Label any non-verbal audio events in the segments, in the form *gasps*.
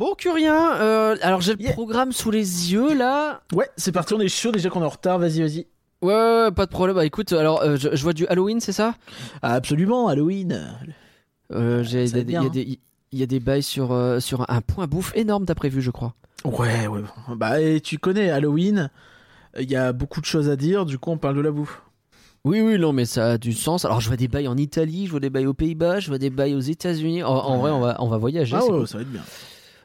Bon, Curien, euh, alors j'ai le Yeah. programme sous les yeux là. Ouais, c'est parti, on est chaud déjà qu'on est en retard, vas-y, vas-y. Ouais, ouais, ouais, pas de problème. Bah écoute, alors euh, je, je vois du Halloween, c'est ça? Absolument, Halloween. euh, Il y, y a des- il y a des bails sur, euh, sur un point bouffe énorme, t'as prévu, je crois. Ouais, ouais. Bah, et tu connais Halloween, il y a beaucoup de choses à dire, du coup, on parle de la bouffe. Oui, oui, non, mais ça a du sens. Alors je vois des bails en Italie, je vois des bails aux Pays-Bas, je vois des bails aux États-Unis. En, en vrai, on va, on va voyager. Ah ouais, cool. ça va être bien.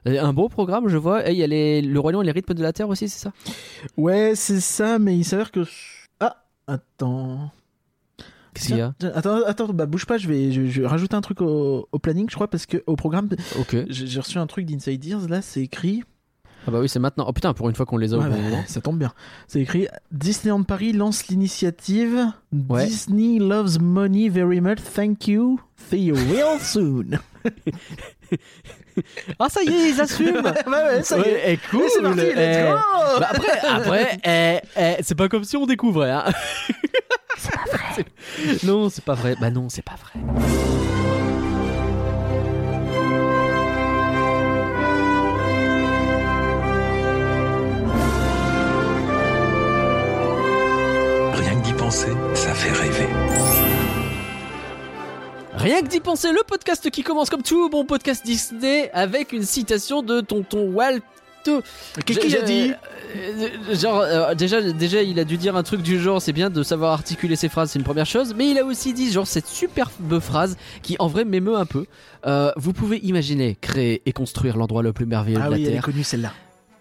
Euh, Un beau programme, je vois. Et il y a les, le Roi Lion et les rythmes de la Terre aussi, c'est ça? Ouais, c'est ça, mais il s'avère que. Ah, attends. Qu'est-ce qu'il y a? Attends, attends, bah bouge pas, je vais, je, je vais rajouter un truc au, au planning, je crois, parce que au programme, Ok. j'ai j'ai reçu un truc d'Inside Ears, là, c'est écrit. Ah bah oui, c'est maintenant. Oh putain, pour une fois qu'on les a au Ouais, bon bah, moment. ça tombe bien. C'est écrit Disneyland Paris lance l'initiative Ouais. Disney loves money very much. Thank you. See you real soon. *laughs* *laughs* Ah ça y est, ils assument *laughs* ouais, ouais, ça y est. Ouais, eh, cool c'est parti, let's eh. go Bah après, après *laughs* eh, eh, c'est pas comme si on découvrait. Hein. C'est pas vrai. Non, c'est pas vrai. Bah non, c'est pas vrai. Rien que d'y penser, ça fait rêver. Rien que d'y penser, le podcast qui commence comme tout bon podcast Disney avec une citation de tonton Walt. Qu'est-ce qu'il a dit Euh, Genre, euh, déjà, déjà, il a dû dire un truc du genre, c'est bien de savoir articuler ses phrases, c'est une première chose, mais il a aussi dit, genre, cette superbe phrase qui, en vrai, m'émeut un peu. Euh, vous pouvez imaginer, créer et construire l'endroit le plus merveilleux Ah de la oui, elle est Terre, connue celle-là.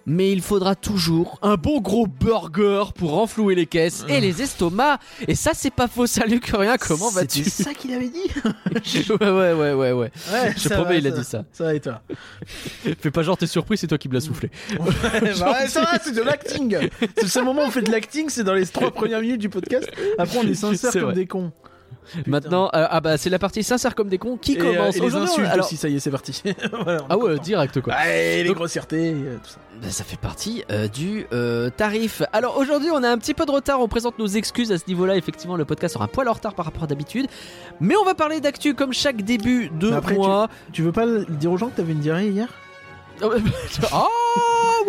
Mais il faudra toujours un bon gros burger pour renflouer les caisses et les estomacs. Et ça, c'est pas faux. *laughs* Salut, que rien, comment vas-tu? C'est ça qu'il avait dit? *laughs* Ouais, ouais, ouais, ouais, ouais. Je ça promets, va, il a dit ça. Ça va et toi? *laughs* Fais pas genre t'es surpris, c'est toi qui me l'as soufflé. Bah ouais, ça va, c'est de l'acting C'est le seul moment où on fait de l'acting, c'est dans les trois premières minutes du podcast. Après, on est sincère comme vrai. des cons. Maintenant, euh, ah bah c'est la partie sincère comme des cons qui Et, euh, commence et les insultes alors- aussi, ça y est, c'est parti. Voilà, Ah ouais, content. direct quoi. Ouais, les Donc- grossièretés, euh, tout ça. Bah, ça fait partie euh, du euh, tarif. Alors aujourd'hui, on a un petit peu de retard. On présente nos excuses à ce niveau-là. Effectivement, le podcast sera un poil en retard par rapport à d'habitude. Mais on va parler d'actu comme chaque début de après, mois. Tu veux pas le- dire aux gens que t'avais une diarrhée hier? *laughs* Ah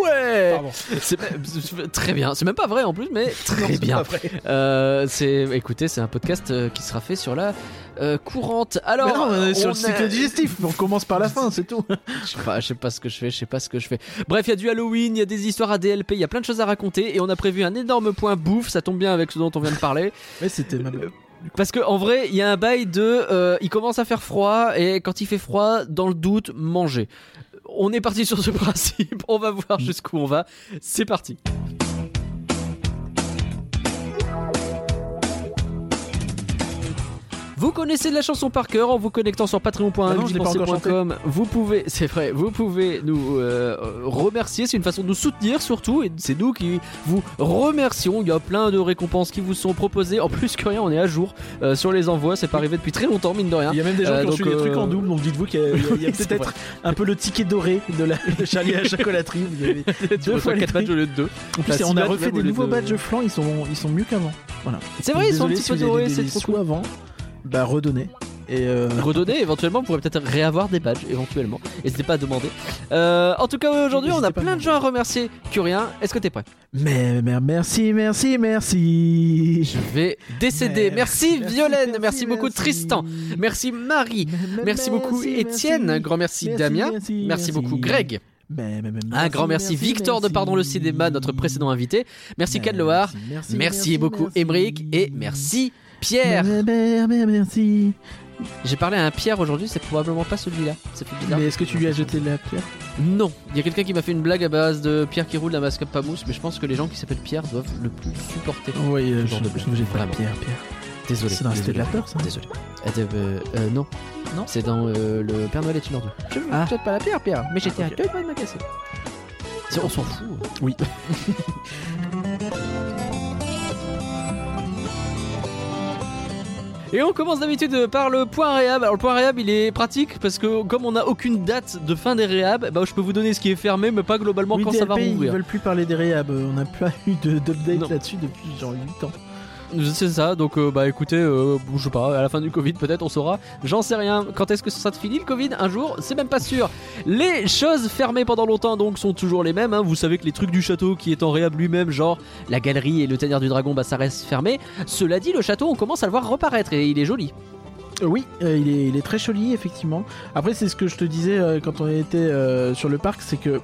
ouais Pardon. C'est très bien. C'est même pas vrai en plus, mais *laughs* très Non, bien. Euh, c'est, écoutez, c'est un podcast euh, qui sera fait sur la euh, courante. Alors, Mais non, on est sur on le cycle a- digestif, on commence par la fin, c'est tout. *laughs* Je sais pas, je sais pas ce que je fais, je sais pas ce que je fais. Bref, il y a du Halloween, il y a des histoires à DLP, il y a plein de choses à raconter et on a prévu un énorme point bouffe. Ça tombe bien avec ce dont on vient de parler. Ouais, c'était. Parce que en vrai, il y a un bail de, euh, il commence à faire froid et quand il fait froid, dans le doute, manger. On est parti sur ce *laughs* principe. On va voir jusqu'où on va. C'est parti. Vous connaissez la chanson par cœur en vous connectant sur Ah patreon.com. Vous pouvez, *laughs* c'est vrai, vous pouvez nous euh, remercier. C'est une façon de nous soutenir surtout, et c'est nous qui vous remercions. Il y a plein de récompenses qui vous sont proposées. En plus que rien, on est à jour euh, sur les envois. C'est pas arrivé depuis très longtemps, mine de rien. Il y a même des gens Euh, qui ont donc, des trucs en double, donc dites-vous qu'il y a, *laughs* peut-être un peu le ticket doré de, la, de Charlie à la chocolaterie. Vous avez *laughs* deux fois les 4 badges au lieu de 2. En plus, on a refait des nouveaux badges flancs, ils sont, ils sont mieux qu'avant. Voilà. C'est vrai, ils sont un petit peu dorés, c'est trop avant. Bah, redonnez. Et euh, Redonner, éventuellement, on pourrait peut-être réavoir des badges, éventuellement. N'hésitez pas à demander. Euh, en tout cas, aujourd'hui, on a pas plein de gens à remercier. Curien, est-ce que t'es prêt? Mais, mais merci, merci, merci. Je vais décéder. Merci, Violaine, merci, merci, beaucoup merci. Tristan, merci Marie, merci beaucoup Merci, Étienne, merci. grand merci, Merci, Damien, merci, merci, merci. beaucoup Greg, Mais- mais- mais un grand merci, Victor de Pardon le Cinéma, notre précédent invité, merci Cadloar, merci, beaucoup Émeric et merci Pierre. Merci. J'ai parlé à un Pierre aujourd'hui, c'est probablement pas celui-là. Ça fait bizarre. Mais est-ce que tu lui as jeté la pierre? Non, il y a quelqu'un qui m'a fait une blague à base de Pierre qui roule la masque à pamousse, mais je pense que les gens qui s'appellent Pierre doivent le plus supporter. Oui, Ce genre de blague. j'ai pas Vraiment. pierre, pierre. Désolé. C'est dans de désolé. la peur, ça Désolé. Euh, euh, euh, non. Non C'est dans euh, le Père Noël est une ordure. Je ne Ah. jette pas la pierre, Pierre, mais j'étais Ah, à deux doigts de me casser. On s'en fout. Oui. *laughs* Et on commence d'habitude par le point réhab. Alors le point réhab il est pratique parce que comme on n'a aucune date de fin des réhab, bah, je peux vous donner ce qui est fermé mais pas globalement Oui, quand ça va DLP, ils rouvrir. veulent plus parler des réhab. On n'a *laughs* pas eu de- d'update là-dessus depuis genre 8 ans. C'est ça. Donc, euh, bah écoutez, euh, je sais pas, à la fin du Covid, peut-être on saura. J'en sais rien. Quand est-ce que ça se finit le Covid? Un jour C'est même pas sûr. Les choses fermées pendant longtemps, donc, sont toujours les mêmes. hein. Vous savez que les trucs du château qui est en réhab lui-même, genre la galerie et le tanière du dragon, bah ça reste fermé. Cela dit, le château, on commence à le voir reparaître et il est joli. Euh, oui, euh, il, est, il est très joli, effectivement. Après, c'est ce que je te disais quand on était sur le parc, c'est que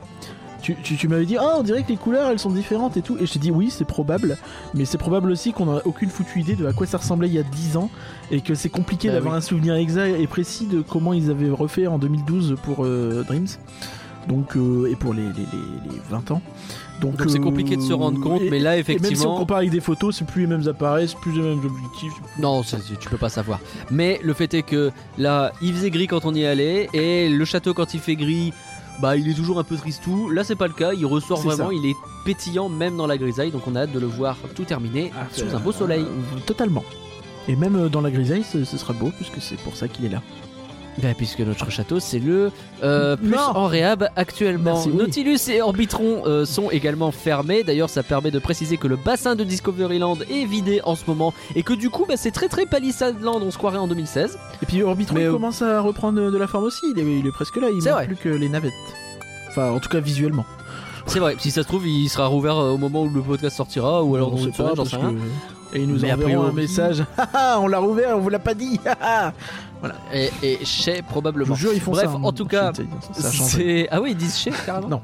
tu, tu- tu m'avais dit, ah, on dirait que les couleurs, elles sont différentes et tout. Et je t'ai dit, oui, c'est probable. Mais c'est probable aussi qu'on n'a aucune foutue idée de à quoi ça ressemblait il y a 10 ans. Et que c'est compliqué Bah d'avoir oui. un souvenir exact et précis de comment ils avaient refait en 2012 pour euh, Dreams. Donc, euh, et pour les, les, les- les 20 ans. Donc c'est euh, compliqué de se rendre compte, et- mais là Et même si on effectivement. compare avec des photos, c'est plus les mêmes appareils, c'est plus les mêmes objectifs. plus- Non, ça, tu peux pas savoir. Mais le fait est que là, il faisait gris quand on y allait, et le château quand il fait gris, bah il est toujours un peu tristou. Là, c'est pas le cas. Il ressort vraiment, ça. il est pétillant même dans la grisaille. Donc on a hâte de le voir tout terminé Ah, sous un beau soleil. totalement. Et même euh, dans la grisaille, ce, ce sera beau puisque c'est pour ça qu'il est là. Bah, puisque notre château, c'est le euh, plus Non. en réhab actuellement. Merci, oui. Nautilus et Orbitron euh, sont également fermés. D'ailleurs, ça permet de préciser que le bassin de Discoveryland est vidé en ce moment et que du coup, bah, c'est très très Palisade Land. On se croirait en 2016. Et puis Orbitron Mais, euh, commence à reprendre de la forme aussi. Il est, il est presque là. Il manque plus que les navettes. Enfin, en tout cas visuellement. C'est vrai. Si ça se trouve, il sera rouvert au moment où le podcast sortira ou alors On dans une semaine, j'en sais rien. que- Et ils nous Mais a enverront un message. Haha, *laughs* on l'a rouvert, on vous l'a pas dit. *laughs* haha. Et, et chez Je probablement. vous jure, ils font Bref, ça. hein, en tout cas. C'est- Ah oui, ils disent chez carrément Non.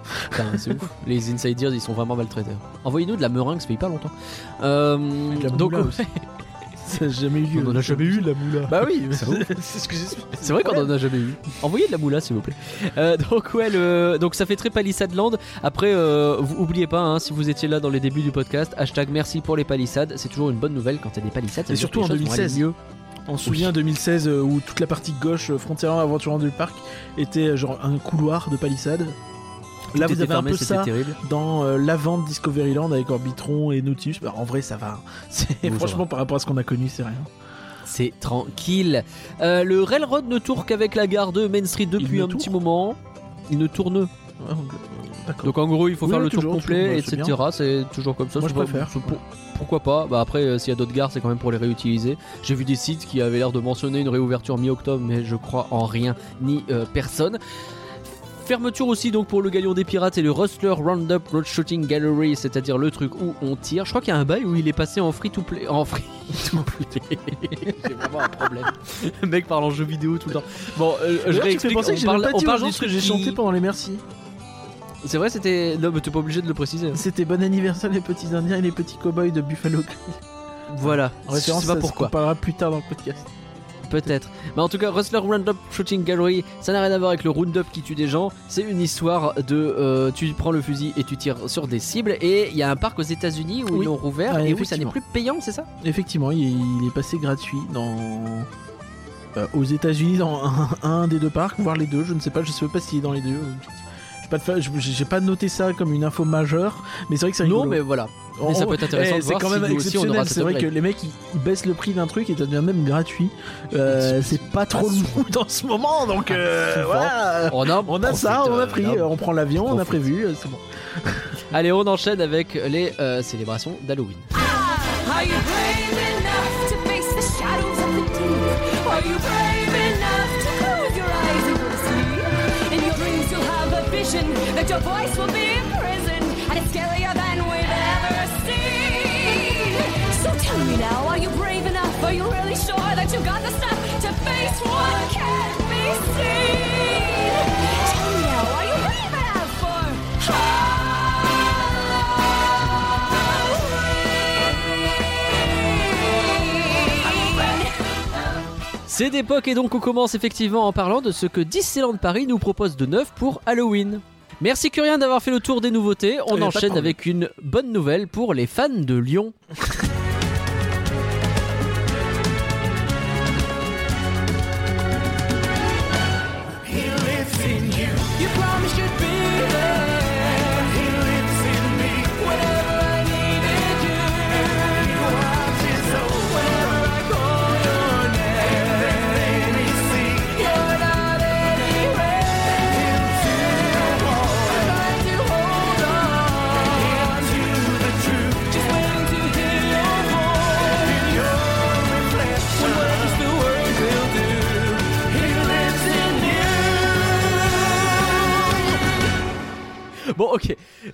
C'est ouf. Les insiders, ils sont vraiment maltraités. Envoyez-nous de la meringue, ça fait hyper longtemps. Euh, donc. Ça a jamais eu lieu. On en a jamais eu, la moula. Bah oui, C'est *laughs* ce que c'est vrai qu'on en a jamais eu. Envoyez de la moula, s'il vous plaît. Euh, donc ouais, le... donc ça fait très palissade land. Après, euh, vous oubliez pas, hein, si vous étiez là dans les débuts du podcast, hashtag merci pour les palissades. C'est toujours une bonne nouvelle quand il y a des palissades. Et surtout en les choses vont aller 2016. mieux. On se souvient 2016 euh, où toute la partie gauche euh, Frontierland Aventureland du parc était genre un couloir de palissade. Là, vous avez un fermé, peu c'était ça terrible. dans euh, l'avant de Discoveryland avec Orbitron et Nautilus. Bah, en vrai, *laughs* ça va. Franchement par rapport à ce qu'on a connu, c'est rien. C'est tranquille. Euh, le railroad ne tourne qu'avec la gare de Main Street depuis un tourne petit moment. Il ne tourne. Ouais, donc, en gros, il faut Oui, faire le tour complet, toujours, bah, etc. C'est toujours comme ça. Moi, je préfère. pourquoi pas? Bah après, euh, s'il y a d'autres gares, c'est quand même pour les réutiliser. J'ai vu des sites qui avaient l'air de mentionner une réouverture mi-octobre, mais je crois en rien ni euh, personne. Fermeture aussi donc pour le Galion des Pirates et le Rustler Roundup Road Shooting Gallery, c'est-à-dire le truc où on tire. Je crois qu'il y a un bail où il est passé en free to play. En free *laughs* to play. J'ai vraiment un problème. *laughs* Le mec parle en jeu vidéo tout le temps. Bon, euh, je réexplique. que on parle, on parle du ce que truc j'ai chanté pendant les merci. C'est vrai, c'était. Non, mais t'es pas obligé de le préciser. C'était bon anniversaire les petits indiens et les petits cowboys de Buffalo. Voilà. En référence à pas pourquoi. qu'on parlera plus tard dans le podcast. Peut-être. Mais en tout cas, Rustler Roundup Shooting Gallery, ça n'a rien à voir avec le Roundup qui tue des gens. C'est une histoire de. euh, tu prends le fusil et tu tires sur des cibles. Et il y a un parc aux États-Unis où Oui. ils l'ont rouvert et où ça n'est plus payant, c'est ça? Effectivement, il est, il est passé gratuit dans euh, aux États-Unis dans *laughs* un, un des deux parcs, voire les deux. Je ne sais pas, je sais pas s'il est dans les deux. J'ai pas, de j'ai pas noté ça comme une info majeure, mais c'est vrai que c'est rigolo. Non, mais voilà. On- mais ça peut être intéressant eh, de C'est voir quand si même exceptionnel. C'est vrai que les mecs ils, ils baissent le prix d'un truc et ça devient même gratuit. Euh, c'est pas trop le mood en ce moment, donc euh, souvent. voilà. On a, On a ça, on a pris, profite, on prend l'avion, on a prévu, euh, c'est bon. *laughs* Allez, on enchaîne avec les euh, célébrations d'Halloween. Are vision that your voice will be imprisoned, and it's scarier than we've ever seen. So tell me now, are you brave enough? Are you really sure that you've got the stuff to face what can't be seen? C'est d'époque et donc on commence effectivement en parlant de ce que Disneyland Paris nous propose de neuf pour Halloween. Merci Curien d'avoir fait le tour des nouveautés. On Eh, enchaîne avec une bonne nouvelle pour les fans de Lyon. *laughs*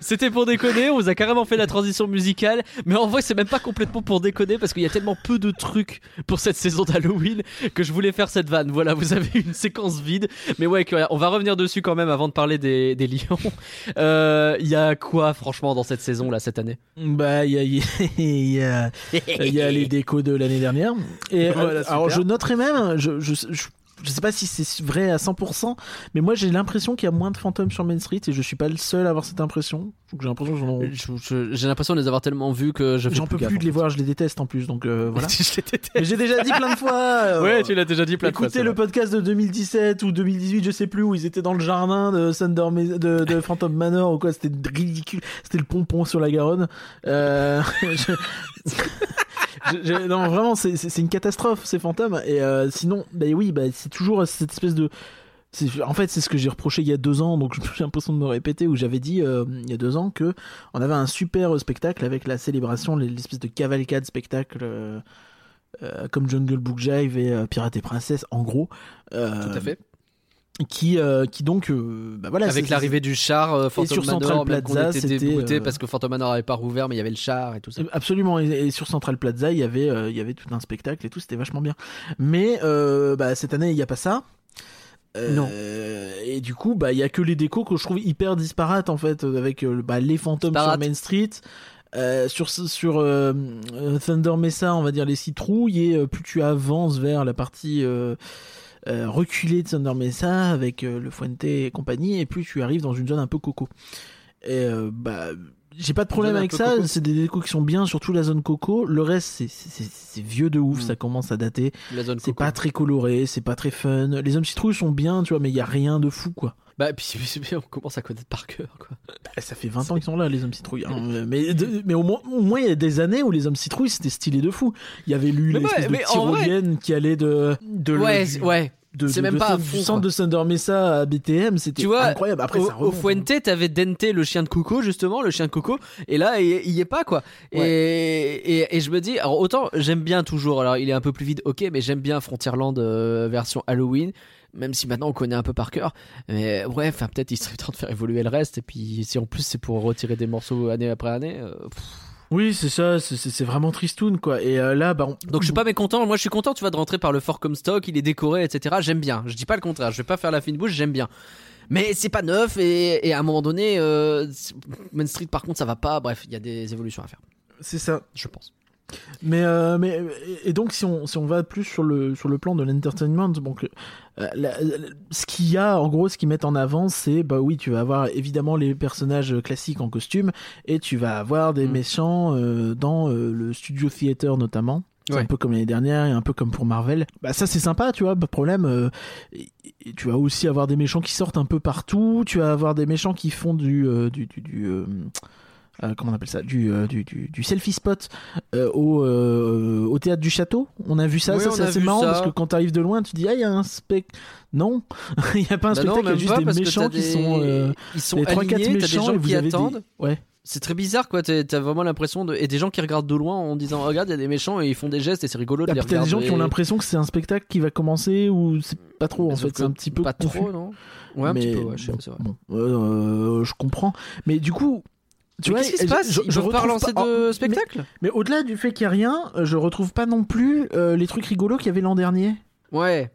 c'était pour déconner. On vous a carrément fait la transition musicale, mais en vrai, c'est même pas complètement pour déconner parce qu'il y a tellement peu de trucs pour cette saison d'Halloween que je voulais faire cette vanne. Voilà, vous avez une séquence vide, mais ouais, on va revenir dessus quand même avant de parler des, des lions. Euh, Il y a quoi, franchement, dans cette saison là cette année? Bah, il y a, il y a- *laughs* il y a les décos de l'année dernière. Et *laughs* euh, Voilà, alors, je noterai même, je, je, je, je sais pas si c'est vrai à 100%, mais moi j'ai l'impression qu'il y a moins de fantômes sur Main Street et je suis pas le seul à avoir cette impression. J'ai l'impression J'ai de les avoir tellement vus que je J'en peux plus de les voir, je les déteste en plus, donc euh, *laughs* voilà. Je les déteste. Mais j'ai déjà dit plein de fois. euh, Ouais, tu l'as déjà dit plein de fois. Écoutez le podcast de 2017 ou 2018, je sais plus, où ils étaient dans le jardin de Thunder de, de *laughs* Phantom Manor ou quoi, c'était ridicule. C'était le pompon sur la Garonne. Euh, *laughs* je- je- je- non, vraiment, c'est- une catastrophe ces fantômes. Et euh, sinon, bah oui, bah, c'est toujours cette espèce de. En fait, c'est ce que j'ai reproché il y a deux ans, donc *laughs* j'ai l'impression de me répéter, où j'avais dit euh, il y a deux ans que on avait un super spectacle avec la célébration, l'espèce de cavalcade spectacle. euh, euh, comme Jungle Book Jive et Pirates et Princesse, en gros. Tout à fait. Qui, euh, qui donc, euh, bah voilà, Avec l'arrivée du char, euh, Phantom sur Manor, Central Plaza, était c'était, dégoûté euh, parce que Phantom Manor avait pas rouvert, mais il y avait le char et tout ça. c'est- Absolument, et, et sur Central Plaza, il y avait, euh, il y avait tout un spectacle et tout, c'était vachement bien. Mais euh, bah, cette année, il n'y a pas ça. Euh, Non. Et du coup, bah, il y a que les décos que je trouve hyper disparates en fait, euh, avec euh, bah, les fantômes sur Main Street. Euh, sur sur euh, euh, Thunder Mesa, on va dire les citrouilles, et euh, plus tu avances vers la partie euh, reculée de Thunder Mesa avec euh, le Fuente et compagnie, et plus tu arrives dans une zone un peu coco. Et euh, bah, j'ai pas de problème avec ça, c'est des décos qui sont bien, surtout la zone coco. Le reste, c'est- vieux de ouf, Mm. ça commence à dater. C'est pas très coloré, c'est pas très fun. Les hommes citrouilles sont bien, tu vois, mais il y a rien de fou, quoi. Bah, puis *laughs* on commence à connaître par cœur, quoi. Bah, ça fait 20 ans qu'ils sont là, les hommes citrouilles. hein. mais de- mais au, moins, au moins, il y a des années où les hommes citrouilles, c'était stylé de fou. Il y avait lu Mais l'espèce ouais, de mais vrai- qui allait de. de Ouais, du- ouais. de- c'est même de- pas du centre de Thunder Mesa à BTM, c'était Tu vois, incroyable. Après, au, ça au remonte, hein. Fuente, t'avais Dente, le chien de Coco, justement, le chien de Coco, et là, il, il y est pas, quoi. Et, et, et je me dis, alors autant j'aime bien toujours, alors il est un peu plus vide, ok, mais j'aime bien Frontierland euh, version Halloween, même si maintenant on connaît un peu par cœur. Mais ouais, enfin, peut-être il serait *laughs* temps de faire évoluer le reste, et puis si en plus c'est pour retirer des morceaux année après année. euh. Oui, c'est ça, c'est- vraiment tristoun, quoi. Et euh, là, bah. on- Donc je suis pas mécontent, moi je suis content, tu vois, de rentrer par le fort Comstock, il est décoré, etc. J'aime bien, je dis pas le contraire, je vais pas faire la fine bouche, j'aime bien. Mais c'est pas neuf et, et à un moment donné, euh, Main Street par contre ça va pas, bref, il y a des évolutions à faire, C'est ça. je pense. Mais, euh, mais et donc si on, si on va plus sur le sur le plan de l'entertainment, donc euh, la- la- ce qu'il y a en gros, ce qu'ils mettent en avant, c'est bah oui, tu vas avoir évidemment les personnages classiques en costume et tu vas avoir des Mm. méchants euh, dans le studio theater notamment. C'est Ouais. un peu comme l'année dernière et un peu comme pour Marvel. Bah ça c'est sympa, tu vois, pas de problème. euh, tu vas aussi avoir des méchants qui sortent un peu partout. Tu vas avoir des méchants qui font du euh, du du, du, euh, euh, comment on appelle ça? Du, euh, du, du, du selfie spot euh, au, au théâtre du château. On a vu ça, Oui, ça on c'est assez marrant ça. parce que quand t'arrives de loin, tu dis ah il y a un spec. Non, *laughs* il y a pas un Bah spectacle, il y a juste des méchants t'as qui des- sont ils sont les trois quatre alignés, t'as des méchants gens et vous qui avez des- attendent. Ouais. C'est très bizarre quoi, t'as t'as vraiment l'impression de et des gens qui regardent de loin en disant regarde il y a des méchants et ils font des gestes et c'est rigolo de T'as les peut-être des regarder. gens qui ont l'impression que c'est un spectacle qui va commencer ou c'est pas trop en Mais fait, c'est un petit peu pas confus. trop non? Ouais un petit peu, ouais, je sais, bon, c'est vrai. bon, je comprends. Mais du coup, tu Mais vois, qu'est-ce qui se passe je, Ils je pas relancer pas- de oh, spectacle Mais, mais au-delà du fait qu'il y a rien, euh, je retrouve pas non plus euh, les trucs rigolos qu'il y avait l'an dernier. Ouais.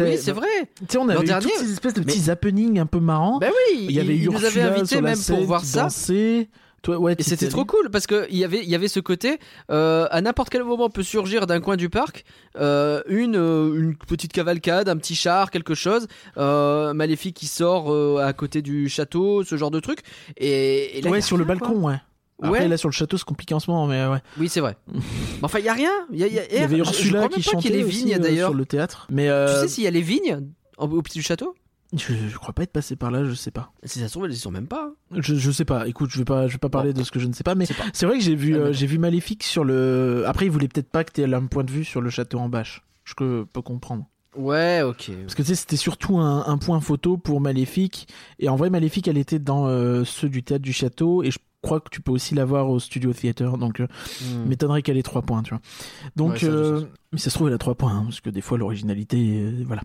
Oui, c'est vrai. Tu sais, on avait eu dernier- toutes ces espèces de mais- petits happenings un peu marrants. Bah oui, il y avait il, il nous avait Ursula invités sur la même pour voir ça. dansait. Toi, ouais, Et c'était trop cool parce que il y avait il y avait ce côté euh, à n'importe quel moment peut surgir d'un coin du parc euh, une euh, une petite cavalcade, un petit char, quelque chose, euh, maléfique qui sort à côté du château, ce genre de truc. Et, là, Ouais, a sur le balcon, quoi. ouais. Après, Ouais. là, sur le château, c'est compliqué en ce moment, mais ouais. Oui, c'est vrai. *laughs* Enfin, il y a rien. Il y, a- a- avait je- je Ursula crois qui qu'il chantait y ait les aussi, vignes d'ailleurs. sur le théâtre. Mais Tu sais s'il y a les vignes au, au pied du château? Je, je crois pas être passé par là, je sais pas. Si ça se trouve, elles y sont même pas. hein. Je, je sais pas. Écoute, je vais pas, je vais pas parler de ce que je ne sais pas, mais C'est vrai que j'ai vu, Ah, euh, j'ai vu Maléfique sur le. Après, il voulait peut-être pas que tu aies un point de vue sur le château en bâche. Je peux, peux comprendre. Ouais, ok. Parce que tu sais, c'était surtout un, un point photo pour Maléfique. Et en vrai, Maléfique, elle était dans euh, ceux du théâtre du château. Et je crois que tu peux aussi la voir au studio theater. Donc, Hmm. m'étonnerait qu'elle ait 3 points, tu vois. Donc, Ouais, ça, euh, mais ça se trouve, elle a 3 points. hein, parce que des fois, l'originalité, euh, voilà.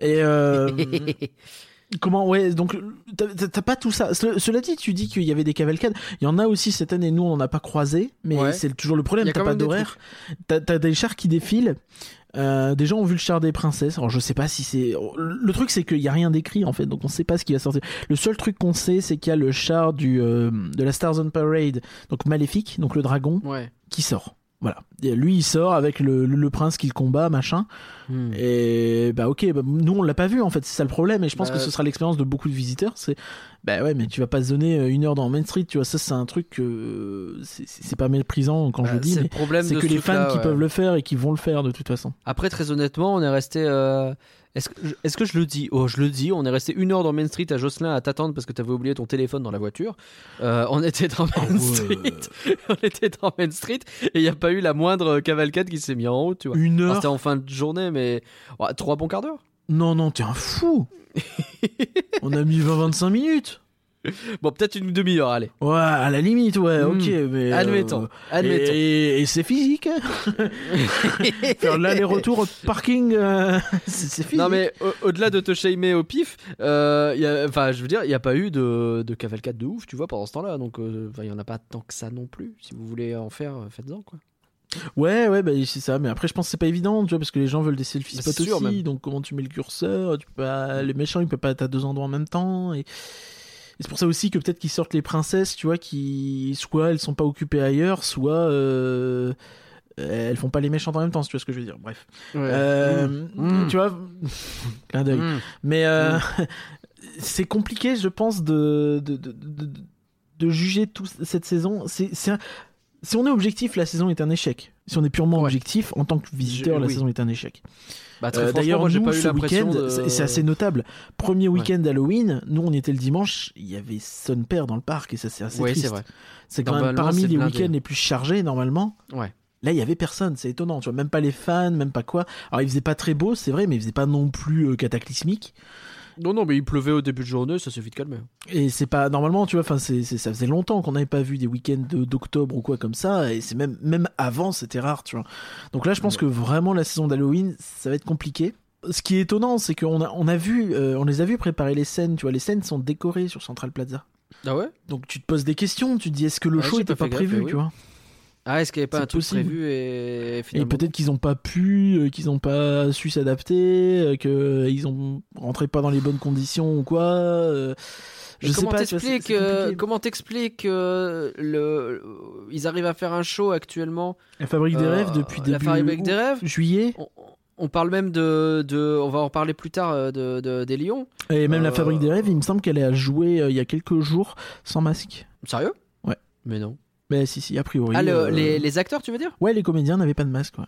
Et. *laughs* Comment ouais donc t'as- pas tout ça. Ce- cela dit, tu dis qu'il y avait des cavalcades. Il y en a aussi cette année. Nous, on n'a pas croisé, mais Ouais. c'est toujours le problème. T'as pas d'horaire. T'as t'as des chars qui défilent. Euh, des gens ont vu le char des princesses. Alors je sais pas si c'est. Le truc c'est qu'il y a rien d'écrit en fait, donc on sait pas ce qui va sortir. Le seul truc qu'on sait, c'est qu'il y a le char du euh, de la Stars on Parade, donc maléfique, donc le dragon, Ouais. qui sort. Voilà. Et lui, il sort avec le, le- le prince qui le combat, machin. Hmm. Et bah ok, bah, nous on l'a pas vu en fait, c'est ça le problème. Et je pense Bah, que ce sera l'expérience de beaucoup de visiteurs. C'est bah ouais, mais tu vas pas se donner euh, une heure dans Main Street, tu vois. Ça, c'est un truc que euh, c'est- pas méprisant quand je Bah, le dis, c'est mais le problème c'est de que ce les fans qui peuvent le faire et qui vont le faire de toute façon. Après, très honnêtement, on est resté. euh, Est-ce que, je- est-ce que je le dis? Oh, je le dis. On est resté une heure dans Main Street à Jocelyn à t'attendre parce que t'avais oublié ton téléphone dans la voiture. Euh, on était dans Main ouais. Street. *laughs* on était dans Main Street et il n'y a pas eu la moindre cavalcade qui s'est mise en route, tu vois. Une heure C'était en fin de journée, mais ouais, trois bons quarts d'heure. Non, non, t'es un fou *laughs* On a mis 20-25 minutes *laughs* Bon, peut-être une demi-heure, allez. Ouais, à la limite, ouais, Hmm. ok, mais. euh, Admettons. Admettons. Et, et c'est physique. hein. *laughs* Faire l'aller-retour au parking, euh, *laughs* c'est physique. Non mais au- au-delà de te shamer au pif, euh, enfin je veux dire, il n'y a pas eu de, de cavalcade de ouf, tu vois, pendant ce temps-là. Donc il y en a pas tant que ça non plus. Si vous voulez en faire, faites-en quoi. Ouais, ouais, bah, c'est ça. Mais après, je pense que c'est pas évident, tu vois, parce que les gens veulent des selfie Bah, spots aussi. même. Donc, comment tu mets le curseur tu peux pas... Les méchants, ils peuvent pas être à deux endroits en même temps. Et c'est pour ça aussi que peut-être qu'ils sortent les princesses, tu vois, qui soit elles sont pas occupées ailleurs, soit euh, elles font pas les méchantes en même temps, si tu vois ce que je veux dire. Bref. Euh, Mm. Tu vois, *laughs* clin d'œil. Mm. Mais euh, *laughs* c'est compliqué, je pense, de, de, de, de, de juger toute cette saison. C'est, c'est un- Si on est objectif, la saison est un échec. Si on est purement Ouais. objectif, en tant que visiteur, Je- la oui. saison est un échec. Bah, Euh, D'ailleurs, j'ai nous, pas eu ce week-end, de- c'est assez notable. Premier week-end d'Halloween, nous on était le dimanche, il y avait son père dans le parc et ça c'est assez Ouais, triste. c'est quand même parmi les week-ends les plus chargés normalement. Ouais. Là, il y avait personne, c'est étonnant, tu vois, même pas les fans, même pas quoi. Alors, il faisait pas très beau, c'est vrai, mais il faisait pas non plus euh, cataclysmique. Non, non, mais il pleuvait au début de journée, ça s'est vite calmé. Et c'est pas normalement, tu vois, enfin, c'est, ça faisait longtemps qu'on n'avait pas vu des week-ends de- d'octobre ou quoi comme ça, et c'est même, même avant, c'était rare, tu vois. Donc là, je pense que vraiment la saison d'Halloween, ça va être compliqué. Ce qui est étonnant, c'est qu'on a, on a vu, euh, on les a vus préparer les scènes, tu vois, les scènes sont décorées sur Central Plaza. Ah ouais? Donc tu te poses des questions, tu te dis est-ce que le Ouais, show était pas pas, fait gaffe, prévu, mais tu oui. vois? Ah, est-ce qu'il n'y avait pas un truc prévu et Et finalement. peut-être qu'ils ont pas pu, euh, qu'ils ont pas su s'adapter, euh, qu'ils ont rentré pas dans les bonnes conditions ou quoi. euh, je sais comment pas. t'expliques euh, comment t'expliques euh, le ils arrivent à faire un show actuellement La fabrique des euh, rêves depuis la début Fabrique des rêves juillet on, on parle même de, de on va en parler plus tard euh, de, de- des Lions et même la Euh, fabrique des rêves. Il me semble qu'elle a joué euh, il y a quelques jours sans masque. sérieux? Ouais. mais non Mais si si a priori. ah le- euh, les, les acteurs tu veux dire? Ouais les comédiens n'avaient pas de masque. ouais.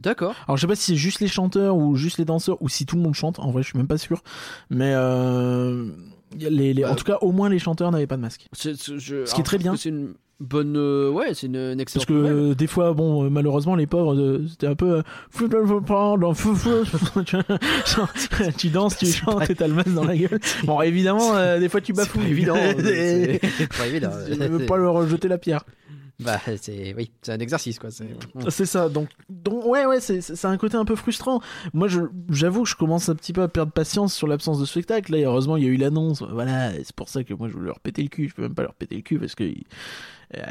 d'accord Alors je sais pas si c'est juste les chanteurs ou juste les danseurs ou si tout le monde chante. En vrai je suis même pas sûr. Mais euh, les, les- en Euh, tout cas au moins les chanteurs n'avaient pas de masque. Je- Ce qui est très bien. que c'est une bonne euh, ouais c'est une, une Parce excellente que nouvelle. euh, des fois, bon, euh, malheureusement, les pauvres, euh, c'était un peu. euh, tu danses, tu chantes et t'as le masque dans la gueule. Bon, évidemment, euh, des fois tu pas évident c'est pas évident Je ne veux pas leur rejeter la pierre. Bah c'est oui c'est un exercice quoi c'est C'est ça. Donc, donc ouais, ouais, c'est un côté un peu frustrant. Moi, j'avoue que je commence un petit peu à perdre patience sur l'absence de spectacle. Là, heureusement, il y a eu l'annonce. Voilà, c'est pour ça que moi, je voulais leur péter le cul. Je peux même pas leur péter le cul parce que. il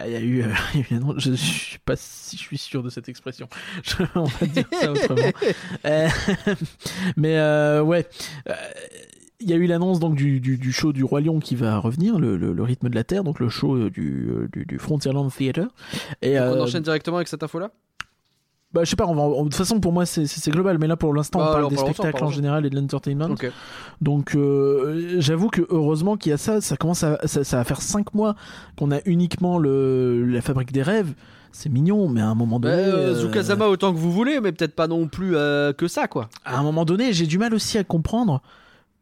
il y a eu, euh, *laughs* il y a eu l'annonce. Je, je suis pas si je suis sûr de cette expression. *laughs* Je- on va dire ça autrement. *laughs* Euh, mais euh, ouais. Il y a eu l'annonce donc du, du, du show du Roi Lion qui va revenir, le, le, le rythme de la Terre, donc le show euh, du, euh, du, du Frontierland Theatre. Et, Donc, on euh, enchaîne directement avec cette info là bah, je sais pas, on va, on- de toute façon, pour moi, c'est- global, mais là, pour l'instant, Bah, on parle alors, des spectacles en général et de l'entertainment. Donc, euh, j'avoue que heureusement qu'il y a ça, ça commence à, ça, ça va faire 5 mois qu'on a uniquement le, la fabrique des rêves. C'est mignon, mais à un moment Bah, donné. euh, Zukazama autant que vous voulez, mais peut-être pas non plus euh, que ça, quoi. à un moment donné, j'ai du mal aussi à comprendre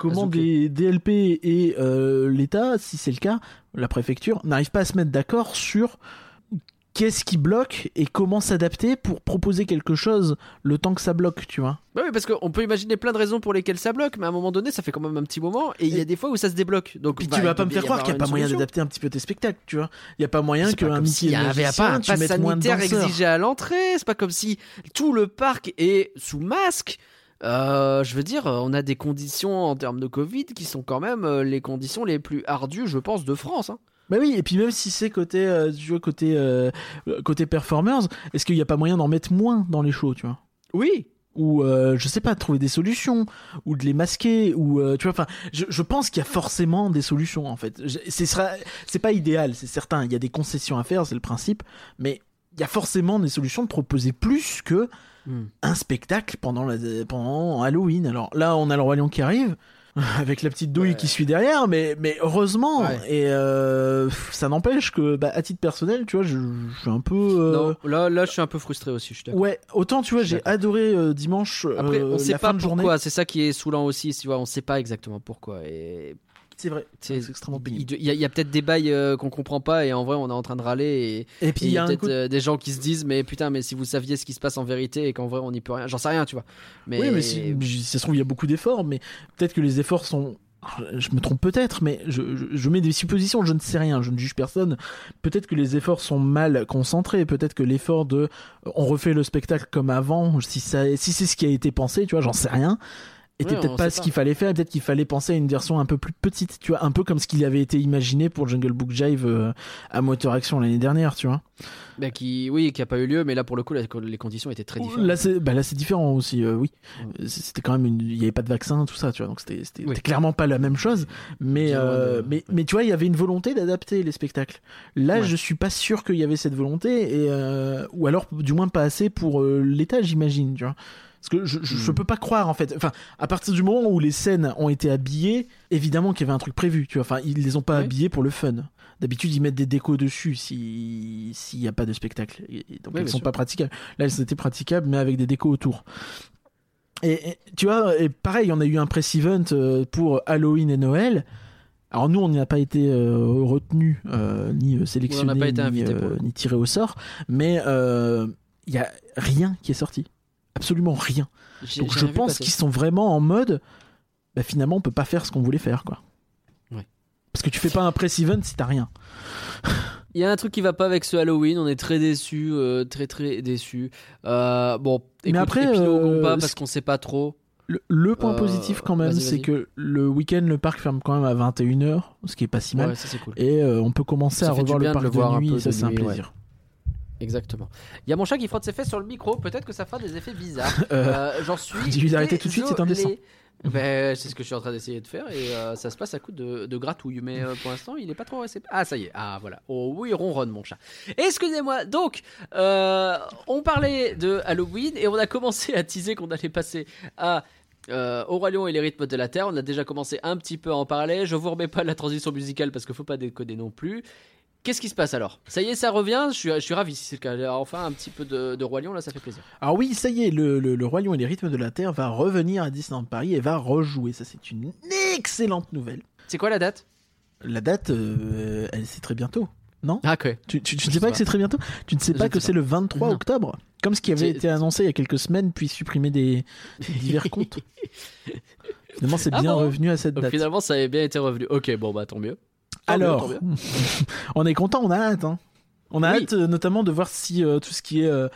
comment des DLP et euh, l'État, si c'est le cas, la préfecture, n'arrivent pas à se mettre d'accord sur qu'est-ce qui bloque et comment s'adapter pour proposer quelque chose le temps que ça bloque, tu vois? Bah oui, parce qu'on peut imaginer plein de raisons pour lesquelles ça bloque, mais à un moment donné, ça fait quand même un petit moment, et il y a des fois où ça se débloque. Donc, Puis bah, tu vas pas me faire croire qu'il n'y a pas moyen d'adapter un petit peu tes spectacles, tu vois. Il n'y a pas moyen qu'un Mickey s'il y avait pas un tu pass mettes moins de sanitaire exigé à l'entrée. C'est pas comme si tout le parc est sous masque. Euh, je veux dire, on a des conditions en termes de Covid qui sont quand même euh, les conditions les plus ardues, je pense, de France. hein. Bah oui, et puis même si c'est côté, euh, tu vois, côté, euh, côté performers, est-ce qu'il n'y a pas moyen d'en mettre moins dans les shows, tu vois? Oui. ou euh, je sais pas trouver des solutions ou de les masquer ou euh, tu vois enfin je, je pense qu'il y a forcément des solutions en fait c'est c'est pas idéal c'est certain il y a des concessions à faire c'est le principe mais il y a forcément des solutions de proposer plus que Hmm. un spectacle pendant la, pendant Halloween alors là on a le roi lion qui arrive *laughs* avec la petite douille Ouais. qui suit derrière mais mais heureusement Ouais. et euh, ça n'empêche que bah, à titre personnel tu vois je, je suis un peu euh, Non, là, là, je suis un peu frustré aussi. Je suis. Ouais, autant tu vois, j'ai adoré euh, dimanche Après, on sait la pas fin de journée. pourquoi. C'est ça qui est saoulant aussi. Tu vois, on sait pas exactement pourquoi. Et C'est vrai, c'est extrêmement pénible. il y a, peut-être des bails euh, qu'on comprend pas et en vrai, on est en train de râler. Et, Et puis il y a peut-être de- euh, des gens qui se disent, mais putain, mais si vous saviez ce qui se passe en vérité et qu'en vrai, on n'y peut rien. J'en sais rien, tu vois. Mais, Oui, mais si, ça se trouve, il y a beaucoup d'efforts, mais peut-être que les efforts sont. Je me trompe peut-être, mais je, je, je mets des suppositions, je ne sais rien, je ne juge personne. Peut-être que les efforts sont mal concentrés, peut-être que l'effort de euh, on refait le spectacle comme avant, si, ça, si c'est ce qui a été pensé, tu vois, j'en sais rien, était Ouais, peut-être pas ce qu'il fallait faire, peut-être qu'il fallait penser à une version un peu plus petite, tu vois, un peu comme ce qu'il avait été imaginé pour Jungle Book Jive euh, à Motor Action l'année dernière, tu vois. Bah, qui, oui, qui a pas eu lieu, mais là, pour le coup, les conditions étaient très différentes. Là, c'est bah, là, c'est différent aussi, euh, oui. Ouais. C'était quand même une... Il n'y avait pas de vaccin, tout ça, tu vois. Donc, c'était c'était- Oui. c'était clairement pas la même chose. Mais, euh, de- mais, mais tu vois, il y avait une volonté d'adapter les spectacles. Là, Ouais. je suis pas sûr qu'il y avait cette volonté. Et, euh, Ou alors, du moins, pas assez pour l'État, j'imagine, tu vois. Parce que je, je, je Hmm. peux pas croire, en fait. Enfin, à partir du moment où les scènes ont été habillées, évidemment qu'il y avait un truc prévu, tu vois. Enfin, ils les ont pas Oui. habillées pour le fun. D'habitude, ils mettent des décos dessus si- s'il n'y a pas de spectacle. Et, donc, Oui, elles sont sûr. pas praticables. Là, elles étaient praticables, mais avec des décos autour. Et, et tu vois, et pareil, on a eu un press event euh, pour Halloween et Noël. Alors nous, on n'y a pas été euh, retenu euh, ni euh, sélectionné, ni, euh, ni tiré au sort, mais euh, il y a rien qui est sorti, absolument rien. Donc je pense qu'ils sont vraiment en mode, bah, finalement, on peut pas faire ce qu'on voulait faire, quoi. Ouais. Parce que tu fais pas un press event si t'as rien. *laughs* Il y a un truc qui va pas avec ce Halloween, on est très déçus, euh, très très déçus. Euh, bon, écoute, après, épiloguons euh, pas parce ce- qu'on sait pas trop. Le, le point Euh, positif quand même, c'est que le week-end, le parc ferme quand même à 21h, ce qui est pas si mal. Ouais, ça cool. Et on peut commencer Ça à revoir le de parc le de, voir un nuit, et ça c'est un ouais. Exactement. Il y a mon chat qui frotte ses fesses sur le micro, peut-être que ça fera des effets bizarres. *laughs* Euh, J'en suis. dis-lui d'arrêter tout de suite, c'est indécent. désolé. Ben, c'est ce que je suis en train d'essayer de faire et euh, ça se passe à coup de, de gratouille. Mais euh, pour l'instant, il est pas trop réceptif. Ah, ça y est. Ah, voilà. Oh oui, ronronne mon chat. Excusez-moi. Donc, euh, on parlait de Halloween et on a commencé à teaser qu'on allait passer à. Euh, au Roi Lion et les rythmes de la Terre, on a déjà commencé un petit peu à en parler. Je vous remets pas la transition musicale parce qu'il faut pas décoder non plus. Qu'est-ce qui se passe alors? Ça y est, ça revient. Je suis, je suis ravi si c'est le cas. Alors, Enfin, un petit peu de, de Roi Lion là, ça fait plaisir. Alors oui, ça y est, le, le, le Roi Lion et les rythmes de la Terre va revenir à Disneyland Paris et va rejouer. Ça, c'est une excellente nouvelle. C'est quoi la date? La date, euh, elle c'est très bientôt. Non? Ah, ok. Tu, tu, tu Je ne sais pas, pas. que c'est très bientôt? Tu ne sais Je pas que c'est le 23 Non. octobre Comme ce qui avait été annoncé il y a quelques semaines, puis supprimé des, des divers comptes. *laughs* Finalement, c'est Ah bien bon? revenu à cette Donc, date. finalement, ça avait bien été revenu. Ok, bon, bah tant mieux. Alors, *laughs* on est content, on a hâte. hein. On a Oui. hâte euh, notamment de voir si euh, tout ce qui est. euh,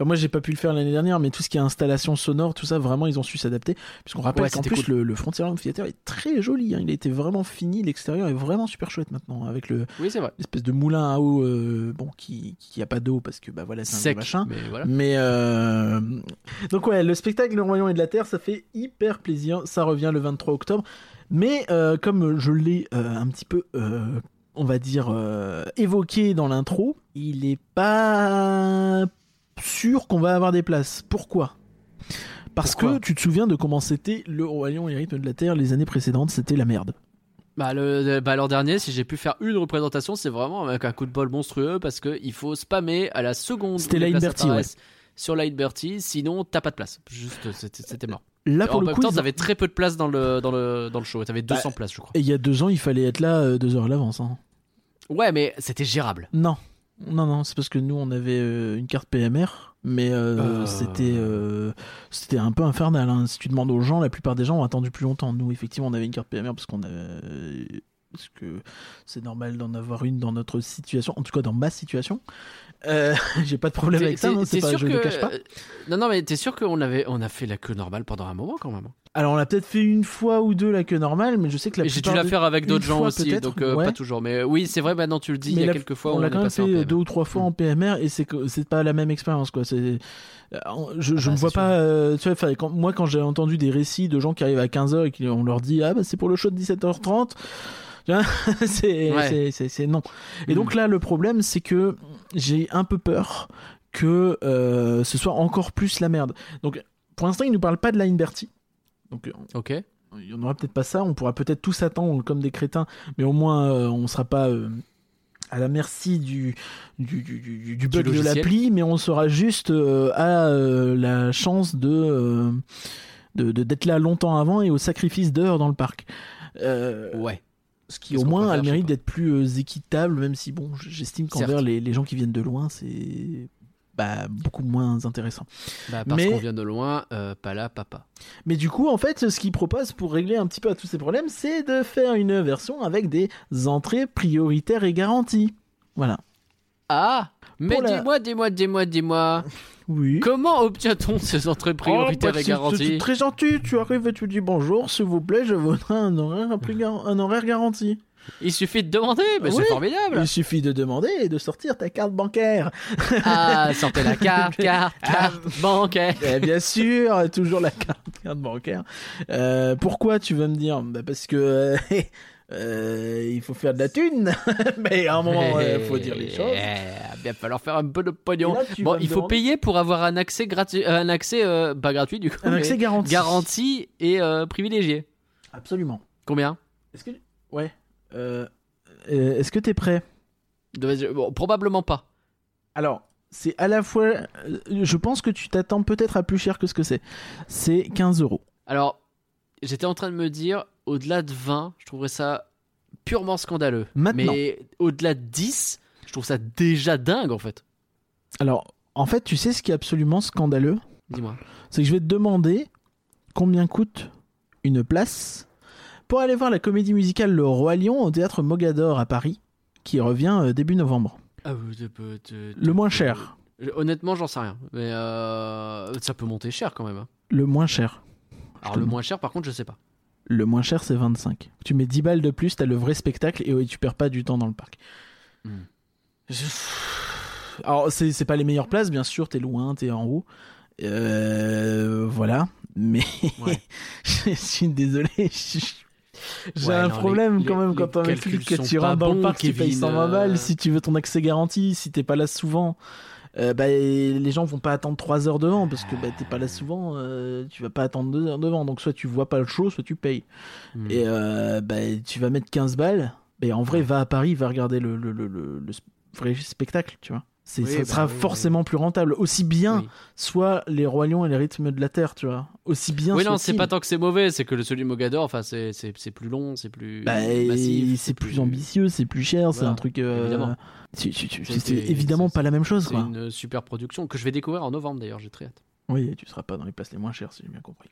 Enfin, moi, j'ai pas pu le faire l'année dernière, mais tout ce qui est installation sonore, tout ça, vraiment, ils ont su s'adapter. Puisqu'on rappelle Ouais, qu'en plus, le, le Frontierland Theater est très joli. hein. Il a été vraiment fini. L'extérieur est vraiment super chouette maintenant, avec le Oui, c'est vrai. l'espèce de moulin à eau, euh, bon, qui qui a pas d'eau parce que bah voilà, c'est un Sec. machin. Mais voilà. Mais euh... donc ouais, le spectacle Le Royaume et de la Terre, ça fait hyper plaisir. Ça revient le 23 octobre. Mais euh, comme je l'ai euh, un petit peu, euh, on va dire, euh, évoqué dans l'intro, il est pas sûr qu'on va avoir des places. Pourquoi? Parce Pourquoi? que tu te souviens de comment c'était le Royaume et les rythmes de la Terre les années précédentes, c'était la merde. Bah, le, bah, l'an dernier, si j'ai pu faire une représentation, c'est vraiment avec un coup de bol monstrueux parce qu'il faut spammer à la seconde. C'était Bertie, apparaissent Sur Line Bertie, sinon t'as pas de place. Juste, c'était c'était mort. Là, pour en le même coup, temps, ils t'avais très peu de place dans le, dans le, dans le show. T'avais Bah, 200 places, je crois. et il y a deux ans, il fallait être là euh, deux heures à l'avance. hein. Ouais, mais c'était gérable. Non, non, non, c'est parce que nous on avait euh, une carte PMR, mais euh, c'était c'était un peu infernal. hein. Si tu demandes aux gens, la plupart des gens ont attendu plus longtemps. Nous, effectivement, on avait une carte PMR parce qu'on avait parce que c'est normal d'en avoir une dans notre situation, en tout cas dans ma situation. Euh, *laughs* J'ai pas de problème avec ça, non, c'est pas, sûr je que... le cache pas. Non, non, mais t'es sûr qu'on avait, on a fait la queue normale pendant un moment quand même. hein Alors on a peut-être fait une fois ou deux la queue normale, mais je sais que la j'ai dû la faire avec d'autres gens fois aussi, donc euh, ouais. pas toujours. Mais oui, c'est vrai, maintenant tu le dis, il y Mais a la- quelques fois on où l'a quand même fait deux ou trois fois en PMR et c'est que c'est pas la même expérience quoi. C'est euh, je, je bah, ne vois pas. euh, tu vois, quand, moi quand j'ai entendu des récits de gens qui arrivent à 15h et qu'on leur dit ah bah c'est pour le show de 17h30. tu vois, *laughs* c'est Ouais. non. Et Mm. donc là le problème c'est que j'ai un peu peur que euh, ce soit encore plus la merde. Donc pour l'instant ils nous parlent pas de line Bertie. Donc euh, Ok. il y en aura peut-être pas ça, on pourra peut-être tous attendre comme des crétins, mais au moins euh, on sera pas euh, à la merci du, du, du, du- du bug de l'appli, mais on sera juste à la chance de de- de- d'être là longtemps avant et au sacrifice d'heures dans le parc. Ouais. Ce qui au moins a le mérite d'être plus euh, équitable, même si bon, j'estime qu'envers les, les gens qui viennent de loin, c'est bah, beaucoup moins intéressant. Bah, parce Mais- qu'on vient de loin, euh, pas là, papa. Mais du coup, en fait, ce qu'ils proposent pour régler un petit peu à tous ces problèmes, c'est de faire une version avec des entrées prioritaires et garanties. Voilà. Ah Mais la- dis-moi, dis-moi, dis-moi, dis-moi. *laughs* Oui. Comment obtient-on ces entrées prioritaires Oh, bah, et garanties C'est très gentil. Tu arrives et tu dis bonjour, s'il vous plaît, je voudrais un horaire, un, horaire garanti. Il suffit de demander, mais Oui. c'est formidable. Il suffit de demander et de sortir ta carte bancaire. Ah, sortez la carte, *laughs* carte, carte bancaire. Eh bien sûr, toujours la carte, carte bancaire. Euh, pourquoi tu vas me dire? Bah, Parce que euh, *laughs* euh, il faut faire de la thune. *laughs* Mais à un moment, il faut dire les choses. Eh, bien falloir faire un peu de pognon. Là, Bon, il faut demander- payer pour avoir un accès gratuit, euh, un accès euh, pas gratuit du coup, Un accès garanti. garanti et euh, privilégié. Absolument. Combien? Est-ce que ouais Euh, euh, Est-ce que t'es prêt? Bon, Probablement pas. Alors, c'est à la fois. euh, Je pense que tu t'attends peut-être à plus cher que ce que c'est. C'est 15 euros. Alors, j'étais en train de me dire, au-delà de 20, je trouverais ça purement scandaleux. Maintenant. Mais au-delà de 10, je trouve ça déjà dingue en fait. Alors, en fait, tu sais ce qui est absolument scandaleux? Dis-moi. C'est que je vais te demander combien coûte une place pour aller voir la comédie musicale Le Roi Lion au théâtre Mogador à Paris, qui revient euh, début novembre. Ah, Le moins cher. Honnêtement, j'en sais rien. Mais euh, ça peut monter cher quand même. hein. Le moins cher. Alors, le- moins cher, par contre, je sais pas. Le moins cher, c'est 25. Tu mets 10 balles de plus, t'as le vrai spectacle et ouais, tu perds pas du temps dans le parc. Hmm. Je- Alors, c'est pas les meilleures places, bien sûr, t'es loin, t'es en haut. Euh, voilà. Mais Ouais. *laughs* je suis désolé. *laughs* je- J'ai Ouais, un non, problème les- quand même les- quand on m'explique que tu rentres dans le parc, tu payes Kevin, 120 balles euh. si tu veux ton accès garanti, si t'es pas là souvent. Euh, bah, les gens vont pas attendre 3 heures devant parce que bah, t'es pas là souvent, euh, tu vas pas attendre 2 heures devant. Donc soit tu vois pas le show, soit tu payes. Hmm. Et euh, bah, tu vas mettre 15 balles. Mais en vrai, va à Paris, va regarder le, le, le, le- le vrai spectacle, tu vois. C'est, Oui, ça bah sera oui, oui. forcément plus rentable. Aussi bien, Oui. soit les Rois Lions et les rythmes de la Terre, tu vois. Aussi bien. Oui, non, c'est pas tant que c'est mauvais, c'est que le celui de Mogador, enfin, c'est c'est- c'est plus long, c'est plus Bah, massif. c'est plus ambitieux, c'est plus cher, c'est un truc. euh, évidemment. c'est, évidemment pas la même chose, C'est une super production que je vais découvrir en novembre d'ailleurs, j'ai très hâte. Oui, tu seras pas dans les places les moins chères, si j'ai bien compris.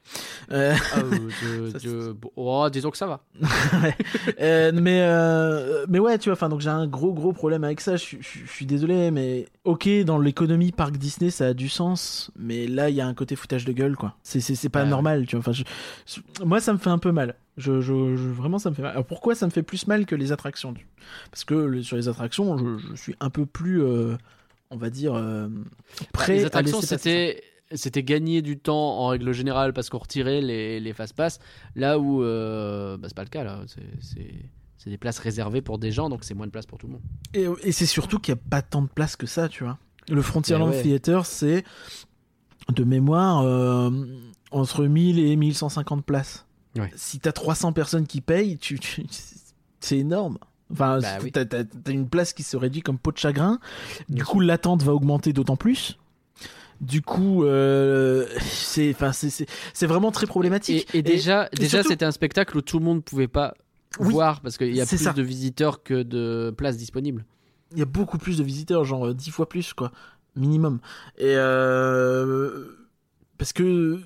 Euh, Ah, *laughs* euh, de- Ça, de- bon, oh, disons que ça va. *laughs* ouais. Euh, mais euh, mais ouais tu vois enfin donc j'ai un gros gros problème avec ça je, suis- désolé mais ok dans l'économie parc Disney ça a du sens mais là il y a un côté foutage de gueule quoi c'est pas normal tu vois enfin je- je- moi ça me fait un peu mal je, je, je- vraiment ça me fait mal alors pourquoi ça me fait plus mal que les attractions parce que le- sur les attractions je, suis un peu plus on va dire prêt les à attractions, laisser passer ça. c'était c'était gagner du temps en règle générale parce qu'on retirait les, les fast-pass. Là où euh, bah, c'est pas le cas, là. C'est- des places réservées pour des gens, donc c'est moins de place pour tout le monde. Et, et c'est surtout qu'il n'y a pas tant de place que ça, tu vois. Le Frontierland Mais ouais. Theater, c'est de mémoire euh, entre 1000 et 1150 places. Ouais. Si t'as 300 personnes qui payent, tu, tu- *laughs* c'est énorme. Enfin, Bah oui. t'as, t'as une place qui se réduit comme peau de chagrin. Du coup, l'attente va augmenter d'autant plus. Du coup, euh, c'est, enfin, c'est, vraiment très problématique. et déjà, et déjà surtout- c'était un spectacle où tout le monde pouvait pas Oui, voir parce qu'il y a plus ça. de visiteurs que de places disponibles. il y a beaucoup plus de visiteurs, genre euh, 10 fois plus, quoi, minimum. Et euh, parce que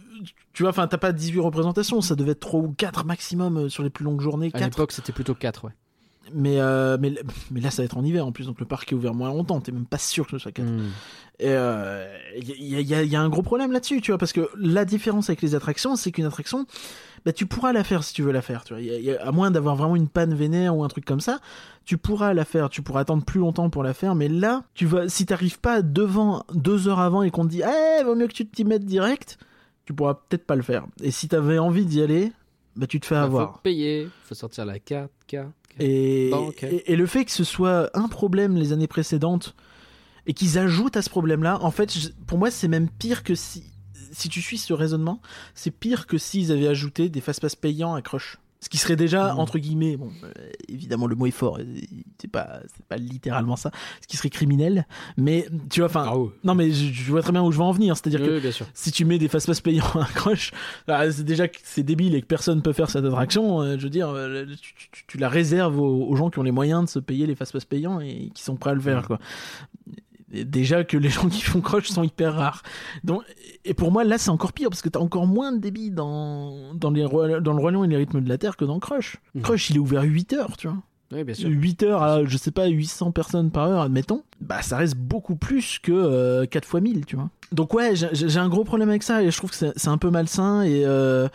tu vois, enfin, t'as pas 18 représentations, ça devait être 3 ou 4 maximum euh, sur les plus longues journées. À 4. l'époque, c'était plutôt 4, ouais. Mais, euh, mais, mais là, ça va être en hiver en plus, donc le parc est ouvert moins longtemps. T'es même pas sûr que ce soit 4. Hmm. Et euh, il y, a- y a- y a un gros problème là-dessus, tu vois, parce que la différence avec les attractions, c'est qu'une attraction, bah, tu pourras la faire si tu veux la faire, tu vois. Y a- y a- à moins d'avoir vraiment une panne vénère ou un truc comme ça, tu pourras la faire, tu pourras attendre plus longtemps pour la faire, mais là, tu vas, si t'arrives pas devant deux heures avant et qu'on te dit, eh, vaut mieux que tu t'y mettes direct, tu pourras peut-être pas le faire. Et si t'avais envie d'y aller, bah, tu te fais Il avoir. faut payer, faut sortir la carte, carte. Et, Bon, ok. et, et le fait que ce soit un problème les années précédentes et qu'ils ajoutent à ce problème-là, en fait, je- pour moi, c'est même pire que si, si tu suis ce raisonnement, c'est pire que s'ils avaient ajouté des fast-pass payants à Crush. Ce qui serait déjà, Mhm. entre guillemets, bon, euh, évidemment, le mot est fort, euh, c'est pas, c'est pas littéralement ça, ce qui serait criminel, mais tu vois, enfin, Ah non, mais je, je vois très bien où je veux en venir, c'est-à-dire que Oui, bien sûr. si tu mets des fast-pass payants à Crush, ah, c'est déjà que c'est débile et que personne peut faire cette attraction. euh, je veux dire, euh, tu, tu- tu la réserves aux, aux gens qui ont les moyens de se payer les fast-pass payants et qui sont prêts à le faire, quoi. Déjà que les gens qui font Crush sont hyper rares. Donc, et pour moi, là, c'est encore pire parce que t'as encore moins de débit dans, dans, les, dans le Lion et les rythmes de la Terre que dans Crush. Mhm. Crush, il est ouvert 8 heures, tu vois. Oui, bien sûr. 8 heures à, je sais pas, 800 personnes par heure, admettons, bah ça reste beaucoup plus que euh, 4 fois 1000, tu vois. Donc ouais, j'ai un gros problème avec ça et je trouve que c'est c'est un peu malsain et euh,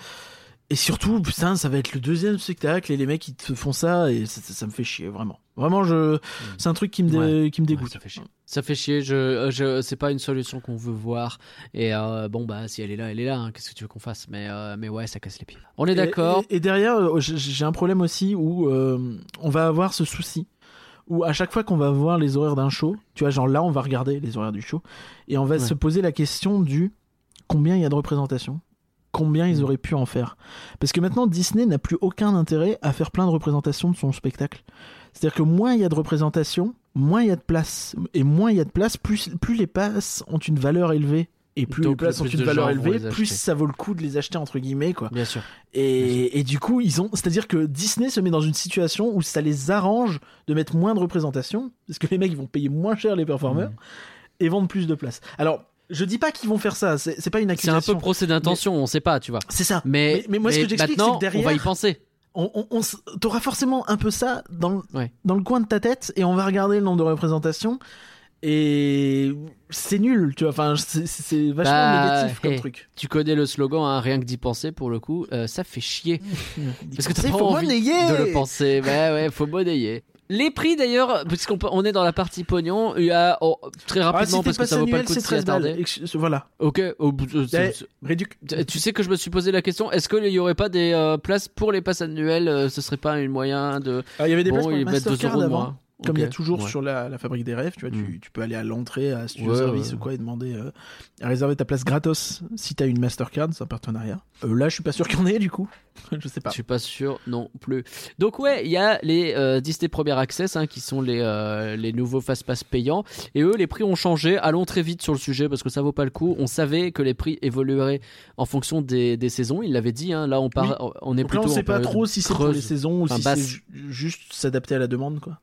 et surtout, putain, ça va être le deuxième spectacle et les mecs ils te font ça et ça, ça- ça me fait chier vraiment. Vraiment, je, c'est un truc qui me, dé- qui me Ouais, dégoûte. ça fait chier. Ça fait chier. Je, euh, je, c'est pas une solution qu'on veut voir. Et euh, bon, bah, si elle est là, elle est là. hein. Qu'est-ce que tu veux qu'on fasse? Mais, euh, mais ouais, ça casse les pieds. On est Et- d'accord. Et, et derrière, j'ai- j'ai un problème aussi où euh, on va avoir ce souci. Où à chaque fois qu'on va voir les horaires d'un show, tu vois, genre là, on va regarder les horaires du show et on va Ouais. se poser la question du combien il y a de représentations, combien ils Mm. auraient pu en faire. Parce que maintenant, Disney n'a plus aucun intérêt à faire plein de représentations de son spectacle. C'est-à-dire que moins il y a de représentations, moins il y a de place. Et moins il y a de place, plus, plus les passes ont une valeur élevée. Et plus Donc, les places ont une valeur élevée, plus ça vaut le coup de les acheter entre guillemets, quoi. Bien sûr. Et, et du coup, ils ont, c'est-à-dire que Disney se met dans une situation où ça les arrange de mettre moins de représentations, parce que les mecs ils vont payer moins cher les performeurs Mhm. et vendre plus de places. Alors, je dis pas qu'ils vont faire ça, c'est pas une C'est un accusation. peu procès d'intention. On sait pas, tu vois. C'est ça. Mais, Mais- mais moi, ce que j'explique, c'est que on va y derrière- penser. On, on- t'auras forcément un peu ça dans, le- Ouais. dans le coin de ta tête et on va regarder le nombre de représentations et c'est nul, tu vois. Enfin, c'est- vachement Bah, négatif comme hey. truc. Tu connais le slogan, hein, rien que d'y penser, pour le coup, euh, ça fait chier. *laughs* Parce que t'as pas faut envie monnayer de le penser. Ouais, ouais, faut monnayer. Les prix d'ailleurs, puisqu'on on est dans la partie pognon, il y a oh, très Ah, rapidement si parce que ça vaut pas le coup de c'est s'y 13 balles. attarder. Ex- Voilà. Ok, au bout de- c'est- Eh, tu- sais que je me suis posé la question, est-ce qu'il y aurait pas des euh, places pour les passes annuelles euh, Ce serait pas un moyen de Ah, il y avait des bon, places pour le ils mettent 2 Mastercard avant. Comme il y a toujours ouais. sur la, la fabrique des rêves, tu vois, tu, Mm. tu peux aller à l'entrée à Studio Ouais, Service ouais. ou quoi et demander euh, à réserver ta place gratos si t'as une Mastercard, c'est un partenariat. Euh, là, je suis pas sûr qu'il y en ait du coup. *laughs* je sais pas. Je suis pas sûr non plus. Donc ouais, il y a les euh, Disney Premier Access hein, qui sont les, euh, les nouveaux fast pass payants et eux les prix ont changé. Allons très vite sur le sujet parce que ça vaut pas le coup. On savait que les prix évolueraient en fonction des, des saisons. Il l'avait dit. Hein. Là on part, on est Donc là, plutôt on en sait pas trop si c'est pour les saisons ou Enfin, si c'est ju- juste s'adapter à la demande, quoi.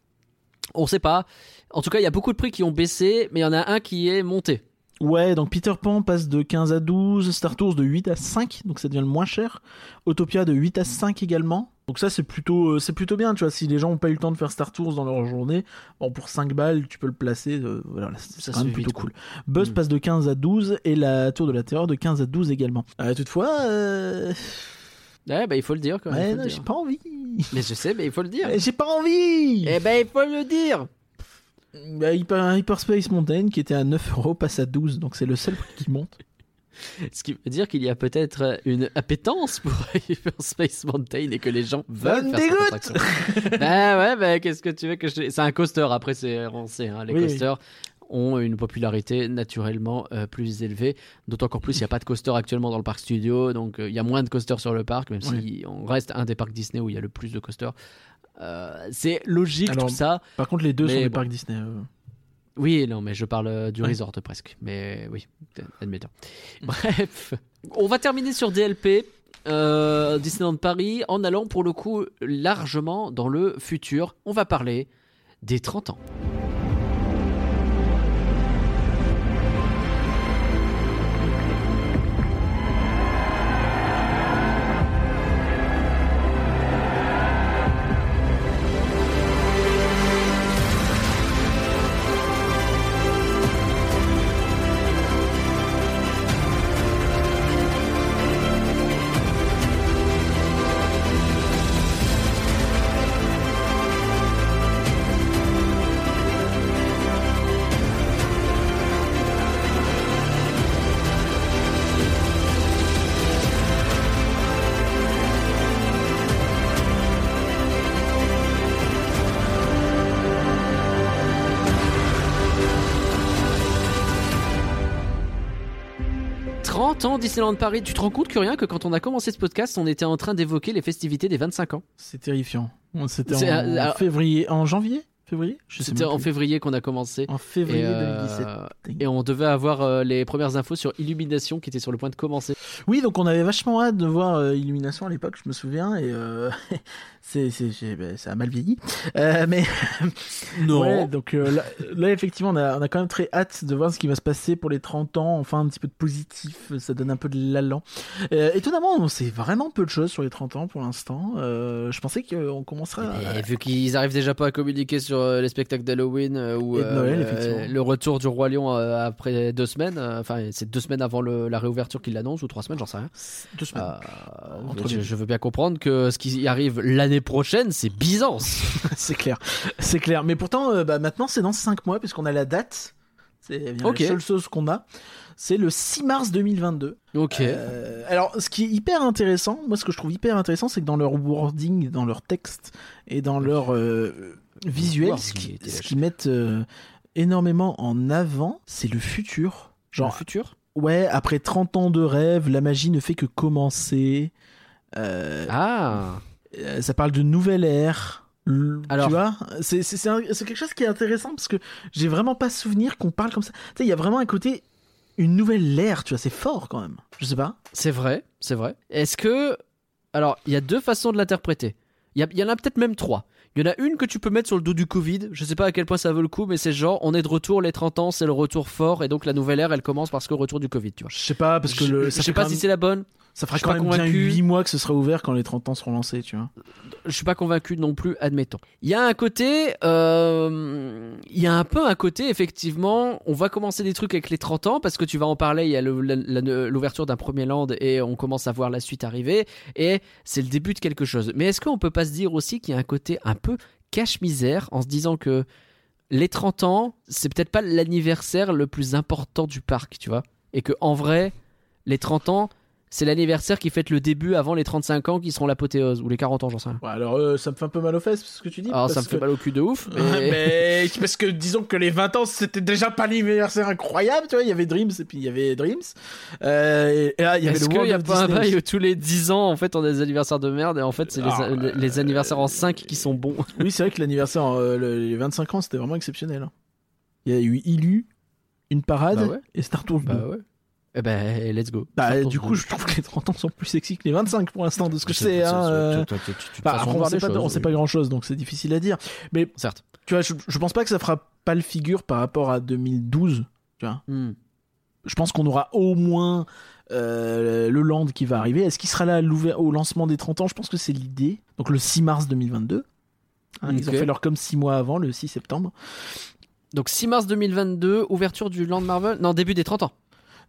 On sait pas. En tout cas, il y a beaucoup de prix qui ont baissé, mais il y en a un qui est monté. Ouais, donc Peter Pan passe de 15 à 12, Star Tours de 8 à 5, donc ça devient le moins cher. Autopia de 8 à 5 également. Donc ça c'est plutôt euh, c'est plutôt bien, tu vois, si les gens ont pas eu le temps de faire Star Tours dans leur journée, bon pour 5 balles, tu peux le placer euh, voilà, c'est quand même plutôt vite, cool. Buzz Mm. passe de 15 à 12 et la Tour de la Terreur de 15 à 12 également. Euh, toutefois euh... Ouais, bah il faut le dire quand même. ouais, non, j'ai pas envie. Mais je sais, mais il faut le dire. Eh, J'ai pas envie. Eh ben il faut le dire. Bah, Hyper, Hyperspace Mountain qui était à 9 euros passe à 12, donc c'est le seul prix qui monte. *laughs* Ce qui veut dire qu'il y a peut-être une appétence pour *laughs* Space Mountain et que les gens veulent faire cette attraction. *laughs* bah ouais, bah qu'est-ce que tu veux que je... C'est un coaster, après c'est on sait, hein, les Oui, oui. Ont une popularité naturellement euh, plus élevée. D'autant qu'en plus, il n'y a pas de coaster actuellement dans le parc studio, donc euh, il y a moins de coasters sur le parc, même si on reste un des parcs Disney où il y a le plus de coasters. Euh, c'est logique Alors, tout ça. Par contre, les deux sont des bon. parcs Disney. Oui, non, mais je parle du Ouais. resort presque. Mais oui, admettons. Bref, on va terminer sur DLP. euh, Disneyland Paris en allant pour le coup largement dans le futur. On va parler des 30 ans. 30 ans Disneyland Paris. Tu te rends compte que rien que quand on a commencé ce podcast, on était en train d'évoquer les festivités des 25 ans. C'est terrifiant. C'était en alors- février, en janvier, février? C'était en février qu'on a commencé. En février Et, euh, 2017. et on devait avoir euh, les premières infos sur Illumination qui était sur le point de commencer. Oui, donc on avait vachement hâte de voir euh, Illumination à l'époque, je me souviens, et euh, *laughs* c'est, ben, ça a mal vieilli. Euh, mais *laughs* ouais, donc euh, là, là, effectivement, on a, on a quand même très hâte de voir ce qui va se passer pour les 30 ans. Enfin, un petit peu de positif, ça donne un peu de l'allant. Euh, étonnamment, on sait vraiment peu de choses sur les 30 ans pour l'instant. Euh, je pensais qu'on commencerait à... Et vu qu'ils arrivent déjà pas à communiquer sur les spectacles d'Halloween ou Noël, euh, effectivement. le retour du roi lion après deux semaines, enfin c'est deux semaines avant le- la réouverture qu'ils l'annoncent ou trois semaines, j'en sais rien. Deux semaines. Euh, Entre je, je veux bien comprendre que ce qui arrive l'année prochaine, c'est Byzance. *laughs* c'est clair, c'est clair. Mais pourtant, euh, bah, maintenant, c'est dans 5 mois, puisqu'on a la date. C'est la seule chose qu'on a. C'est le 6 mars 2022. ok. Euh, alors, ce qui est hyper intéressant, moi, ce que je trouve hyper intéressant, c'est que dans leur wording, dans leur texte et dans leur euh, visuel, ce qui- qu'ils mettent euh, énormément en avant, c'est le futur. Genre Genre, futur? ouais, après 30 ans de rêve, la magie ne fait que commencer. Euh, Ah. Euh, ça parle de nouvelle ère. Alors- tu vois, c'est quelque chose qui est intéressant parce que j'ai vraiment pas souvenir qu'on parle comme ça. Tu sais, il y a vraiment un côté une nouvelle ère, tu vois, c'est fort quand même. Je sais pas. C'est vrai, c'est vrai. Est-ce que. Alors, il y a deux façons de l'interpréter. Il y, en a peut-être même trois. Il y en a une que tu peux mettre sur le dos du Covid. Je sais pas à quel point ça vaut le coup, mais c'est genre, on est de retour, les 30 ans, c'est le retour fort, et donc la nouvelle ère, elle commence parce que retour du Covid, tu vois. Je sais pas parce que le, je sais pas si c'est la bonne. Ça fera quand même bien convaincu. 8 mois que ce sera ouvert quand les 30 ans seront lancés, tu vois. Je suis pas convaincu non plus, admettons. Il y a un côté, euh, il y a un peu un côté, effectivement, on va commencer des trucs avec les 30 ans parce que tu vas en parler. Il y a l'ouverture d'un premier land et on commence à voir la suite arriver et c'est le début de quelque chose. Mais est-ce qu'on peut pas se dire aussi qu'il y a un côté un peu cache-misère en se disant que les 30 ans, c'est peut-être pas l'anniversaire le plus important du parc, tu vois, et que en vrai, les 30 ans, c'est l'anniversaire qui fête le début avant les 35 ans qui seront l'apothéose ou les 40 ans, j'en sais rien. Ouais, alors euh, ça me fait un peu mal aux fesses ce que tu dis. Alors ça parce me fait que- mal au cul de ouf. *laughs* Mais... Parce que disons que les 20 ans c'était déjà pas l'anniversaire incroyable, tu vois, il y avait Dreams et puis il y avait Dreams. Euh, et, là il y avait Est-ce qu'il n'y a pas un Disney bail où tous les 10 ans, en fait, on a des anniversaires de merde et en fait, c'est les, Ah, les- les anniversaires en 5 qui sont bons *laughs* Oui, c'est vrai que l'anniversaire, euh, le- les 25 ans, c'était vraiment exceptionnel. hein. Il y a eu Illu, une parade Bah ouais. et Star Tours 2. Bah ouais. Eh ben, let's go. Bah, du coup, je trouve que les 30 ans sont plus sexy que les 25 pour l'instant, de ce que je sais. Hein, euh. tu- tu- Bah, on voir sait pas, pas grand chose, donc c'est difficile à dire. Mais Certes. tu vois, je, je pense pas que ça fera pas le figure par rapport à 2012. Hmm. Je pense qu'on aura au moins euh, le land qui va arriver. Est-ce qu'il sera là au lancement des 30 ans? Je pense que c'est l'idée. Donc le 6 mars 2022. Hein, Ils ont fait leur comme 6 mois avant, le 6 septembre. Donc 6 mars 2022, ouverture du Land Marvel. Non, début des 30 ans.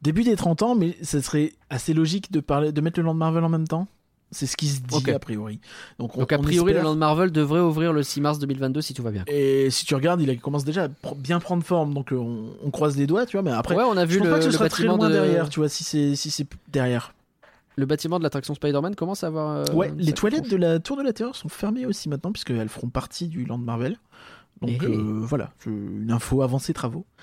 Début des 30 ans, mais ça serait assez logique de, parler, de mettre le land Marvel en même temps. C'est ce qui se dit Ok. a priori. Donc, on- Donc a priori, espère. le Land Marvel devrait ouvrir le 6 mars 2022 si tout va bien. Et si tu regardes, il commence déjà à pr- bien prendre forme, donc euh, on, on croise les doigts, tu vois. Mais après, ouais, on a je vu pense le, pas que ce sera très bâtiment loin de derrière, tu vois, si c'est si c'est derrière. le bâtiment de l'attraction Spider-Man commence à avoir. euh, ouais, les toilettes de la Tour de la Terreur sont fermées aussi maintenant, puisqu'elles feront partie du Land Marvel. Donc euh, voilà, une info avancés travaux. *laughs*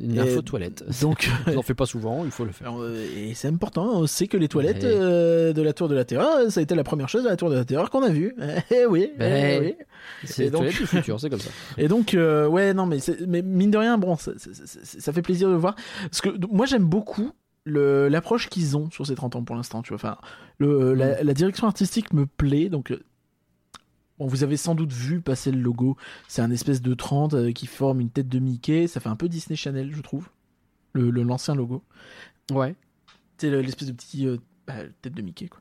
Une Et- info toilette. *laughs* Donc, *laughs* On n'en fait pas souvent, il faut le faire. euh, et c'est important, on sait que les toilettes euh, de la Tour de la Terreur, ça a été la première chose de la Tour de la Terreur qu'on a vue. Eh oui, eh Ben. oui. C'est les donc- toilettes du futur, c'est comme ça. Et donc, euh, ouais, non, mais, mais mine de rien, bon, ça, ça- ça- ça- ça fait plaisir de voir. Parce que moi, j'aime beaucoup le- l'approche qu'ils ont sur ces 30 ans pour l'instant, tu vois. Enfin, le, la, la direction artistique me plaît, donc. Bon, vous avez sans doute vu passer le logo. C'est un espèce de 30 euh, qui forme une tête de Mickey. Ça fait un peu Disney Channel, je trouve. Le l'ancien logo. Ouais. C'est le- l'espèce de petit euh, bah, tête de Mickey, quoi.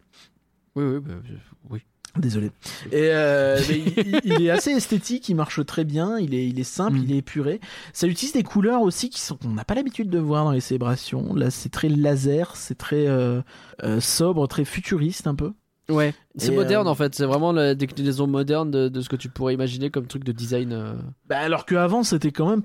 Oui, oui, bah, je- oui. Désolé. Et euh, *laughs* il, il est assez esthétique, il marche très bien, il est, il est simple, Mm. il est épuré. Ça utilise des couleurs aussi qui sont qu'on n'a pas l'habitude de voir dans les célébrations. Là, c'est très laser, c'est très euh, sobre, très futuriste un peu. Ouais, c'est moderne euh, en fait, c'est vraiment la déclinaison moderne de, de ce que tu pourrais imaginer comme truc de design. euh. Bah, alors qu'avant, c'était quand même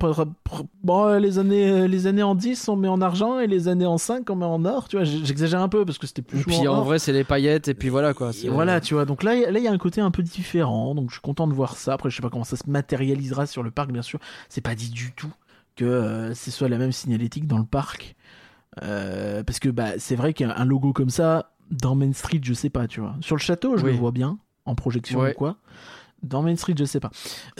bon, euh, les années les années en 10 on met en argent et les années en 5 on met en or. Tu vois, j'exagère un peu parce que c'était plus Et puis en vrai, c'est les paillettes et puis voilà quoi. Et voilà, tu vois. Donc là, il- là, il y a un côté un peu différent. Donc je suis content de voir ça. Après, je sais pas comment ça se matérialisera sur le parc, bien sûr. C'est pas dit du tout que euh, ce soit la même signalétique dans le parc. Euh, parce que bah, c'est vrai qu'un un logo comme ça, dans Main Street, je sais pas, tu vois. Sur le château, je Oui. le vois bien, en projection Ouais. ou quoi. Dans Main Street, je sais pas.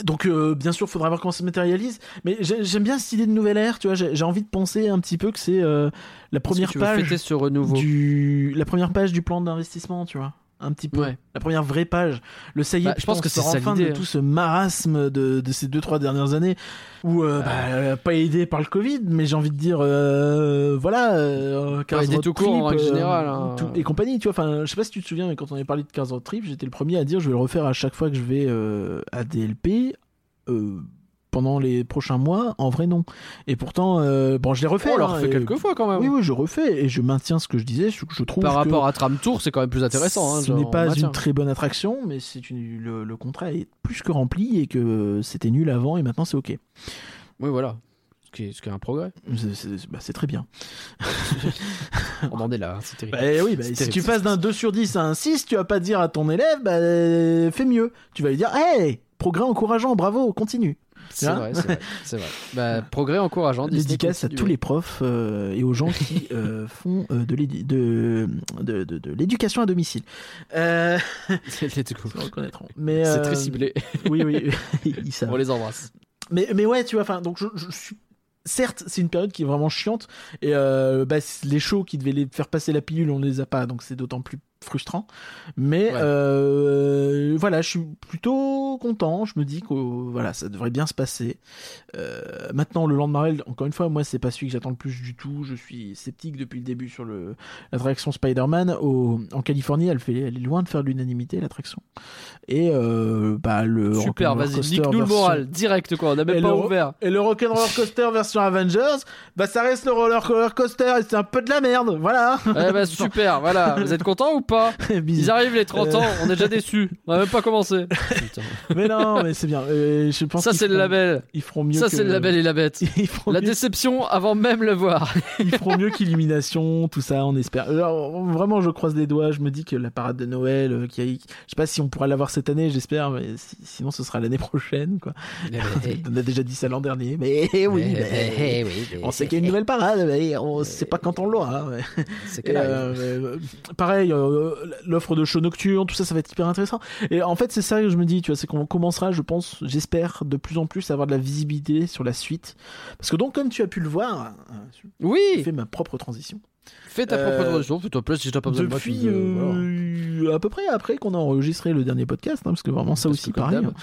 Donc, euh, bien sûr, faudra voir comment ça se matérialise. Mais j'ai- j'aime bien cette idée de nouvelle ère, tu vois. J'ai envie de penser un petit peu que c'est euh, la première tu veux page fêter ce renouveau. du la première page du plan d'investissement, tu vois. Un petit peu. Ouais. La première vraie page. Le ça y est, Bah, je pense que c'est enfin de hein. tout ce marasme de, de ces deux trois dernières années où euh, bah, euh, pas aidé par le Covid, mais j'ai envie de dire euh, voilà. Euh, Cars aidé Road tout court, en règle générale, hein. tout- et compagnie, tu vois. Enfin, je sais pas si tu te souviens, mais quand on avait parlé de Cars Road Trip, j'étais le premier à dire je vais le refaire à chaque fois que je vais à DLP. Pendant les prochains mois, en vrai non. Et pourtant, euh, bon, je l'ai refait. on l'a hein, refait et- quelques fois quand même. oui, oui, je refais et je maintiens ce que je disais. Je, je trouve Par que rapport à Tram Tour, c'est quand même plus intéressant. hein, ce n'est pas une très bonne attraction, mais c'est une, le, le contrat est plus que rempli et que c'était nul avant et maintenant c'est ok. Oui, voilà. Ce qui est, ce qui est un progrès. C'est- bah, très bien. On en est là, hein, c'est terrible. Bah oui, bah, si terrible, tu passes d'un 2 sur 10 à un 6, tu vas pas dire à ton élève, fais mieux. Tu vas lui dire, hey, progrès encourageant, bravo, continue. C'est Hein vrai, c'est vrai. c'est vrai. Bah, progrès encourageant. Dédicace à tous les profs euh, et aux gens qui euh, *laughs* font euh, de l'édu- de, de, de- de l'éducation à domicile. Euh, *laughs* C'est reconnaîtront. Mais, C'est euh, très ciblé. Oui, *laughs* oui, ils savent. On les embrasse. Mais, mais ouais, tu vois, enfin, donc je, je suis. Certes, c'est une période qui est vraiment chiante et euh, bah, les shows qui devaient les faire passer la pilule, on les a pas, donc c'est d'autant plus frustrant. Mais Ouais. euh, voilà, je suis plutôt content. Je me dis que voilà, ça devrait bien se passer. Euh, maintenant, le Landmarel, encore une fois, moi, c'est pas celui que j'attends le plus du tout. Je suis sceptique depuis le début sur le l'attraction Spider-Man. Au- En Californie, elle fait, elle est loin de faire l'unanimité l'attraction. Et euh, bah le Super, vas-y, Coaster nique-nous le version- moral. Direct, quoi. On a même Et pas le- ouvert. et le Rock'n'Roller Coaster version Avengers, bah ça reste le roller coaster et c'est un peu de la merde, voilà. Eh bah, super, voilà. Vous êtes contents ou pas *laughs* Ils arrivent les 30 Euh. ans, on est déjà déçus. On a même pas commencé. *laughs* Putain. mais non, mais c'est bien. Euh, je pense Ça, c'est le label. Ils feront mieux. Ça, c'est le label et la bête. *laughs* Ils La mieux, déception avant même le voir. ils feront mieux qu'Illumination, tout ça, on espère. Alors, vraiment, je croise les doigts. Je me dis que la parade de Noël, euh, qui a, je sais pas si on pourra l'avoir cette année, j'espère, mais si- sinon ce sera l'année prochaine, quoi. On a déjà dit ça l'an dernier, mais Eh oui. mais- On sait qu'il y a une nouvelle parade, mais on sait pas quand on l'aura. euh, euh, pareil, euh, l'offre de show nocturne, tout ça, ça va être hyper intéressant. Et en fait, c'est ça que je me dis, tu vois, c'est qu'on commencera, je pense, j'espère, de plus en plus à avoir de la visibilité sur la suite. Parce que donc, comme tu as pu le voir, euh, je Oui, fais ma propre transition. fais ta Euh, propre transition. Fais-toi plaisir si t'as pas besoin de moi. Depuis voilà. euh, à peu près après qu'on a enregistré le dernier podcast, hein, parce que vraiment ça Parce aussi pareil. hein.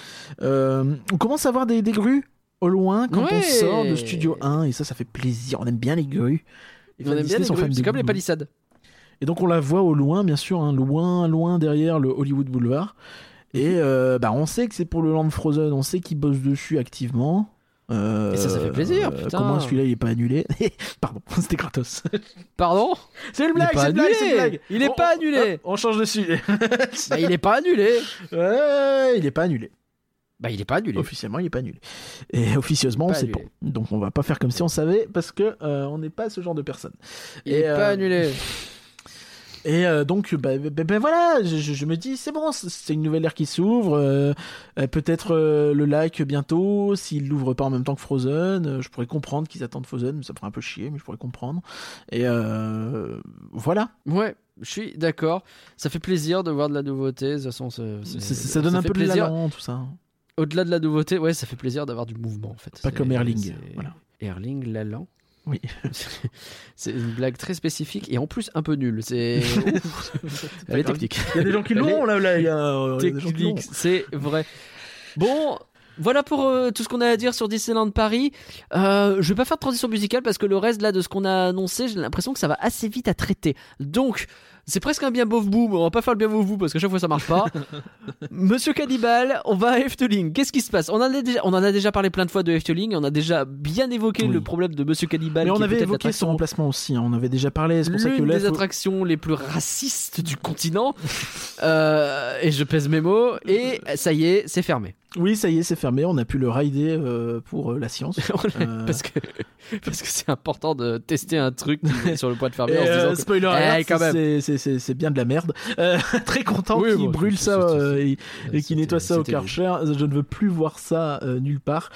Euh, on commence à voir des, des grues au loin quand Ouais. on sort de Studio 1, et ça, ça fait plaisir. On aime bien les grues. Les On aime bien les grues, C'est comme les palissades. Et donc on la voit au loin, bien sûr, hein, loin, loin derrière le Hollywood Boulevard. Et euh, bah, on sait que c'est pour le Land Frozen, on sait qu'ils bossent dessus activement. Euh, Et ça, ça fait plaisir, euh, putain. Comment celui-là il est pas annulé? *laughs* Pardon, *laughs* c'était gratos. Pardon? C'est une blague, c'est une blague, c'est une annulé. blague. Il est On- pas annulé. On change de sujet. *laughs* Bah, il est pas annulé. ouais, il est pas annulé. Bah, il est pas annulé. Officiellement, il est pas annulé. Et officieusement, on Pas sait annulé. pas. Donc on va pas faire comme si on savait, parce que euh, on n'est pas ce genre de personne. Il Et, est pas annulé. Et euh, donc, bah, bah, bah, voilà, je, me dis, c'est bon, c'est une nouvelle ère qui s'ouvre. euh, euh, Peut-être euh, le lac bientôt, s'il l'ouvre pas en même temps que Frozen, je pourrais comprendre qu'ils attendent Frozen, mais ça me ferait un peu chier, mais je pourrais comprendre. Et voilà, Ouais, je suis d'accord. Ça fait plaisir de voir de la nouveauté. De toute façon, ça donne un peu de plaisir. tout ça. Au-delà de la nouveauté, ouais, ça fait plaisir d'avoir du mouvement en fait. Pas comme Erling, voilà. Erling Lalan. Oui. *laughs* c'est une blague très spécifique et en plus un peu nulle. C'est *laughs* elle est technique. Il y a des gens qui l'ont, est là, là, il y a, euh, technique, c'est vrai. Bon, voilà pour euh, tout ce qu'on a à dire sur Disneyland Paris. Euh, je vais pas faire de transition musicale parce que le reste là de ce qu'on a annoncé, j'ai l'impression que ça va assez vite à traiter. Donc, c'est presque un bien bof boom. On va pas faire le bien bof boom parce que chaque fois ça marche pas. *laughs* Monsieur Cannibal, on va à Efteling. Qu'est-ce qui se passe? On en, a déjà, on en a déjà parlé plein de fois de Efteling. On a déjà bien évoqué Oui. le problème de Monsieur Cannibal. Mais on avait évoqué son remplacement aussi, hein, on avait déjà parlé, c'est pour ça que des faut- attractions les plus racistes du continent. *laughs* Euh, et je pèse mes mots. Et ça y est, c'est fermé. Oui, ça y est, c'est fermé, on a pu le rider euh, pour euh, la science. *laughs* Euh, parce que *laughs* parce que c'est important de tester un truc *laughs* sur le point de fermer Et, en se disant euh, que- spoiler Eh, c'est- bien de la merde. Euh, très content Oui, qu'il bon, brûle ça euh, et, et qu'il nettoie ça au Karcher. Je ne veux plus voir ça euh, nulle part.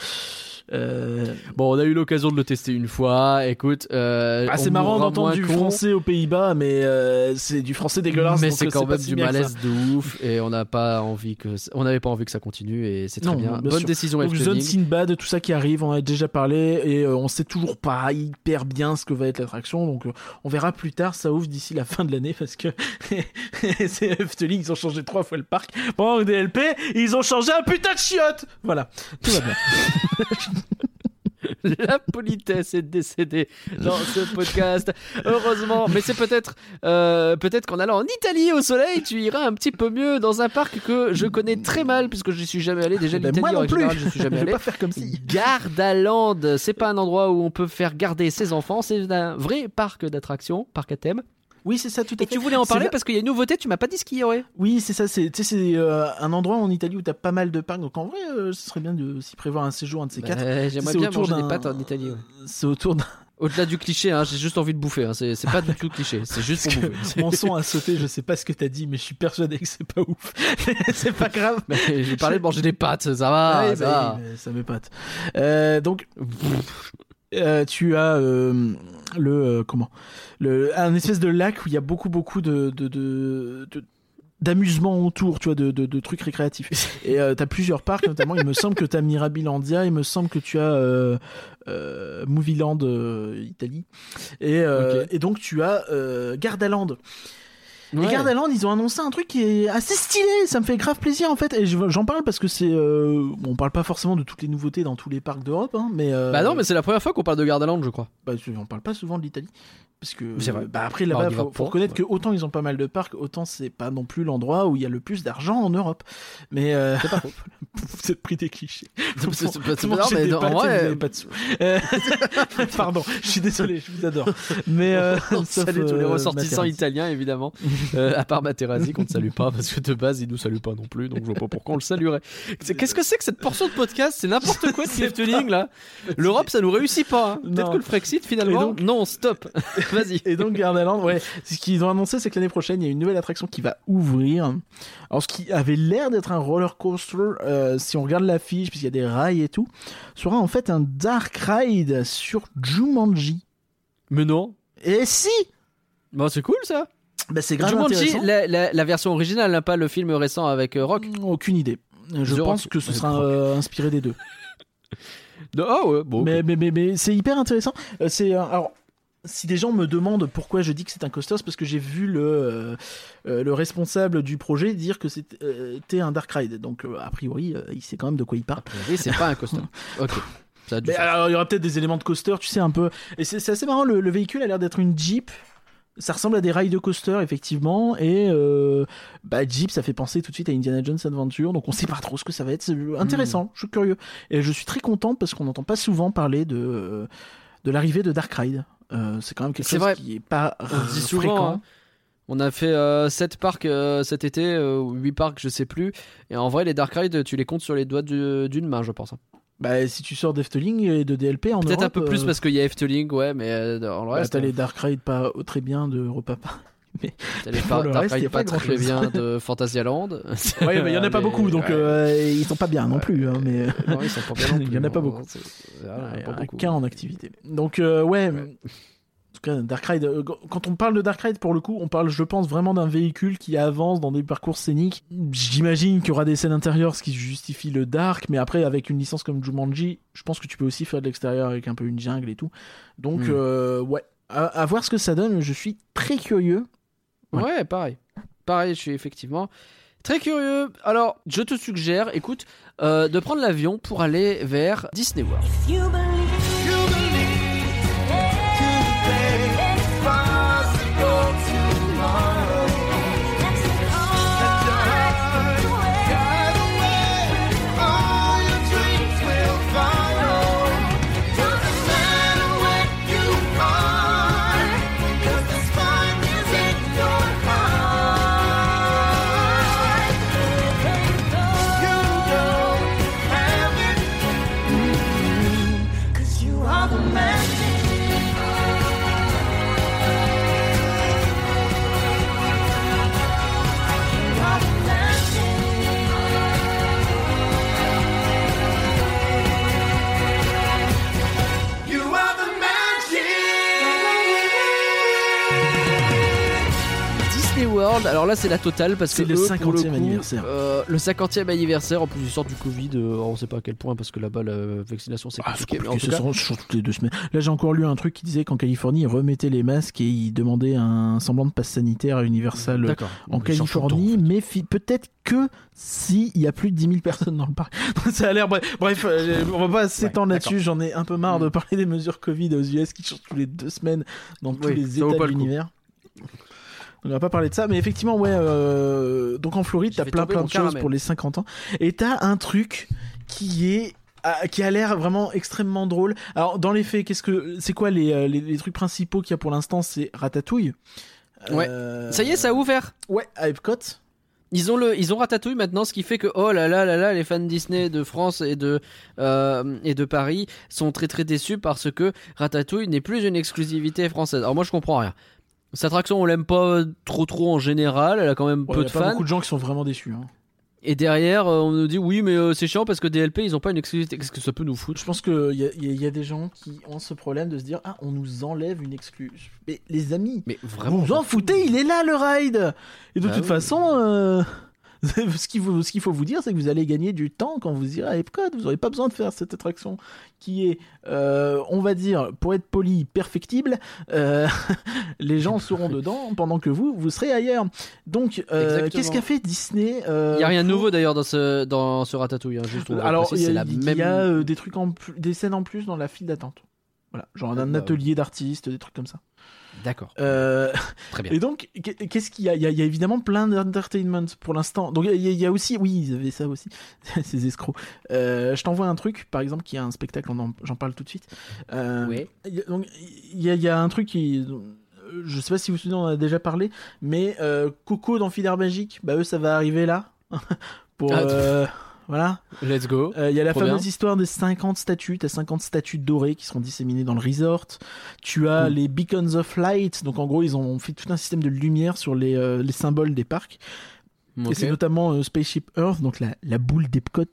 Euh, Bon, on a eu l'occasion de le tester une fois. Écoute, euh, ah, c'est marrant d'entendre du con, français aux Pays-Bas, mais euh, c'est du français dégueulasse. mais c'est quand même si du malaise de ouf et on n'a pas envie que on n'avait pas envie que ça continue et c'est très Non, bien. bien Bonne sûr. décision Donc Efteling. Zone Sinbad, tout ça qui arrive, on en a déjà parlé et euh, on sait toujours pas hyper bien ce que va être l'attraction. Donc euh, on verra plus tard, ça ouvre d'ici la fin de l'année parce que *laughs* c'est Efteling, ils ont changé trois fois le parc. Pendant que DLP, ils ont changé un putain de chiotte. Voilà, tout va bien. *laughs* *laughs* La politesse est décédée dans ce podcast. Heureusement, mais c'est peut-être euh, peut-être qu'en allant en Italie au soleil, tu iras un petit peu mieux dans un parc que je connais très mal puisque je suis jamais allé. Déjà Ben, l'Italie moi en non règle plus. générale, je suis *laughs* jamais Je vais allé. pas faire comme si. Gardaland, c'est pas un endroit où on peut faire garder ses enfants, c'est un vrai parc d'attractions, parc à thème. Oui, c'est ça, tout à Et fait. tu voulais en parler là- parce qu'il y a une nouveauté, tu m'as pas dit ce qu'il y aurait. Oui, c'est ça. C'est tu euh, un endroit en Italie où t'as pas mal de parcs. Donc en vrai, euh, ce serait bien de s'y prévoir un séjour un de ces quatre. Euh, J'aimerais bien autour manger des pâtes en Italie. ouais. *laughs* C'est autour d'un. Au-delà du cliché, hein, j'ai juste envie de bouffer. hein, C'est c'est pas du tout cliché, c'est juste pour que bouffer. Mon son a sauté, je sais pas ce que t'as dit, mais je suis persuadé que c'est pas ouf. *laughs* c'est pas grave. Mais J'ai parlé de manger des pâtes, ça va. Ouais, ça bah va. ça m'épate. Euh, donc, euh, tu as euh, le euh, comment? Le un espèce de lac où il y a beaucoup beaucoup de de, de, de- d'amusement autour, tu vois, de, de, de trucs récréatifs. Et euh, t'as plusieurs parcs, notamment, il me semble que t'as Mirabilandia, il me semble que tu as euh, euh, Movieland euh, Italie, et, et donc tu as Gardaland. Ouais. Et Gardaland, ils ont annoncé un truc qui est assez stylé, ça me fait grave plaisir en fait. Et je- j'en parle parce que c'est. euh, bon, on parle pas forcément de toutes les nouveautés dans tous les parcs d'Europe, hein, mais. euh, Bah non, mais c'est la première fois qu'on parle de Gardaland, je crois. bah, on parle pas souvent de l'Italie. Parce que. C'est vrai. Bah après, là-bas, faut, reconnaître ouais. que autant ils ont pas mal de parcs, autant c'est pas non plus l'endroit où il y a le plus d'argent en Europe. Mais. Euh... C'est pas faux. *laughs* vous êtes pris des clichés. *laughs* C'est- pas- mais des non, pâtes et ouais. vous avez pas de sous. Euh, *laughs* Pardon, je suis désolé, je vous adore. Mais. Euh, salue tous les euh, ressortissants italiens, évidemment. *laughs* Euh, à part Materazzi, qu'on ne salue pas, parce que de base, il nous salue pas non plus, donc je vois pas pourquoi on le saluerait. Qu'est-ce que c'est que cette portion de podcast? C'est n'importe quoi *laughs* de sais Efteling, là. L'Europe, ça nous réussit pas. hein. Peut-être que le Frexit, finalement. Donc- Non, stop. *laughs* Vas-y. Et donc Gardaland, ouais, ce qu'ils ont annoncé, c'est que l'année prochaine, il y a une nouvelle attraction qui va ouvrir. Alors, ce qui avait l'air d'être un roller coaster, euh, si on regarde l'affiche, puisqu'il y a des rails et tout, sera en fait un dark ride sur Jumanji. Mais non. Et si Bon, c'est cool, ça. Bah, C'est grave Jumanji, intéressant. la, la- la version originale, hein, pas le film récent avec euh, Rock. Aucune idée. Je The pense Rock. que ce sera Rock. euh, inspiré des deux. *laughs* De- Ah ouais, bon. Mais, mais, mais, mais c'est hyper intéressant. Euh, c'est euh, alors si des gens me demandent pourquoi je dis que c'est un coaster, c'est parce que j'ai vu le euh, euh, le responsable du projet dire que c'était euh, était un dark ride. Donc euh, a priori, euh, il sait quand même de quoi il parle. Oui, c'est pas un coaster. *laughs* ok. Ça a du Mais sens. alors il y aura peut-être des éléments de coaster, tu sais un peu. Et c'est c'est assez marrant. Le, le véhicule a l'air d'être une Jeep. Ça ressemble à des rails de coaster effectivement et euh, bah Jeep ça fait penser tout de suite à Indiana Jones Adventure donc on sait pas trop ce que ça va être c'est intéressant je suis curieux et je suis très content parce qu'on n'entend pas souvent parler de euh, de l'arrivée de Dark Ride Euh, c'est quand même quelque chose vrai. qui est pas On euh, dit souvent. fréquent hein. On a fait 7 parcs euh, cet été, euh, ou 8 parcs, je sais plus. Et en vrai, les Dark Ride, tu les comptes sur les doigts du- d'une main, je pense. Hein. bah si tu sors d'Efteling et de DLP en Peut-être un Europe, peu plus euh, parce qu'il y a Efteling, ouais, mais euh, dans le bah, reste, t'as euh, les Dark Ride pas très bien de Repapa *laughs* t'as les pour par- le Dark reste, Ride y a pas pas très bien de *laughs* Fantasyland. ouais mais il y en a pas Mais- *laughs* beaucoup donc ouais. euh, ils sont pas bien non plus hein, mais Non, ils sont pas bien non Il y en a pas non, beaucoup. voilà, Ouais, pas un beaucoup. qu'un en activité. Donc euh, ouais, en tout cas Dark Ride. euh, Quand on parle de Dark Ride, pour le coup, on parle, je pense, vraiment d'un véhicule qui avance dans des parcours scéniques. J'imagine qu'il y aura des scènes intérieures, ce qui justifie le dark, mais après avec une licence comme Jumanji, je pense que tu peux aussi faire de l'extérieur avec un peu une jungle et tout. Donc Hmm. euh, ouais, à, à voir ce que ça donne. Je suis très curieux. Ouais. Ouais, pareil. Pareil, je suis effectivement très curieux. Alors, je te suggère, écoute, euh, de prendre l'avion pour aller vers Disney World. Alors là c'est la totale parce que C'est le eux, pour 50e coup, anniversaire. euh, le 50e anniversaire, en plus ils sortent du Covid, euh, on sait pas à quel point parce que là-bas la vaccination c'est Ah, compliqué. mais en compliqué, tout cas, change toutes les deux semaines. Là, j'ai encore lu un truc qui disait qu'en Californie, ils remettaient les masques et ils demandaient un semblant de passe sanitaire à Universal en Californie, mais peut-être que si il y a plus de 10 000 personnes dans le parc. *laughs* ça a l'air bref, bref euh, on va pas s'étendre Ouais, là-dessus, j'en ai un peu marre de Mm. parler des mesures Covid aux US qui changent tous les deux semaines dans tous les états de le On va pas parler de ça, mais effectivement, ouais. euh, donc en Floride, t'as plein plein de choses pour les 50 ans, et t'as un truc qui est ah, qui a l'air vraiment extrêmement drôle. Alors dans les faits, qu'est-ce que c'est quoi les, euh, les, les trucs principaux qu'il y a pour l'instant? C'est Ratatouille. Ouais. Euh, Ça y est, ça a ouvert. Ouais, à Epcot. Ils ont le, ils ont Ratatouille maintenant, ce qui fait que oh là là là là, les fans Disney de France et de euh, et de Paris sont très très déçus parce que Ratatouille n'est plus une exclusivité française. Alors moi je comprends rien. Cette attraction on l'aime pas trop trop en général, elle a quand même Ouais, peu y a de pas fans. beaucoup de gens qui sont vraiment déçus. hein. Et derrière euh, on nous dit oui mais euh, c'est chiant parce que DLP ils ont pas une exclusivité. Qu'est-ce que ça peut nous foutre? Je pense qu'il y a, y a- y a des gens qui ont ce problème de se dire Ah, on nous enlève une exclue. Mais les amis, Mais vraiment. vous en foutez, il est là le ride Et de Bah toute oui. façon, euh, *laughs* ce qu'il faut, faut vous dire, c'est que vous allez gagner du temps quand vous irez à Epcot. Vous n'aurez pas besoin de faire cette attraction qui est, euh, on va dire, pour être poli, perfectible. Euh, *laughs* les gens seront *laughs* dedans pendant que vous, vous serez ailleurs. Donc, euh, qu'est-ce qu'a fait Disney Il y a rien de pour- nouveau d'ailleurs dans ce dans ce Ratatouille. hein, juste Alors, il y a, la il y même. a, des trucs en plus, des scènes en plus dans la file d'attente. Voilà, genre un bah, atelier d'artistes, des trucs comme ça. D'accord. Euh, Très bien. *laughs* et donc, qu'est- qu'est-ce qu'il y a? Il y, a il y a évidemment plein d'entertainment pour l'instant. Donc, il y, a- il y a aussi, oui, ils avaient ça aussi, *laughs* ces escrocs. Euh, je t'envoie un truc, par exemple, qui a un spectacle, j'en parle tout de suite. Euh, Ouais. il y a- donc, il y, a- il y a un truc qui. Je sais pas si vous vous souvenez, on en a déjà parlé, mais euh, Coco dans Filaire Magique, bah eux, ça va arriver là. *laughs* pour. Ah, euh, voilà. Let's go. Euh, Il y a la Trop fameuse bien. histoire des 50 statues. Tu as 50 statues dorées qui seront disséminées dans le resort. Tu as les Beacons of Light. Donc en gros, ils ont fait tout un système de lumière sur les, euh, les symboles des parcs. Et c'est notamment euh, Spaceship Earth, donc la, la boule d'Epcot.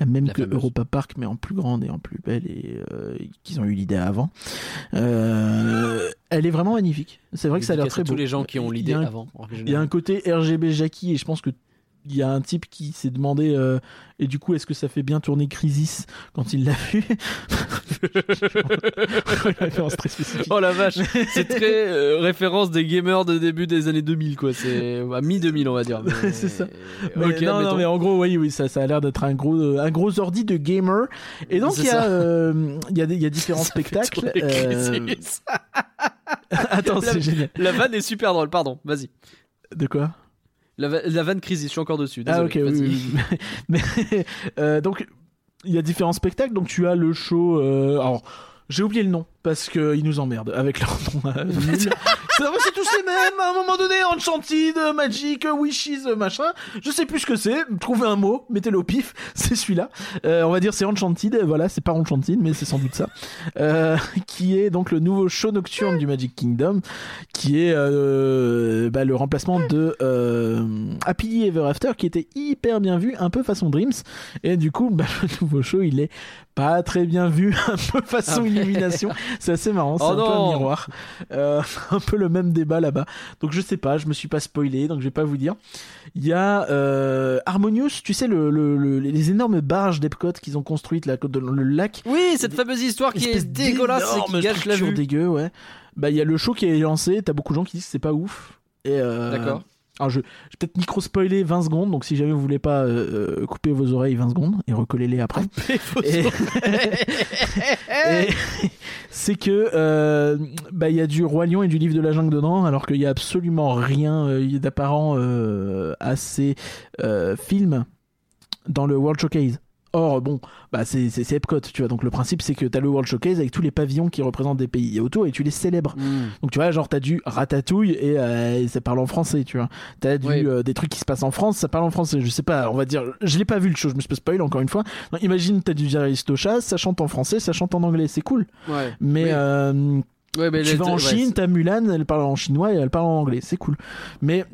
La même La que fameuse. Europa Park, mais en plus grande et en plus belle, et euh, qu'ils ont eu l'idée avant. Euh, elle est vraiment magnifique. C'est vrai que ça a l'air très à tous beau. les gens qui ont l'idée avant. il y a un côté RGB Jackie et je pense que il y a un type qui s'est demandé euh, et du coup est-ce que ça fait bien tourner Crisis quand il l'a vu. *laughs* *laughs* Oh la vache, c'est très euh, référence des gamers de début des années 2000 quoi, c'est à mi 2000 on va dire. mais- *laughs* C'est ça. Mais Ok, non, non, mais en gros, oui, oui, ça, ça a l'air d'être un gros, euh, un gros ordi de gamer. Et donc, il y, a, euh, il y, a y a différents Ça spectacles. euh. Attends, c'est génial. La vanne est super drôle, pardon, vas-y. De quoi? La, va- la vanne Crisis, je suis encore dessus. Ah, ok, oui, vas-y. oui. *laughs* Mais, euh, donc, il y a différents spectacles. Donc, tu as le show. euh, alors, j'ai oublié le nom parce qu'ils nous emmerdent avec leur nom. euh, c'est vrai, c'est tous les mêmes. À un moment donné, Enchanted, Magic, Wishes, machin. Je sais plus ce que c'est. Trouvez un mot, mettez-le au pif. *laughs* C'est celui-là. Euh, on va dire c'est Enchanted. Voilà, c'est pas Enchanted, mais c'est sans doute ça. Euh, *laughs* qui est donc le nouveau show nocturne du Magic Kingdom, qui est euh, bah, le remplacement de Happily Ever After, qui était hyper bien vu, un peu façon Dreams. Et du coup, bah, *laughs* le nouveau show, il est pas très bien vu, un peu façon Illumination. *laughs* C'est assez marrant, c'est Oh un peu un miroir. Euh, *laughs* un peu le même débat là-bas. Donc je sais pas, je me suis pas spoilé, donc je vais pas vous dire. Il y a euh, Harmonious, tu sais, le, le- le- les énormes barges d'Epcot qu'ils ont construites là, le lac. Oui, cette fameuse histoire qui est dégueulasse et qui gâche la vue. dégueu, ouais. Bah, il y a le show qui est lancé, t'as beaucoup de gens qui disent que c'est pas ouf. Et euh, D'accord. Alors, je, je vais peut-être micro-spoiler 20 secondes, donc si jamais vous voulez pas euh, euh, couper vos oreilles 20 secondes et recoller-les après. Et- *laughs* Et c'est que euh, bah il y a du roi lion et du livre de la jungle dedans alors qu'il y a absolument rien euh, d'apparent à ces films dans le World Showcase. Or bon, bah c'est c'est c'est Epcot, tu vois. Donc le principe c'est que t'as le World Showcase avec tous les pavillons qui représentent des pays autour et tu les célèbres. Hmm. Donc tu vois, genre t'as du ratatouille et, euh, et ça parle en français, tu vois. T'as du Oui. euh, des trucs qui se passent en France, ça parle en français. Je sais pas, on va dire, je l'ai pas vu le show, je me suis pas spoil encore une fois. Non, imagine t'as du Aristochas, ça chante en français, ça chante en anglais, c'est cool. Ouais. Mais Oui. euh, Ouais, mais tu les- vas en ouais, Chine, c'est- t'as Mulan, elle parle en chinois et elle parle en anglais, c'est cool. Mais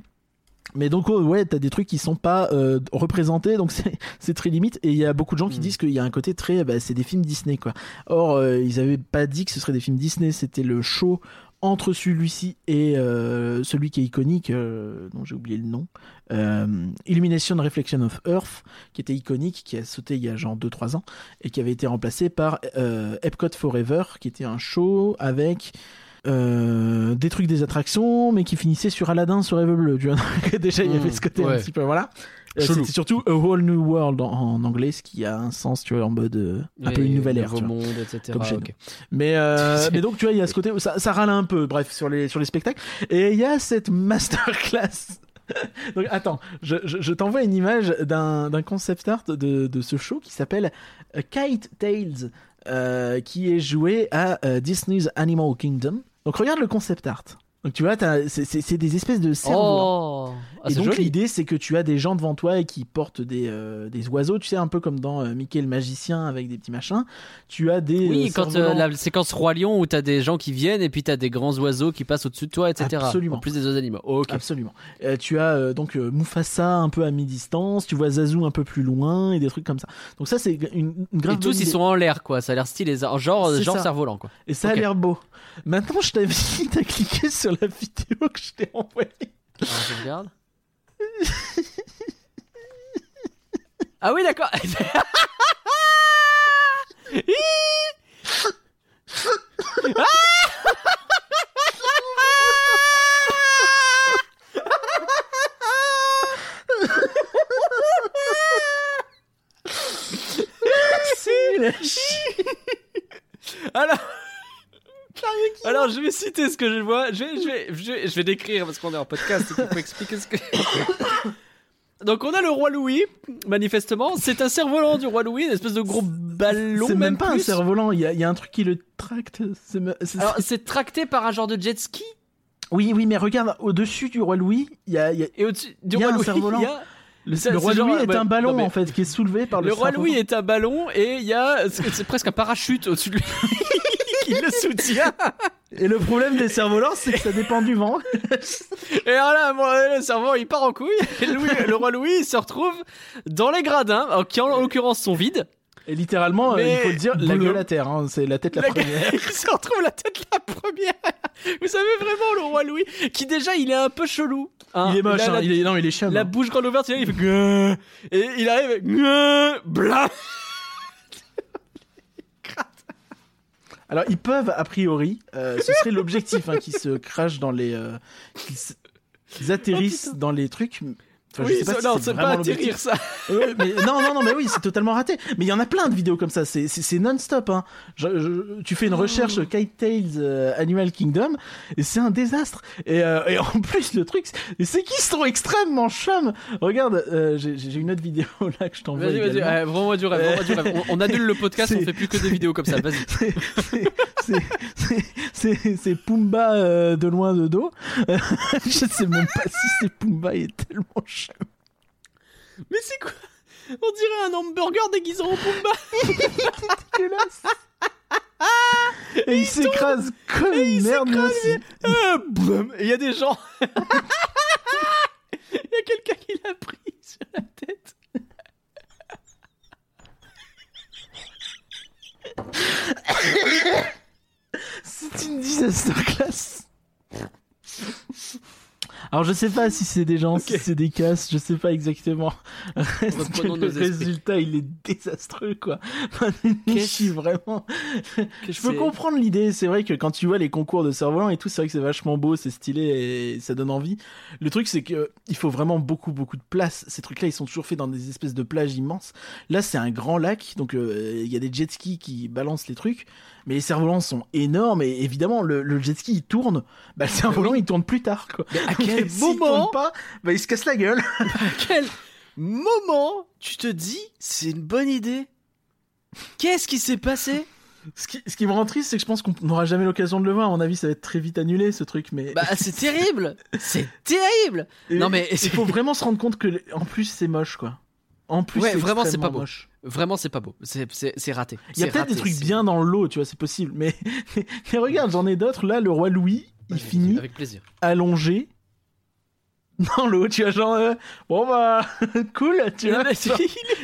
mais donc oh, ouais, t'as des trucs qui sont pas euh, représentés, donc *laughs* c'est c'est très limite. Et il y a beaucoup de gens qui Mm. disent qu'il y a un côté très, bah, c'est des films Disney quoi. Or euh, ils avaient pas dit que ce serait des films Disney, c'était le show entre celui-ci et euh, celui qui est iconique, euh, dont j'ai oublié le nom, euh, Illumination Reflection of Earth, qui était iconique, qui a sauté il y a genre 2-3 ans, et qui avait été remplacé par Epcot Forever, qui était un show avec euh, des trucs des attractions, mais qui finissait sur Aladdin sur Rêve Bleu. Tu vois *laughs* Donc, déjà il y avait Mm, ce côté un petit peu voilà. Euh. C'était surtout A Whole New World en, en anglais, ce qui a un sens, tu vois, en mode euh, un peu une nouvelle ère. tu vois. monde, etc. Comme ok. Mais, euh, *laughs* mais donc, tu vois, il y a ce côté ça, ça râle un peu, bref, sur les, sur les spectacles. Et il y a cette masterclass. *laughs* donc, attends, je, je, je t'envoie une image d'un concept art de, de ce show qui s'appelle Kite Tales, euh, qui est joué à euh, Disney's Animal Kingdom. Donc, regarde le concept art. Donc, tu vois, c'est- des espèces de cerfs volants. Ah, et donc l'idée c'est que tu as des gens devant toi et qui portent des, euh, des oiseaux, tu sais, un peu comme dans euh, Mickey le magicien avec des petits machins. Tu as des... Oui, euh, quand euh, la séquence Roi Lion où t'as des gens qui viennent et puis t'as des grands oiseaux qui passent au-dessus de toi, etc. Absolument. En plus des autres animaux. Ok. Absolument. Tu as donc Mufasa un peu à mi-distance, tu vois Zazu un peu plus loin et des trucs comme ça. Donc ça c'est une, une grave Et tous ils sont en l'air quoi, ça a l'air stylé, genre genre cerf-volant quoi. et ça a l'air beau. Maintenant je t'invite *laughs* à cliquer sur la vidéo que je t'ai envoyée. Alors, je regarde. Ah oui d'accord. *laughs* Alors. Alors je vais citer ce que je vois. Je vais, je vais, je vais, je vais décrire parce qu'on est en podcast et qu'il faut expliquer ce que. *coughs* Donc on a le roi Louis, manifestement. C'est un cerf-volant du roi Louis, une espèce de gros ballon. C'est même pas un cerf-volant, il y, a- y a un truc qui le tracte. c'est me- Alors c'est tracté par un genre de jet ski. Oui, oui, mais regarde, au-dessus du roi Louis, il y a, y a- Et au-dessus du y a roi un *laughs* cerf-volant. le, roi genre- Louis est ouais, un ballon non, mais- en fait qui est soulevé par le, le roi. Louis est un ballon et il y a c'est c'est presque un parachute au-dessus de lui *laughs* qui le soutient. Et le problème des cerfs-volants, c'est que ça dépend du vent. Et alors là, bon, le cerveau il part en couille. Et Louis- le roi Louis il se retrouve dans les gradins, qui en l'occurrence sont vides. Et littéralement, euh, il faut le dire, la gueule à terre, hein, c'est la tête la, La- première. *laughs* il se retrouve la tête la première. Vous savez vraiment le roi Louis qui déjà il est un peu chelou. hein. il est moche, hein, la, il est, non, il est chum. la bouche grande ouverte, il fait Gueuh et il arrive Gueuh Alors, ils peuvent, a priori, euh, ce serait l'objectif, hein, qu'ils se crachent dans les. euh, qu'ils qu'ils atterrissent dans les trucs. Enfin, je oui, sais pas ça- si non, c'est pas atterrir ça. *laughs* Ouais, mais non, non, non, mais oui, c'est totalement raté. Mais il y en a plein de vidéos comme ça. C'est, c'est, c'est non-stop. Hein. Je- je- tu fais une Oh. recherche Kite Tales euh, Animal Kingdom et c'est un désastre. Et, euh, et en *laughs* plus, le truc, c'est, qu'ils sont extrêmement chum. Regarde, euh, j'ai, j'ai une autre vidéo *laughs* là que je t'envoie. Vas-y, vas-y, vraiment du rêve, du rêve. On, on annule le podcast, on fait plus que des vidéos comme ça. Vas-y. C'est Pumba euh, de loin de dos. je sais même pas si c'est Pumba, il est tellement chum. Mais c'est quoi? On dirait un hamburger déguisé en Pumba. *laughs* dégueulasse. Et il s'écrase comme une merde aussi. Et il y a des gens. *laughs* Il y a quelqu'un qui l'a pris sur la tête. C'est une disaster class. Alors je sais pas si c'est des gens, si Ok. c'est des casses, je sais pas exactement. Reste que le résultat il est désastreux quoi. *laughs* Je suis vraiment. *laughs* Je peux comprendre l'idée, c'est vrai que quand tu vois les concours de cerf-volant et tout, c'est vrai que c'est vachement beau, c'est stylé et ça donne envie. Le truc c'est que il faut vraiment beaucoup beaucoup de place. Ces trucs-là ils sont toujours faits dans des espèces de plages immenses. Là c'est un grand lac, donc euh, il y a des jet skis qui balancent les trucs, mais les cerfs-volants sont énormes et évidemment le, le jet ski il tourne, bah le cerf-volant il tourne plus tard quoi. Mais à *laughs* quel moment tourne pas, bah il se casse la gueule. *laughs* À quel moment tu te dis c'est une bonne idée? Qu'est-ce qui s'est passé? Ce qui, ce qui me rend triste, c'est que je pense qu'on n'aura jamais l'occasion de le voir. À mon avis, ça va être très vite annulé ce truc, mais. Bah *laughs* c'est terrible C'est terrible Et non, mais- il faut vraiment se rendre compte que, en plus, c'est moche, quoi. En plus, Ouais, vraiment, c'est pas beau. moche. Vraiment c'est pas beau, c'est- raté. Il y a peut-être des trucs bien dans l'eau, tu vois, c'est possible. Mais, *laughs* mais regarde, j'en ai d'autres. Là, le roi Louis, il finit Avec plaisir. allongé dans l'eau. Tu vois, genre, euh, bon bah, *laughs* cool, tu vois.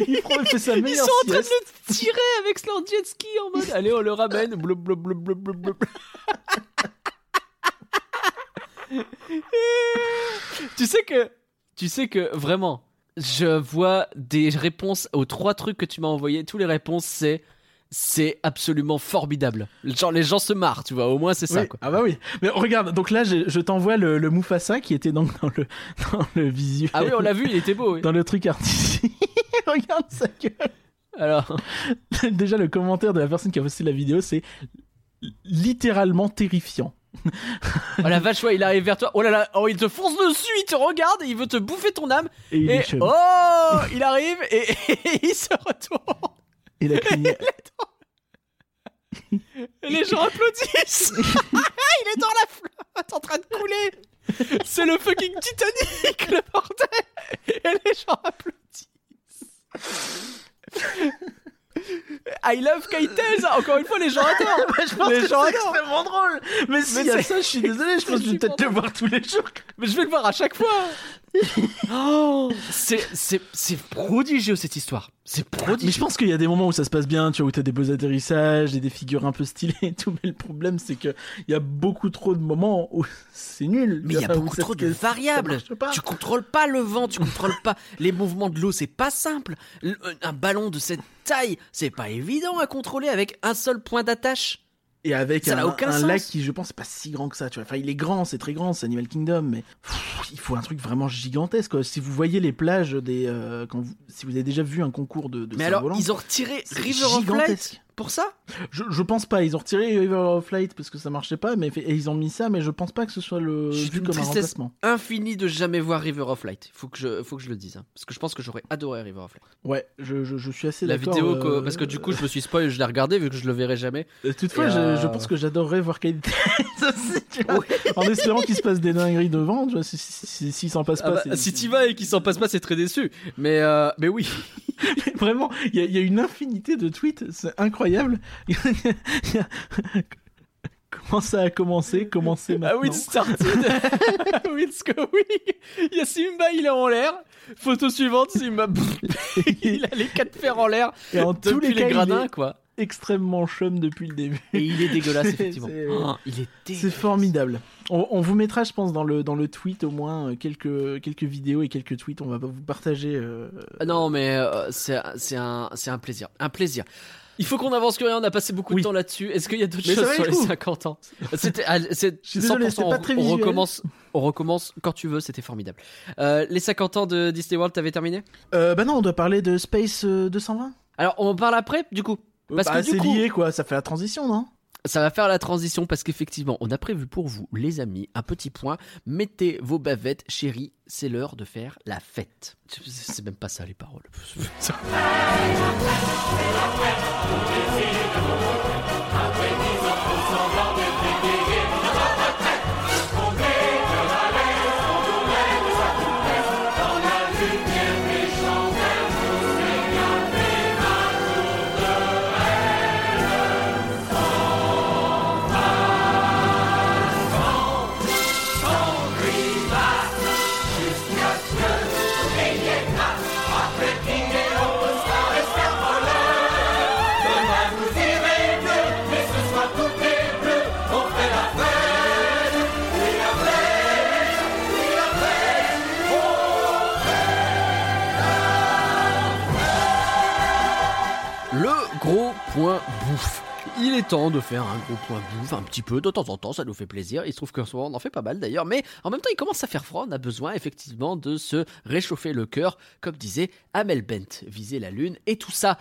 Il- prend, il fait sa *laughs* Ils meilleure sont en train de le tirer avec leur jet ski en mode Allez, on le ramène. Blub, blub, blub, blub, blub, blub. tu sais que, tu sais que vraiment, je vois des réponses aux trois trucs que tu m'as envoyés. Tous les réponses, c'est, c'est absolument formidable. Genre les gens se marrent, tu vois. Au moins c'est ça. Oui. Quoi. Ah bah oui. Mais regarde, donc là, je, je t'envoie le, le Mufasa qui était donc dans le, dans le visuel. Ah oui, on l'a vu, il était beau. oui. Dans le truc artistique. *laughs* regarde sa gueule. Alors, *laughs* Déjà, le commentaire de la personne qui a posté la vidéo, c'est littéralement terrifiant. Oh la vache, ouais, il arrive vers toi. Oh là là, oh il te fonce dessus, il te regarde, et il veut te bouffer ton âme. Et il Et oh, il arrive et, et *laughs* il se retourne. Et la crinière. *laughs* Les gens applaudissent. *laughs* il est dans la flotte en train de couler. C'est le fucking Titanic, le bordel. Et les gens applaudissent. I love Kaites. Encore une fois, les gens adorent. *laughs* je pense Les que gens c'est adorent. extrêmement drôle. Mais s'il y a c'est- ça, je suis désolé. Je pense que je vais peut-être le voir tous les jours. Mais je vais le voir à chaque fois. Oh, c'est prodigieux cette histoire. C'est prodigieux. Mais je pense qu'il y a des moments où ça se passe bien, tu vois, où t'as des beaux atterrissages et des figures un peu stylées et tout. Mais le problème, c'est que il y a beaucoup trop de moments où c'est nul. Mais il y a beaucoup trop de variables. Tu contrôles pas le vent, tu contrôles pas *laughs* les mouvements de l'eau, c'est pas simple. Le- Un ballon de cette taille, c'est pas évident à contrôler avec un seul point d'attache. Et avec Ça un, aucun lac qui, je pense, pas si grand que ça. Tu vois. Enfin, il est grand, c'est très grand, c'est Animal Kingdom, mais pff, il faut un truc vraiment gigantesque. quoi. Si vous voyez les plages des, euh, quand vous, si vous avez déjà vu un concours de, de Mais alors, ils ont retiré River of. Light pour ça? Je, je pense pas. Ils ont retiré River of Light parce que ça marchait pas, mais et ils ont mis ça, mais je pense pas que ce soit le vu une comme un remplacement. infinie de jamais voir River of Light. Faut que je, faut que je le dise. hein. Parce que je pense que j'aurais adoré River of Light. Ouais, je, je, suis assez La d'accord. vidéo, que- euh, parce que du coup, je me suis spoil, je l'ai regardé vu que je le verrai jamais. euh, Toutefois, Et, je, euh, je pense que j'adorerais voir Kate *laughs* aussi, tu vois. en espérant qu'il se passe des dingueries devant. tu vois, si- si- si- s'en passe Ah pas, bah, si t'y vas et qu'il s'en passe pas, c'est très déçu. Mais, euh, mais oui. *laughs* Vraiment, il y, y a une infinité de tweets, c'est incroyable. A- *laughs* Comment ça a commencé? Comment c'est Ah maintenant? *laughs* oui, started. oui. Il y a Simba, il est en l'air. Photo suivante, Simba. *laughs* il a les quatre fers en l'air. Et en tous les cas, gradins, est quoi. extrêmement chum depuis le début. Et il est dégueulasse, effectivement. Oh, il est C'est formidable. On, on vous mettra, je pense, dans le, dans le tweet au moins euh, quelques, quelques vidéos et quelques tweets. On va vous partager. euh, Ah Non, mais euh, c'est un, c'est un plaisir. Un plaisir. Il faut qu'on avance que rien, on a passé beaucoup Oui. de temps là-dessus. Est-ce qu'il y a d'autres choses sur le les coup. 50 ans? C'était ah, c'est Je suis désolé, 100%, c'était pas très on, recommence, on recommence quand tu veux, c'était formidable. Euh, les 50 ans de Disney World, t'avais terminé? Euh, bah non, on doit parler de Space euh, 220. Alors, on en parle après, du coup? Parce Bah, que du c'est coup- lié quoi, ça fait la transition, non? Ça va faire la transition parce qu'effectivement, on a prévu pour vous, les amis, un petit point. Mettez vos bavettes, chérie, c'est l'heure de faire la fête. C'est même pas ça les paroles. *laughs* Il est temps de faire un gros point bouffe, un petit peu, de temps en temps, ça nous fait plaisir. Il se trouve qu'en ce on en fait pas mal d'ailleurs, mais en même temps, il commence à faire froid. On a besoin effectivement de se réchauffer le cœur, comme disait Amel Bent, viser la lune et tout ça.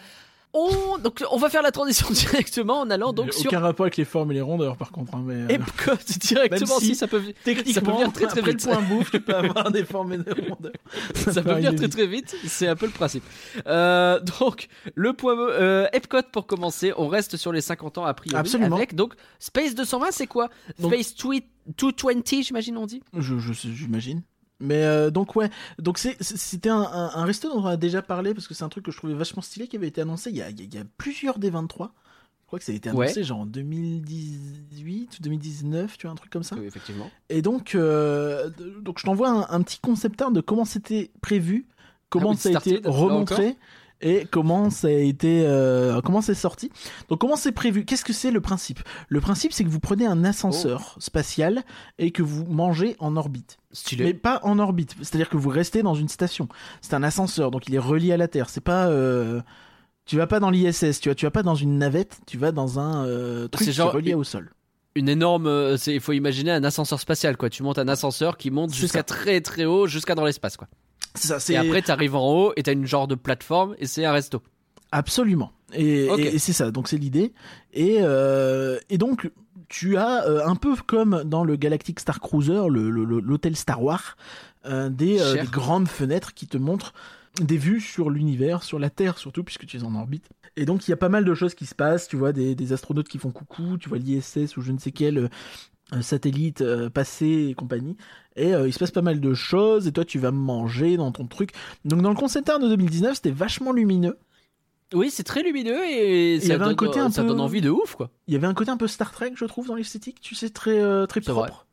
On, donc, on va faire la transition *laughs* directement en allant donc sur Aucun rapport avec les formes et les rondeurs par contre. hein, mais, euh, Epcot *laughs* directement. Même si, si, ça peut, techniquement, ça peut venir très très vite. le point bouffe, tu peux *laughs* avoir des formes et des rondeurs. ça peut peut venir très très vite, c'est un peu le principe. Euh, donc, le point euh, Epcot pour commencer, on reste sur les 50 ans a priori. Absolument. Avec donc Space 220, c'est quoi? Donc- Space Tweet 220, j'imagine on dit? Je, j'imagine. Mais euh, donc ouais, donc c'était un, un, un resto dont on a déjà parlé parce que c'est un truc que je trouvais vachement stylé qui avait été annoncé il y a, il y a- plusieurs des 23. Je crois que ça a été annoncé Ouais. genre en 2018 ou 2019, tu vois, un truc comme ça. Oui, effectivement. Et donc, euh, donc je t'envoie un, un petit concept art de comment c'était prévu, comment Ah oui, ça a été remontré. Et comment ça a été, euh, comment c'est sorti. Donc comment c'est prévu? Qu'est-ce que c'est le principe? Le principe, c'est que vous prenez un ascenseur spatial et que vous mangez en orbite. Stylé. Mais pas en orbite, c'est-à-dire que vous restez dans une station. C'est un ascenseur, donc il est relié à la Terre. C'est pas, euh, tu vas pas dans l'ISS, tu vas, tu vas pas dans une navette, tu vas dans un euh, truc qui est relié une- au sol. Une énorme. euh, Il faut imaginer un ascenseur spatial, quoi. Tu montes un ascenseur qui monte jusqu'à très très haut, jusqu'à dans l'espace, quoi. Ça. Et après, t'arrives en haut et t'as une genre de plateforme et c'est un resto. Absolument. Et, c'est ça, donc c'est l'idée. Et, euh, et donc, tu as euh, un peu comme dans le Galactic Star Cruiser, l'hôtel Star Wars, euh, des grandes fenêtres qui te montrent des vues sur l'univers, sur la Terre surtout, puisque tu es en orbite. Et donc, il y a pas mal de choses qui se passent. Tu vois des, des astronautes qui font coucou, tu vois l'ISS ou je ne sais quel euh, euh, satellite euh, passer et compagnie. Et euh, il se passe pas mal de choses, et toi, tu vas manger dans ton truc. Donc, dans le concept art de 2019, c'était vachement lumineux. Oui, c'est très lumineux et ça, avait un donne, côté un ça peu- donne envie de ouf, quoi. il y avait un côté un peu Star Trek, je trouve, dans l'esthétique, tu sais, très, euh, très vrai. propre,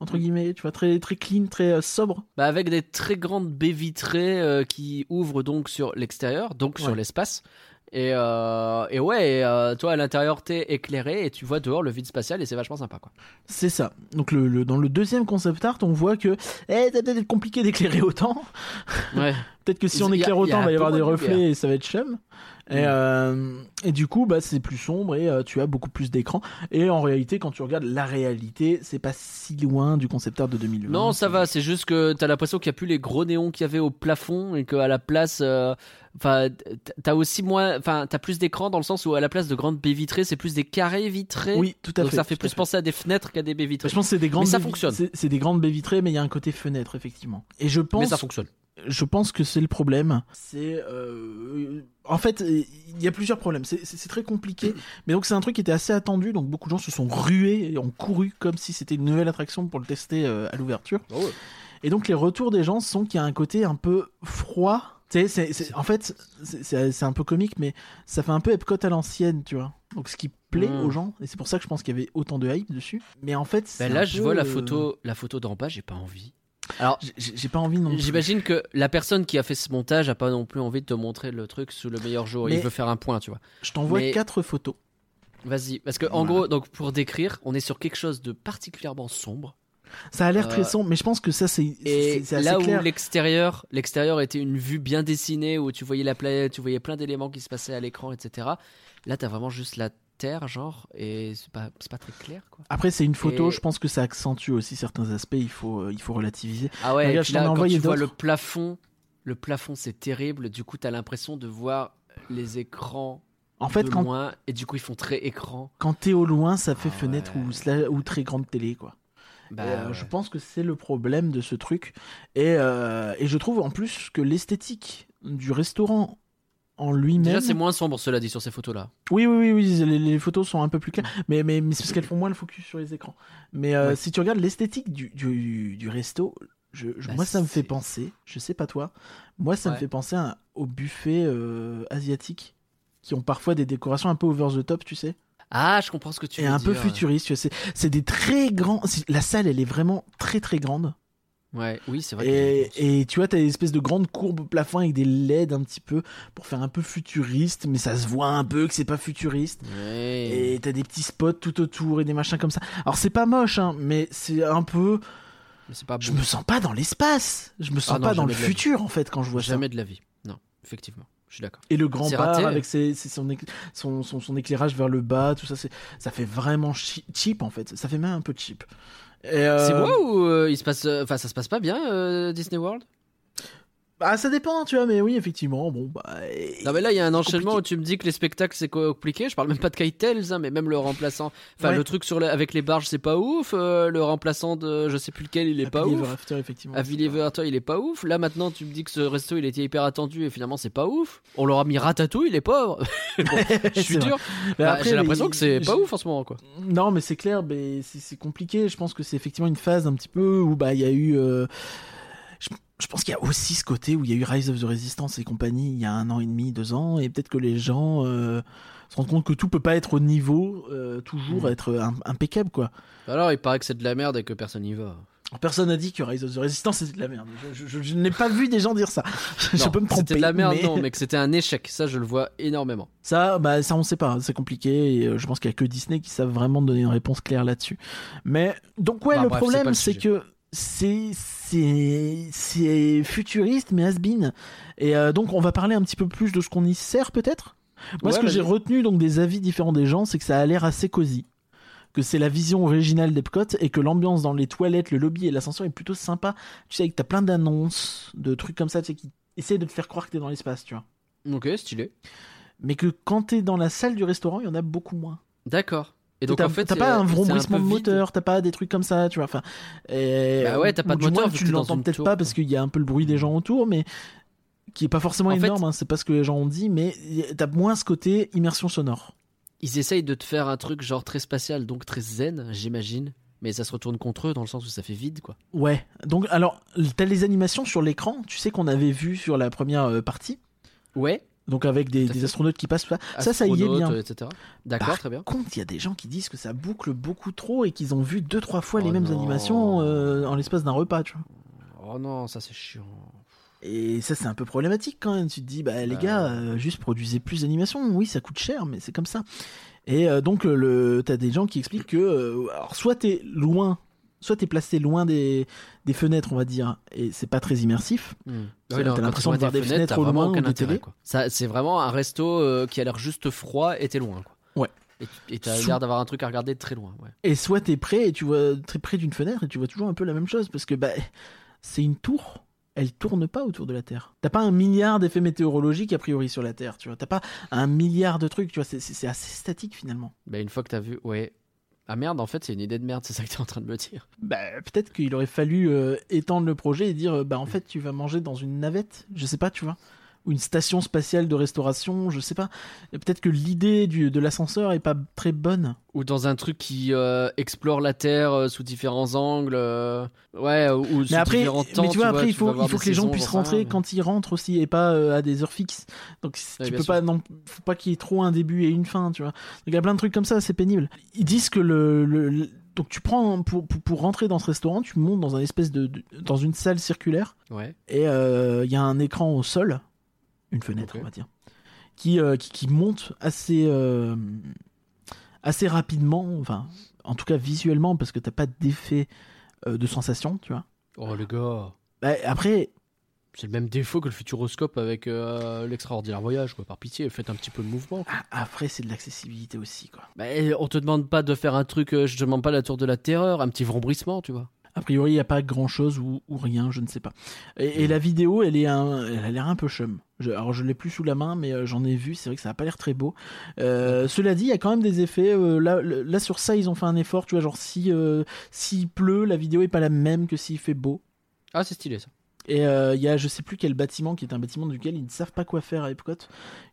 entre guillemets, tu vois, très, très clean, très euh, sobre. Bah, avec des très grandes baies vitrées qui ouvrent donc sur l'extérieur, donc sur l'espace. Et, euh, et ouais, et, euh, toi à l'intérieur t'es éclairé et tu vois dehors le vide spatial et c'est vachement sympa quoi. C'est ça. Donc, le, le- dans le deuxième concept art, on voit que, eh, ça peut-être être compliqué d'éclairer autant. Ouais. *laughs* Peut-être que si on éclaire a autant, il va y avoir des reflets et ça va être chum. Et, Mm. euh, et du coup, bah, c'est plus sombre et euh, tu as beaucoup plus d'écran. Et en réalité, quand tu regardes la réalité, c'est pas si loin du concept art de 2020. Non, ça va, c'est juste que t'as l'impression qu'il n'y a plus les gros néons qu'il y avait au plafond et qu'à la place. euh, Enfin, t- t'as aussi moins. Enfin, t'as plus d'écran dans le sens où à la place de grandes baies vitrées, c'est plus des carrés vitrés. Oui, tout à donc fait. ça fait plus penser à des fenêtres qu'à des baies vitrées. Je pense que c'est des grandes ça baies- fonctionne. C'est des grandes baies vitrées, mais il y a un côté fenêtre, effectivement. Et je pense Mais ça fonctionne. Je pense que c'est le problème. C'est euh, en fait il y a plusieurs problèmes. C'est- très compliqué, *clears throat* mais donc c'est un truc qui était assez attendu. Donc beaucoup de gens se sont rués et ont couru comme si c'était une nouvelle attraction pour le tester euh, à l'ouverture. Et donc les retours des gens sont qu'il y a un côté un peu froid. En fait, c'est- un peu comique, mais ça fait un peu Epcot à l'ancienne, tu vois. Donc ce qui plaît Mm. aux gens, et c'est pour ça que je pense qu'il y avait autant de hype dessus. Mais en fait, Ben là, je vois la photo, la photo d'en bas, j'ai pas envie. Alors, J'ai pas envie non. J'imagine que la personne qui a fait ce montage a pas non plus envie de te montrer le truc sous le meilleur jour. Mais- Il veut faire un point, tu vois. Je t'envoie Mais- quatre photos. Vas-y, parce que en gros, donc pour décrire, on est sur quelque chose de particulièrement sombre. Ça a l'air Euh, très sombre, mais je pense que ça c'est là clair. où l'extérieur, l'extérieur était une vue bien dessinée où tu voyais la planète, tu voyais plein d'éléments qui se passaient à l'écran, etc. Là, t'as vraiment juste la terre, genre, et c'est pas, pas très clair, quoi. Après c'est une photo, Et- je pense que ça accentue aussi certains aspects. Il faut euh, il faut relativiser. Ah ouais, Regarde, je là, quand tu vois le plafond, le plafond c'est terrible. Du coup, t'as l'impression de voir les écrans En fait de quand loin, et du coup, ils font très écran. quand t'es au loin, ça fait Ah fenêtre ouais. ou ou très grande télé quoi. Bah, euh, ouais. Je pense que c'est le problème de ce truc. Et euh, et je trouve en plus que l'esthétique du restaurant en lui-même. Déjà, c'est moins sombre, cela dit, sur ces photos-là. Oui, oui, oui, oui, les, les photos sont un peu plus claires, mais, mais, mais c'est parce qu'elles font moins le focus sur les écrans. Mais euh, Ouais. si tu regardes l'esthétique du, du, du resto, je, je- Bah, moi ça me fait penser, je sais pas toi, moi ça me fait penser à- au buffet euh, asiatique qui ont parfois des décorations un peu over the top, tu sais, Ah, je comprends ce que tu et veux un peu futuriste. Tu sais. C'est, des très grands. La salle, elle est vraiment très très grande. Ouais, oui, c'est vrai. Et, tu vois, t'as des espèces de grandes courbes plafond avec des LED un petit peu pour faire un peu futuriste, mais ça se voit un peu que c'est pas futuriste. Ouais. Et t'as des petits spots tout autour et des machins comme ça. Alors c'est pas moche, hein, mais c'est un peu. Mais c'est pas Je me sens pas dans l'espace. Je me sens Ah non, pas dans le jamais futur en fait quand je vois Jamais de la vie. Non, effectivement. Je suis d'accord. ça. Et le grand bar raté. avec ses- ses- son, son, son, son éclairage vers le bas, tout ça, ça fait vraiment cheap en fait. Ça fait même un peu cheap. Euh, C'est moi ou euh, il se passe. euh, Enfin, ça se passe pas bien, Disney World? Bah ça dépend, tu vois, mais oui effectivement, bon bah. Non, mais là, il y a un enchaînement compliqué. où tu me dis que les spectacles c'est compliqué. Je parle même pas de Kite-Tails, hein, mais même le remplaçant. Enfin, Ouais. le truc sur la- avec les barges, c'est pas ouf. euh, le remplaçant de je sais plus lequel, il est pas Happy ouf. After, effectivement. À Villiers Verton, il est pas ouf. Là maintenant, tu me dis que ce resto il était hyper attendu et finalement c'est pas ouf. On leur a mis ratatouille, les pauvres. *laughs* Bon, *laughs* je suis dur. Bah, J'ai l'impression que c'est pas ouf en ce moment quoi. Non, mais c'est clair, mais c'est c'est compliqué. Je pense que c'est effectivement une phase un petit peu où bah il y a eu. euh, Je, pense qu'il y a aussi ce côté où il y a eu Rise of the Resistance et compagnie il y a un an et demi, deux ans, et peut-être que les gens euh, se rendent compte que tout peut pas être au niveau, euh, toujours Mhm. être im- impeccable quoi. Alors il paraît que c'est de la merde et que personne n'y va. Personne n'a dit que Rise of the Resistance c'était de la merde. Je, je- je n'ai pas vu des gens dire ça. *laughs* je Non, peux me tromper. C'était de la merde, mais non, mais que c'était un échec. Ça, je le vois énormément. Ça, bah, ça on sait pas. C'est compliqué. Et euh, je pense qu'il y a que Disney qui savent vraiment donner une réponse claire là-dessus. Mais donc ouais, Bah, le bref, problème c'est que c'est c'est futuriste mais has-been. Et euh, donc on va parler un petit peu plus de ce qu'on y sert peut-être? Moi, Ouais, ce que j'ai retenu donc des avis différents des gens, c'est que ça a l'air assez cosy, que c'est la vision originale d'Epcot et que l'ambiance dans les toilettes, le lobby et l'ascenseur est plutôt sympa. Tu sais, que t'as plein d'annonces, de trucs comme ça, tu sais, qui essaient de te faire croire que t'es dans l'espace, tu vois. Ok, stylé. Mais que quand t'es dans la salle du restaurant, il y en a beaucoup moins. D'accord. Et donc t'as en fait, t'as c'est- pas un c'est vrombrissement peu de moteur, t'as pas des trucs comme ça, tu vois. Enfin, et- Bah ouais, t'as pas de moteur, moins, tu l'entends peut-être pas parce qu'il y a un peu le bruit des gens autour, mais qui est pas forcément En énorme. hein, c'est pas ce que les gens ont dit, mais t'as moins ce côté immersion sonore. Ils essayent de te faire un truc genre très spatial, donc très zen, j'imagine. Mais ça se retourne contre eux dans le sens où ça fait vide, quoi. Ouais. Donc alors, t'as les animations sur l'écran. Tu sais qu'on avait vu sur la première euh, partie? Ouais. Donc avec des, astronautes qui passent. Ça, ça, ça y est bien. euh, etc. D'accord, Par très bien. Par contre, il y a des gens qui disent que ça boucle beaucoup trop et qu'ils ont vu deux trois fois les Oh mêmes non. animations euh, en l'espace d'un repas, tu vois. Oh non, ça c'est chiant. Et ça, c'est un peu problématique quand même. Tu te dis, bah les Bah, gars, euh, juste produisez plus d'animations. Oui, ça coûte cher, mais c'est comme ça. Et donc, le, t'as des gens qui expliquent que, alors, soit t'es loin, soit t'es placé loin des, des fenêtres, on va dire, et c'est pas très immersif. T'as Ouais, non, quand l'impression de voir des fenêtres t'as au loin aucun ou intérêt, quoi. Ça, c'est vraiment un resto euh, qui a l'air juste froid et t'es loin, quoi. Ouais. Et t'as l'air d'avoir un truc à regarder de très loin, ouais. Et soit t'es près et tu vois très près d'une fenêtre et tu vois toujours un peu la même chose parce que bah c'est une tour. Elle tourne pas autour de la Terre. T'as pas un milliard d'effets météorologiques a priori sur la Terre, tu vois. T'as pas un milliard de trucs, tu vois. C'est assez statique finalement. Bah, une fois que t'as vu, ouais. Ah merde, en fait, c'est une idée de merde, c'est ça que t'es en train de me dire. Bah, peut-être qu'il aurait fallu euh, étendre le projet et dire, euh, bah en fait, tu vas manger dans une navette, je sais pas, tu vois, ou une station spatiale de restauration, je sais pas. Peut-être que l'idée de l'ascenseur est pas très bonne. Ou dans un truc qui euh, explore la Terre euh, sous différents angles. euh, Ouais, ou, ou sous Mais après, différents temps. mais tu vois, après, il faut, il faut que les gens puissent rentrer mais- quand ils rentrent aussi et pas à des heures fixes. Donc Ouais, tu peux sûr. pas, non, faut pas qu'il y ait trop un début et une fin, tu vois. Donc il y a plein de trucs comme ça, c'est pénible. Ils disent que le, le- le- donc tu prends pour, pour, pour rentrer dans ce restaurant, tu montes dans un espèce de, de- dans une salle circulaire Ouais. et euh, il y a un écran au sol, une fenêtre on va dire, qui, euh, qui, qui monte assez, euh, assez rapidement, enfin en tout cas visuellement parce que t'as pas d'effet euh, de sensation, tu vois. Oh, le gars. Bah, après, C'est le même défaut que le futuroscope avec l'extraordinaire voyage, quoi. Par pitié, faites un petit peu de mouvement. quoi. ah, après c'est de l'accessibilité aussi quoi. Bah, on te demande pas de faire un truc, je te demande pas la tour de la terreur, un petit vrombrissement, tu vois. A priori, il n'y a pas grand chose ou, ou rien, je ne sais pas. Et, et la vidéo, elle, est un, elle a l'air un peu chum. Je, alors, je l'ai plus sous la main, mais euh, j'en ai vu. C'est vrai que ça n'a pas l'air très beau. Euh, cela dit, il y a quand même des effets. euh, là, là, sur ça, ils ont fait un effort. Tu vois, genre, si, euh, s'il pleut, la vidéo est pas la même que s'il fait beau. Ah, c'est stylé ça. Et euh, il y a, je sais plus quel bâtiment, qui est un bâtiment duquel ils ne savent pas quoi faire à Epcot,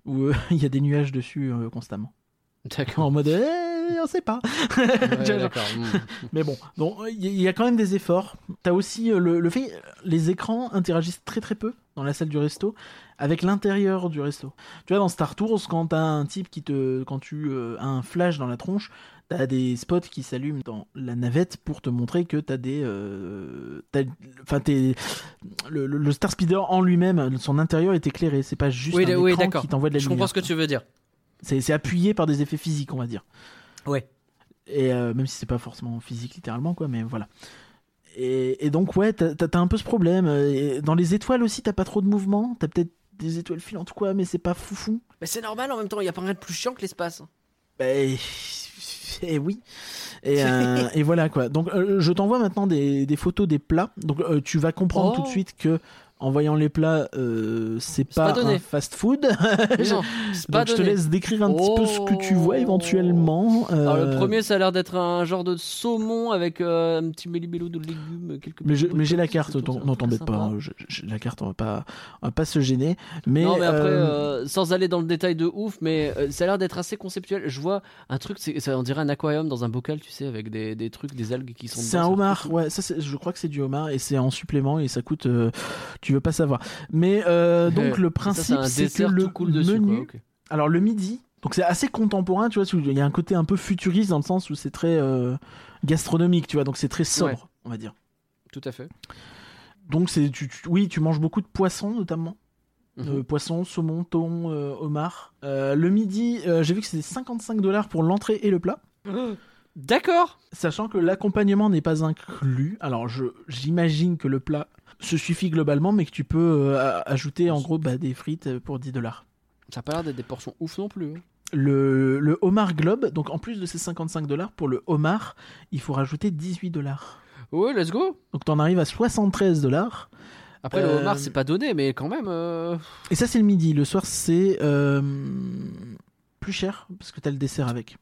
où euh, *laughs* il y a des nuages dessus euh, constamment. D'accord. En mode, *laughs* on sait pas. Ouais, *laughs* Tu vois, genre, d'accord. mm. Mais bon, donc il y, a quand même des efforts. T'as aussi euh, le, le fait, les écrans interagissent très très peu dans la salle du resto avec l'intérieur du resto. Tu vois, dans Star Tours, quand t'as un type qui te, quand tu euh, as un flash dans la tronche, t'as des spots qui s'allument dans la navette pour te montrer que t'as des, euh, enfin t'es, le, le- le Star Speeder en lui-même, son intérieur est éclairé. C'est pas juste Oui, un oui, écran qui t'envoie de la Je lumière. comprends ce que tu veux dire. C'est appuyé par des effets physiques, on va dire. Ouais. Et euh, même si c'est pas forcément physique littéralement, quoi, mais voilà. Et, et donc, ouais, t'as un peu ce problème. Et dans les étoiles aussi, t'as pas trop de mouvement. T'as peut-être des étoiles filantes, quoi, mais c'est pas foufou. Mais c'est normal en même temps, il y a pas rien de plus chiant que l'espace. Bah, *laughs* et oui. Et, euh, *laughs* et voilà, quoi. Donc, euh, je t'envoie maintenant des, des photos des plats. Donc, euh, tu vas comprendre Oh. tout de suite que. En voyant les plats, euh, c'est pas un. *laughs* Non, pas Donc je te laisse décrire un petit peu ce que tu vois Oh. éventuellement. Alors le Euh, premier, ça a l'air d'être un genre de saumon avec euh, un petit méli-mélo de légumes, quelques. Mais j'ai la carte, non t'embête pas. je- je- la carte, on va pas, on va pas se gêner. Mais, non, mais après, euh, euh, sans aller dans le détail de ouf, mais euh, ça a l'air d'être assez conceptuel. Je vois un truc, ça, on dirait un aquarium dans un bocal, tu sais, avec des, des trucs, des algues qui sont. c'est un homard. Ouais, ça, je crois que c'est du homard et c'est en supplément et ça coûte. euh, tu veux pas savoir. Mais euh, *laughs* donc le principe, c'est que le tout cool dessus, menu. quoi. Alors le midi. Donc c'est assez contemporain, tu vois. Il y a un côté un peu futuriste dans le sens où c'est très euh, gastronomique, tu vois. Donc c'est très sobre, on va dire. Tout à fait. Donc c'est, tu, tu- oui, tu manges beaucoup de poissons notamment. Mhm. Euh, poisson, saumon, thon, euh, homard. Le midi, j'ai vu que c'était 55 dollars pour l'entrée et le plat. *gasps* D'accord. Sachant que l'accompagnement n'est pas inclus. Alors je, j'imagine que le plat se suffit globalement, mais que tu peux euh, ajouter en gros bah, des frites euh, pour 10 dollars. Ça a pas l'air d'être des portions ouf non plus. hein. Le, le homard globe, donc en plus de ces 55 dollars, pour le homard, il faut rajouter 18 dollars. Ouais, let's go. Donc t'en arrives à 73 dollars. Après, le Euh, homard, c'est pas donné, mais quand même. euh, Et ça, c'est le midi. Le soir, c'est euh, plus cher parce que t'as le dessert avec.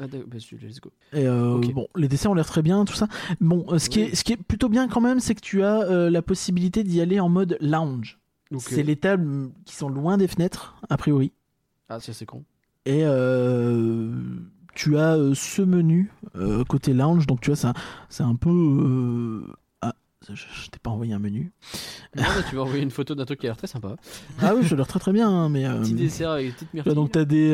Ah, bah, let's go. Et euh, bon, les desserts ont l'air très bien, tout ça. Bon, euh, ce, qui Oui. est, ce qui est plutôt bien quand même, c'est que tu as euh, la possibilité d'y aller en mode lounge. C'est les tables qui sont loin des fenêtres, a priori. Ah, ça, c'est con. Et tu as ce menu côté lounge, donc tu vois, c'est un, c'est un peu. Ah, je, je t'ai pas envoyé un menu. Non, tu vas envoyer une photo d'un truc qui a l'air très sympa. Ah oui, ça a l'air très très bien, hein, mais. euh, Petit dessert avec une petite myrtille. vois, donc t'as des.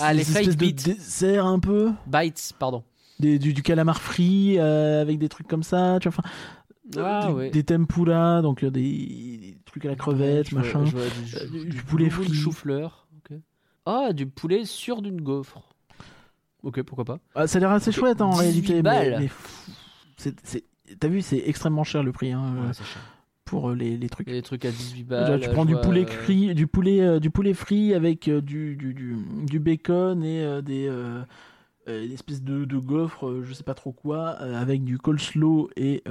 Ah, les des fake espèces de beats. desserts un peu. Bites, pardon. Des- du, du calamar frit euh, avec des trucs comme ça, tu vois. enfin, Ah, du- ouais. Des tempura, donc euh, des, des trucs à la crevette, machin. vois du, Euh, du- du du poulet frit. chou-fleur. ok. Ah, du poulet sur d'une gaufre. Ok, pourquoi pas. Ah, ça a l'air assez chouette hein, en 18 réalité. mais- balles. Mais, T'as vu, c'est extrêmement cher le prix hein, Ouais, c'est cher. Pour euh, les, les trucs. Des trucs à 18 Tu balles. tu prends du poulet euh, frit, du poulet, euh, du poulet frit avec euh, du, du, du, du bacon et des une espèce de, de gaufre, je sais pas trop quoi, avec du coleslaw et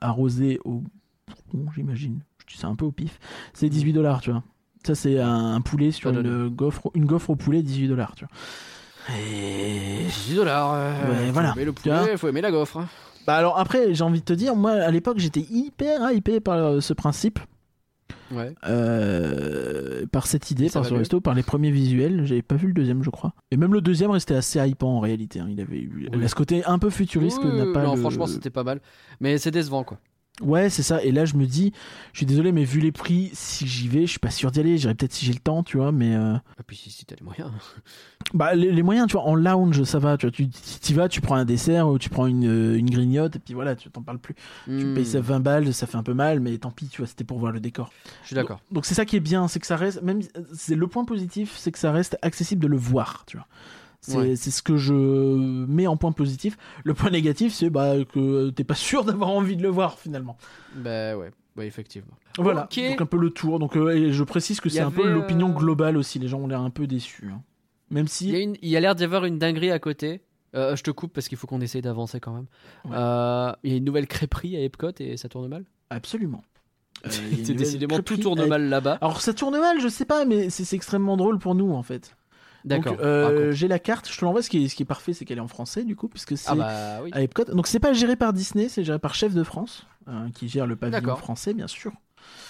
arrosé au bon, j'imagine. Je dis ça un peu au pif. C'est 18 dollars, tu vois. Ça c'est un, un poulet sur une gaufre, une gaufre au poulet 18 dollars, tu vois. Et 18 dollars. Ouais, voilà. Faut aimer le poulet, faut aimer la gaufre. hein. Bah alors après, j'ai envie de te dire, moi à l'époque j'étais hyper hypé par euh, ce principe. Ouais. Euh, par cette idée, Ça par ce resto, par les premiers visuels. J'avais pas vu le deuxième, je crois. Et même le deuxième restait assez hypant en réalité. hein. Il avait eu Oui. ce côté un peu futuriste que n'a pas. non, le- franchement, c'était pas mal. Mais c'est décevant, quoi. Ouais, c'est ça. Et là, je me dis, je suis désolé, mais vu les prix, si j'y vais, je suis pas sûr d'y aller. J'irai peut-être si j'ai le temps, tu vois. Mais euh, Et puis, si, si t'as les moyens. *laughs* bah les, les moyens, tu vois, en lounge, ça va. Tu vois, tu y vas, tu prends un dessert ou tu prends une, euh, une grignote et puis voilà, tu t'en parles plus. Tu Hmm, payes ça 20 balles, ça fait un peu mal, mais tant pis, tu vois, c'était pour voir le décor. Je suis d'accord. Donc c'est ça qui est bien, c'est que ça reste, même c'est le point positif, c'est que ça reste accessible de le voir, tu vois. C'est Ouais. ce que je mets en point positif. Le point négatif, c'est bah, que t'es pas sûr d'avoir envie de le voir finalement. Bah ouais, ouais, effectivement. Voilà, donc un peu le tour. Donc euh, et je précise que c'est un peu l'opinion euh, globale aussi. Les gens ont l'air un peu déçus. hein. Même si Il y a, une- il y a l'air d'y avoir une dinguerie à côté. Euh, je te coupe parce qu'il faut qu'on essaye d'avancer quand même. Ouais. Euh, il y a une nouvelle crêperie à Epcot et ça tourne mal? absolument. Euh, *laughs* C'est décidément tout tourne avec- mal là-bas. Alors ça tourne mal, je sais pas, mais c'est extrêmement drôle pour nous en fait. D'accord. Euh, raconte. j'ai la carte, je te l'envoie. Ce qui est, ce qui est parfait, c'est qu'elle est en français du coup, puisque c'est Ah bah oui. à Epcot. Donc c'est pas géré par Disney, c'est géré par Chef de France, euh, qui gère le pavillon français, bien sûr.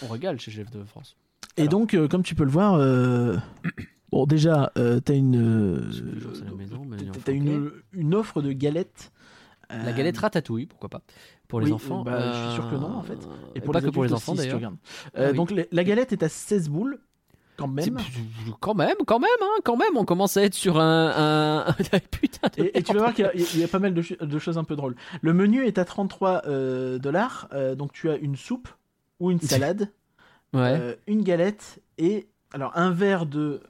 On régale chez Chef de France. Et Alors. donc, euh, comme tu peux le voir, bon déjà, t'as une, C'est t'as- une, une offre de galettes. La galette ratatouille, pourquoi pas Pour les oui, enfants. bah, je suis sûr que non, en fait. Et, Et pour pas les que pour les enfants si d'ailleurs. Ah oui. Donc la galette est à 16 boules, quand même. Quand même, quand même, hein, quand même, on commence à être sur un. *laughs* un... Putain de Et, et tu vas voir qu'il y a- il y, a pas mal de, ch- de choses un peu drôles. Le menu est à 33 euh, dollars, euh, donc tu as une soupe ou une *laughs* salade, Ouais. euh, une galette et alors un verre de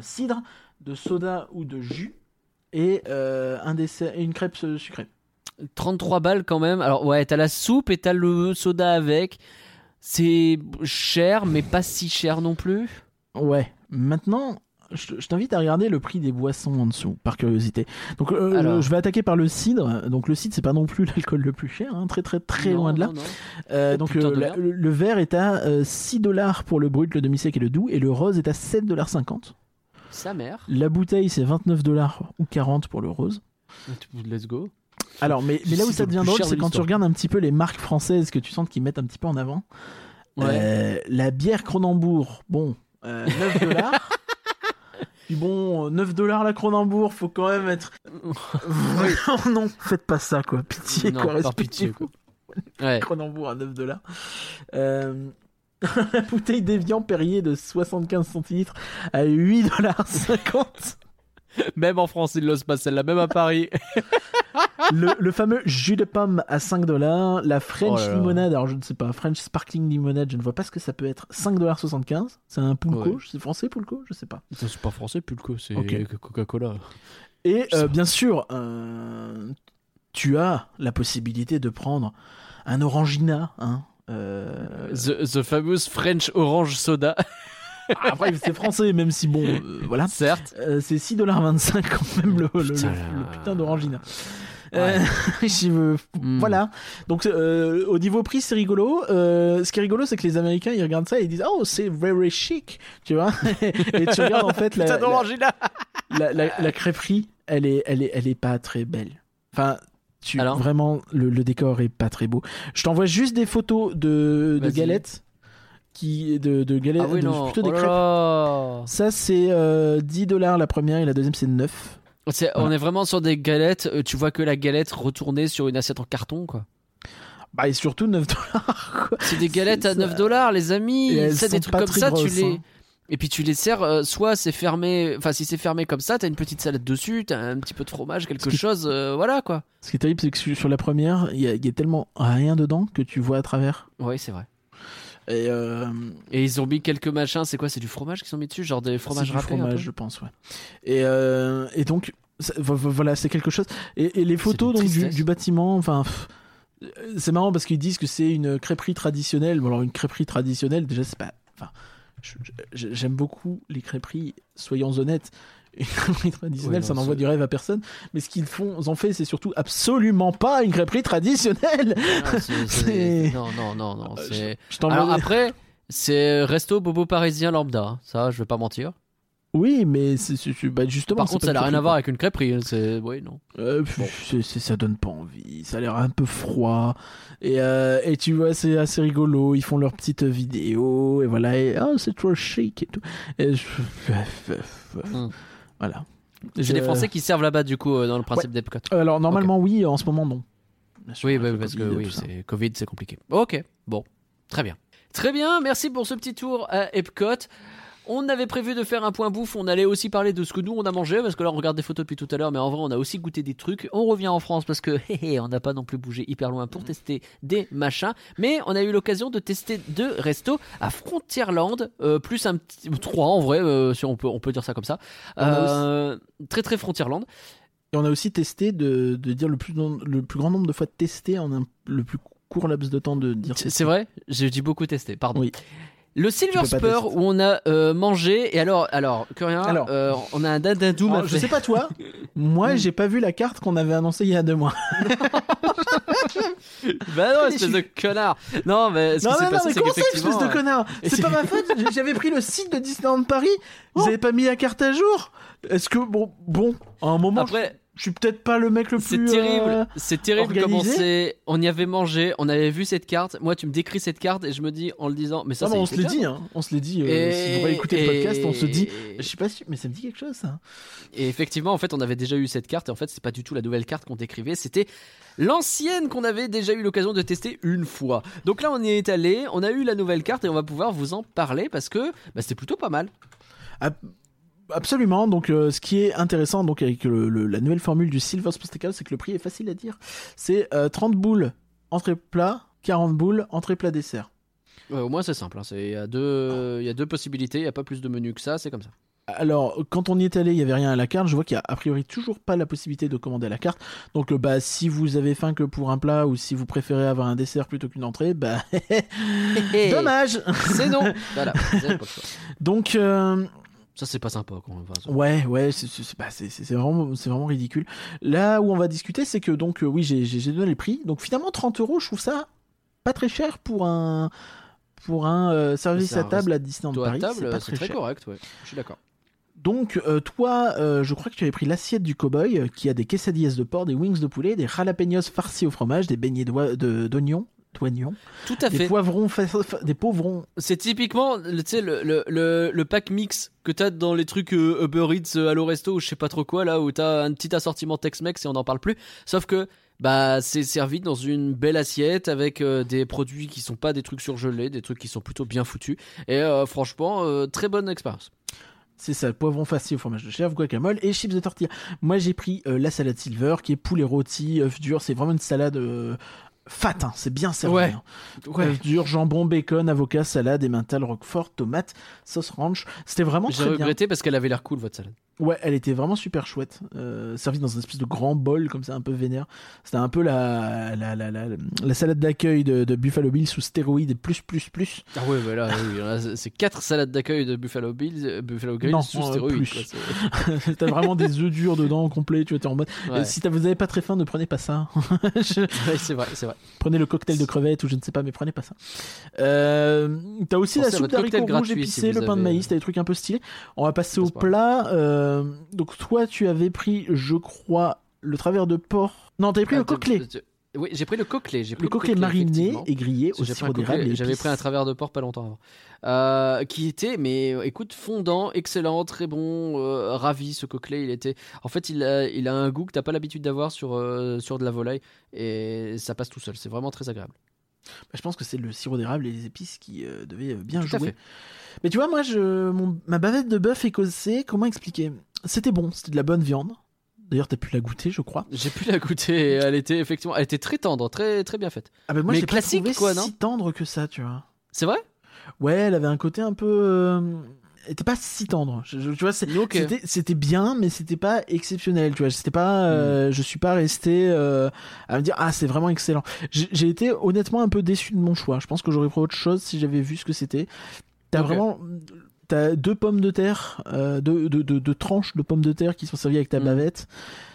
cidre, de soda ou de jus et un dessert et une crêpe sucrée. 33 balles quand même. Alors ouais, t'as la soupe et t'as le soda avec. C'est cher, mais pas si cher non plus. Ouais. Maintenant, je, je t'invite à regarder le prix des boissons en dessous, par curiosité. Donc, euh, Alors. le- je vais attaquer par le cidre. Donc, le cidre, c'est pas non plus *laughs* l'alcool le plus cher, hein, très très très Non, loin de là. non, non. Euh, donc, euh, la- le, le verre est à euh, 6 dollars pour le brut, le demi-sec et le doux, et le rose est à 7 dollars 50. Sa mère. La bouteille, c'est 29 dollars ou 40 pour le rose. Let's go. Alors, mais, mais là où ça devient drôle, de c'est quand tu regardes un petit peu les marques françaises que tu sens qu'ils mettent un petit peu en avant. Ouais. Euh, la bière Cronenbourg, bon, euh, 9 dollars. *laughs* Puis bon, euh, 9 dollars la Cronenbourg, faut quand même être. Vraiment, non, faites pas ça, quoi. Pitié, Non, quoi. respectez-vous. Ouais. Cronenbourg à 9 dollars. Euh, *laughs* la bouteille d'Evian Perrier de 75 centilitres à 8 dollars 50. Même en France, ils l'osent pas celle-là, même à Paris. *laughs* le, le fameux jus de pomme à 5 dollars, la French Oh limonade, alors je ne sais pas, French sparkling limonade, je ne vois pas ce que ça peut être, 5 dollars 75, c'est un pulco, Ouais. c'est français pulco, je sais pas. C'est pas français, Pulco, c'est. Coca-Cola. Et euh, bien sûr, euh, tu as la possibilité de prendre un Orangina, hein. euh, The, the famous French Orange Soda, après c'est français, même si bon, euh, voilà. certes. Euh, c'est 6,25$ quand même le, le- le- Putain, le là. putain d'Orangina. Euh, *laughs* je veux- Mm. Voilà. Donc euh, au niveau prix, c'est rigolo. Euh, ce qui est rigolo, c'est que les Américains ils regardent ça et ils disent oh c'est very chic, tu vois. *laughs* et tu regardes en fait *laughs* la, la, la, la- la crêperie, elle est, elle est, elle est pas très belle. Enfin. Tu, Alors vraiment, le, le décor est pas très beau. Je t'envoie juste des photos de, galettes, qui, de, de galettes, Ah oui, de- plutôt des Oh crêpes. Ça c'est euh, 10 dollars la première et la deuxième c'est 9. On est vraiment sur des galettes, euh, tu vois que la galette retournée sur une assiette en carton, quoi. Bah et surtout 9 dollars. C'est des galettes à 9 ça. dollars, les amis. Ça, des trucs comme ça, tu les. hein. Et puis tu les sers, euh, soit c'est fermé, enfin si c'est fermé comme ça, t'as une petite salade dessus, t'as un petit peu de fromage, quelque chose, euh, voilà quoi. Ce qui est terrible, c'est que sur la première, il y, y a tellement rien dedans que tu vois à travers. Oui, c'est vrai. Et euh, Et ils ont mis quelques machins, c'est quoi C'est du fromage qu'ils ont mis dessus Genre des fromages du râpés un fromage, je pense, ouais. Et, euh, et donc, voilà, c'est quelque chose. Et, et les photos donc, du, du bâtiment, enfin. euh, C'est marrant parce qu'ils disent que c'est une crêperie traditionnelle. Bon, alors, une crêperie traditionnelle, déjà, c'est pas. Enfin, j'aime beaucoup les crêperies, soyons honnêtes. *laughs* Une crêperie traditionnelle, Oui, ça n'envoie du rêve à personne. Mais ce qu'ils font, ont fait, c'est surtout absolument pas une crêperie traditionnelle. *laughs* C'est- non, non, non, non. Euh, Je Alors après, c'est resto bobo parisien lambda, ça je vais pas mentir. Oui, mais c'est- c'est- bah, justement. Par contre, ça n'a rien à voir avec une crêperie, hein, c'est. Oui, non. Euh, c'est- ça donne pas envie. Ça a l'air un peu froid. Et, euh, et tu vois, c'est assez rigolo. Ils font leurs petites vidéos. Et voilà. Et oh, c'est trop chic et tout. Et je- *laughs* Hmm. Voilà. C'est Je- les Français qui servent là-bas, du coup, euh, dans le principe d'Epcot. Alors, normalement, oui. En ce moment, non. Sûr, Oui, le parce que oui, c'est Covid, c'est compliqué. Ok, bon, très bien. Très bien, merci pour ce petit tour à Epcot. On avait prévu de faire un point bouffe, on allait aussi parler de ce que nous on a mangé, parce que là on regarde des photos depuis tout à l'heure, mais en vrai on a aussi goûté des trucs. On revient en France parce que *laughs* hé, hé, on n'a pas non plus bougé hyper loin pour tester des machins, mais on a eu l'occasion de tester deux restos à Frontierland, euh, plus un petit trois en vrai, euh, si on peut on peut dire ça comme ça. Aussi- Euh, très très Frontierland. Et on a aussi testé de, de dire le plus, le plus grand nombre de fois testé en un, le plus court laps de temps de dire. C'est vrai J'ai dit beaucoup tester, pardon. Oui. Le Silver Spur où on a euh, mangé et alors alors que rien Alors. euh, on a un dadadou Alors, je sais pas toi, *laughs* moi j'ai pas vu la carte qu'on avait annoncée il y a deux mois. *laughs* bah non *laughs* espèce de connard non mais ce Non, qui non, non, passé mais c'est comment espèce de euh, connard C'est c'est- pas ma faute, j'avais pris le site de Disneyland Paris, vous Oh. avez pas mis la carte à jour Est-ce que, bon, bon, à un moment, après je suis peut-être pas le mec le c'est plus... terrible euh, c'est terrible comme on organisé. s'est on y avait mangé on avait vu cette carte moi tu me décris cette carte et je me dis en le disant mais ça Non, c'est mais on se l'est dit, non hein. on se l'est dit, euh, Et- si vous réécoutez le podcast, on se dit... et- Je suis pas sûr, mais ça me dit quelque chose, ça. Et effectivement, en fait, on avait déjà eu cette carte, et en fait, c'est pas du tout la nouvelle carte qu'on décrivait, c'était l'ancienne qu'on avait déjà eu l'occasion de tester une fois. Donc là, on y est allé, on a eu la nouvelle carte, et on va pouvoir vous en parler parce que bah, c'était plutôt pas mal. Absolument. Donc, euh, ce qui est intéressant donc avec le- le- la nouvelle formule du Silver Steakhouse, c'est que le prix est facile à dire. C'est euh, 30 boules entrée plat, 40 boules entrée plat dessert. Ouais, au moins, c'est simple. hein, c'est- Il y, a deux- il y a deux possibilités, il n'y a pas plus de menus que ça, c'est comme ça. Alors, quand on y est allé, il y avait rien à la carte. Je vois qu'il y a a priori toujours pas la possibilité de commander à la carte. Donc, euh, bah, si vous avez faim que pour un plat ou si vous préférez avoir un dessert plutôt qu'une entrée, bah, *laughs* *laughs* dommage. C'est non *laughs* Voilà. Donc, euh, Ça, c'est pas sympa. Quand ça- Ouais, ouais, c'est- bah, vraiment, c'est vraiment ridicule. Là où on va discuter, c'est que donc euh, oui, j'ai donné les prix. Donc finalement, 30 euros, je trouve ça pas très cher pour un pour un euh, service un à table à Disneyland Paris. table, c'est pas très, très correct, ouais. Je suis d'accord. Donc euh, toi, euh, je crois que tu avais pris l'assiette du cowboy euh, qui a des quesadillas de porc, des wings de poulet, des jalapenos farcis au fromage, des beignets d'oignons, d'oignons, Tout à des fait. poivrons, fa- des poivrons. C'est typiquement le, tu sais, le, le, le, pack mix que t'as dans les trucs euh, Uber Eats, euh, Allo Resto ou je sais pas trop quoi, là où t'as un petit assortiment Tex-Mex et on n'en parle plus. Sauf que bah c'est servi dans une belle assiette avec euh, des produits qui sont pas des trucs surgelés, des trucs qui sont plutôt bien foutus. Et euh, franchement, euh, très bonne expérience. C'est ça, poivron farci au fromage de chèvre, guacamole et chips de tortilla. Moi, j'ai pris euh, la salade silver, qui est poulet rôti, œufs durs. C'est vraiment une salade euh, fat, hein, c'est bien servi. Ouais. hein. Ouais. Œufs durs, jambon, bacon, avocat, salade, emmental, roquefort, tomate, sauce ranch. C'était vraiment J'ai très bien. regretté parce qu'elle avait l'air cool votre salade. Ouais, elle était vraiment super chouette. Euh, servie dans une espèce de grand bol, comme ça, un peu vénère. C'était un peu la, la, la, la, la salade d'accueil de, de Buffalo Bill sous stéroïdes et plus, plus, plus. Ah ouais, voilà, là, c'est- c'est quatre salades d'accueil de Buffalo Bills, euh, Buffalo Grill Non, sous stéroïdes. *laughs* T'as vraiment des œufs durs dedans, complet. Tu vois, t'es en mode. Ouais. Euh, Si t'as- vous avez pas très faim, ne prenez pas ça. *laughs* Je- Ouais, c'est vrai, c'est vrai. Prenez le cocktail de crevettes ou je ne sais pas, mais prenez pas ça. Euh, T'as aussi Pensez la soupe d'haricots rouges épicés, si le pain de maïs, t'as des trucs un peu stylés. On va passer au plat. euh, donc toi, tu avais pris, je crois, le travers de porc. Non, t'avais pris Ah, le coquelet. Oui, j'ai pris le coquelet. J'ai pris Le coquelet mariné et grillé au sirop d'érable. J'avais pris un travers de porc pas longtemps avant. Euh, qui était, mais euh, écoute, fondant, excellent, très bon, euh, ravi ce coquelet. Il était, en fait, il a, il a un goût que t'as pas l'habitude d'avoir sur, euh, sur de la volaille et ça passe tout seul. C'est vraiment très agréable. Bah, je pense que c'est le sirop d'érable et les épices qui euh, devaient euh, bien Tout à jouer. fait. Mais tu vois, moi, je, mon- ma bavette de bœuf écossais, comment expliquer? C'était bon, c'était de la bonne viande. D'ailleurs, t'as pu la goûter, je crois. J'ai pu la goûter. Elle était effectivement, elle était très tendre, très très bien faite. Ah ben moi, l'ai pas trouvé quoi, non si tendre que ça, tu vois. C'est vrai? Ouais, elle avait un côté un peu. euh, Elle était pas si tendre. Je- je- tu vois, c'était, bien, mais c'était pas exceptionnel. Tu vois, c'était pas. euh, Je suis pas resté euh, à me dire ah c'est vraiment excellent. J'ai, j'ai été honnêtement un peu déçu de mon choix. Je pense que j'aurais pris autre chose si j'avais vu ce que c'était. T'as vraiment. T'as deux pommes de terre, euh, deux, deux- deux- deux tranches de pommes de terre qui sont servies avec ta Mm. bavette.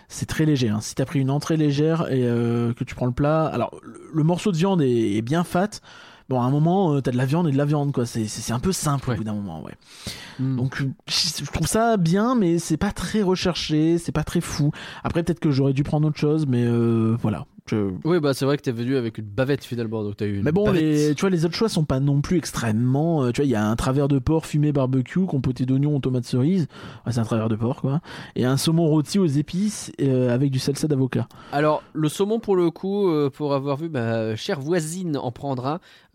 C'est très léger. Hein. Si t'as pris une entrée légère et euh, que tu prends le plat, alors le, le morceau de viande est, est bien fat. Bon, à un moment, euh, t'as de la viande et de la viande, quoi. C'est, un peu simple Ouais. au bout d'un moment, ouais. Mm. Donc, je je trouve ça bien, mais c'est pas très recherché, c'est pas très fou. Après, peut-être que j'aurais dû prendre autre chose, mais euh, voilà. Je- Oui, bah c'est vrai que t'es venu avec une bavette finalement, donc t'as eu. Une Mais bon, bavette. les, tu vois, les autres choix sont pas non plus extrêmement. euh, tu vois, il y a un travers de porc fumé barbecue, compoté d'oignons tomates cerises. Ouais, c'est un travers de porc, quoi. Et un saumon rôti aux épices euh, avec du salsa d'avocat. Alors, le saumon, pour le coup, euh, pour avoir vu ma chère voisine en prendre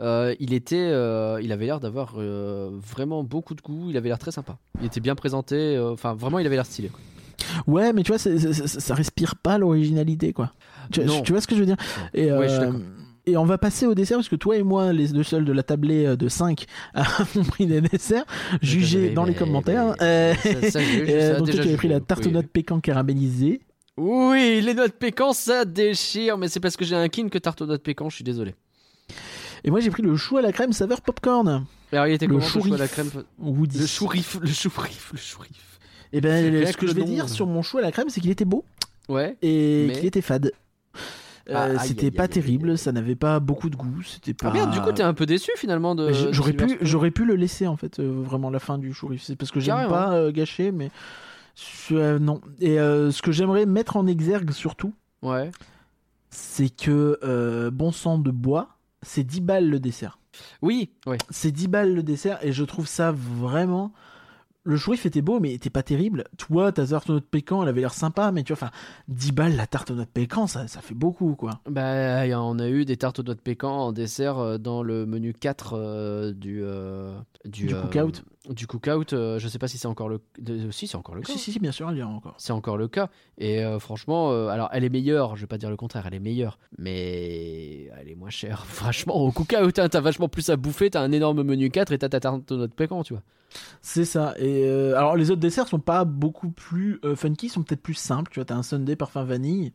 un, il était, il avait l'air d'avoir vraiment beaucoup de goût. Il avait l'air très sympa. Il était bien présenté. Enfin, vraiment, il avait l'air stylé. quoi. Ouais, mais tu vois, c'est- c'est- ça respire pas l'originalité, quoi. Tu, vois ce que je veux dire et, Ouais, je suis euh, d'accord. et on va passer au dessert, parce que toi et moi, les deux seuls de la tablée euh, de 5, avons pris des desserts, oui, dans les commentaires. mais- Euh, Ça- ça, *laughs* euh, donc toi, tu avais pris la tarte oui. aux noix de pécan caramélisée. Oui, les noix de pécan, ça déchire, mais c'est parce que j'ai un king que tarte aux noix de pécan, je suis désolé. Et moi, j'ai pris le chou à la crème saveur popcorn. Alors, il était Le comment ce chou à la crème Woody. Le chourif, le chourif, le chourif. Et ben, ce que que le je vais dire là. sur mon chou à la crème, c'est qu'il était beau Ouais. et qu'il était fade. Euh, Ah, c'était pas aïe, terrible, ça n'avait pas beaucoup de goût, c'était pas. Ah merde, du coup, t'es un peu déçu finalement de. J'aurais pu, j'aurais pu le laisser en fait, euh, vraiment la fin du chourif. C'est parce que j'aime pas euh, gâcher, mais euh, non. Et euh, ce que j'aimerais mettre en exergue surtout, Ouais. c'est que euh, bon sang de bois, c'est 10 balles le dessert. Oui, ouais. C'est 10 balles le dessert et je trouve ça vraiment. Le chourif était beau, mais était pas terrible. Toi, ta tarte aux noix de pécan, elle avait l'air sympa, mais tu vois, enfin, 10 balles la tarte aux noix de pécan, ça, ça fait beaucoup, quoi. Bah, on a eu des tartes aux noix de pécan en dessert euh, dans le menu 4 euh, du, euh, du, Du euh, cookout. Du cookout, euh, je sais pas si c'est encore le. de- si, c'est encore le cas. Si, si, si, bien sûr, il y en a encore. C'est encore le cas. Et euh, franchement, euh, alors elle est meilleure, je vais pas dire le contraire, elle est meilleure, mais elle est moins chère. *laughs* Franchement, au cookout, hein, t'as vachement plus à bouffer, t'as un énorme menu 4 et t'as ta tarte de pécan, tu vois. C'est ça. Et euh, alors, les autres desserts sont pas beaucoup plus funky, sont peut-être plus simples. Tu vois, t'as un sundae parfum vanille.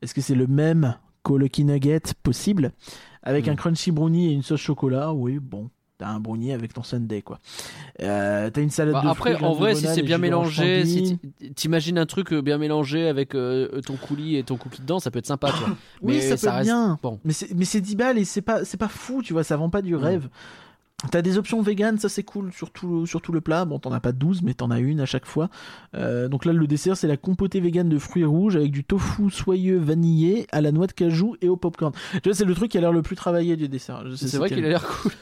Est-ce que c'est le même qu'au Lucky Nugget possible? Avec Mm. un crunchy brownie et une sauce chocolat Oui, bon. T'as un brownie avec ton sundae, quoi. Euh, t'as une salade Bah, de après, fruits, en vrai, si c'est bien mélangé, si t'imagines un truc euh, bien mélangé avec euh, ton coulis et ton cookie dedans, ça peut être sympa, tu vois. Oui, Mais ça peut reste- bien. Bon. Mais c'est mais c'est 10 balles et c'est pas, c'est pas fou, tu vois, ça vend pas du rêve. T'as des options vegan, ça c'est cool sur tout, sur tout le plat. Bon, t'en as pas 12, mais t'en as une à chaque fois. Euh, donc là, le dessert, c'est la compotée vegan de fruits rouges avec du tofu soyeux vanillé à la noix de cajou et au popcorn. Tu vois, c'est le truc qui a l'air le plus travaillé du dessert. C'est vrai qu'il a l'air cool.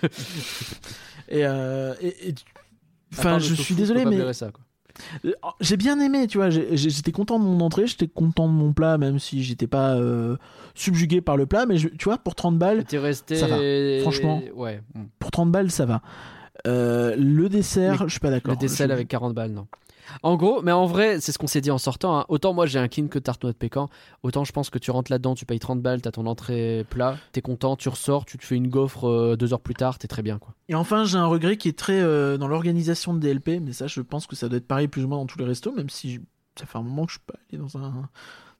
Et, euh, et- Enfin, je suis désolé, mais ça, quoi. Euh, J'ai bien aimé, tu vois. J'étais content de mon entrée, j'étais content de mon plat, même si j'étais pas euh, subjugué par le plat. Mais je- tu vois, pour 30 balles, resté. Ça va. Franchement. Ouais. pour 30 balles, ça va. Euh, le dessert, je suis pas d'accord. Le dessert Je- avec 40 balles, non. En gros, mais en vrai, c'est ce qu'on s'est dit en sortant. hein. Autant moi j'ai un king que tarte noix de pécan, autant je pense que tu rentres là-dedans, tu payes 30 balles, t'as ton entrée plat, t'es content, tu ressors, tu te fais une gaufre euh, deux heures plus tard, t'es très bien quoi. Et enfin, j'ai un regret qui est très euh, dans l'organisation de DLP, mais ça, je pense que ça doit être pareil plus ou moins dans tous les restos, même si je- ça fait un moment que je suis pas allé dans un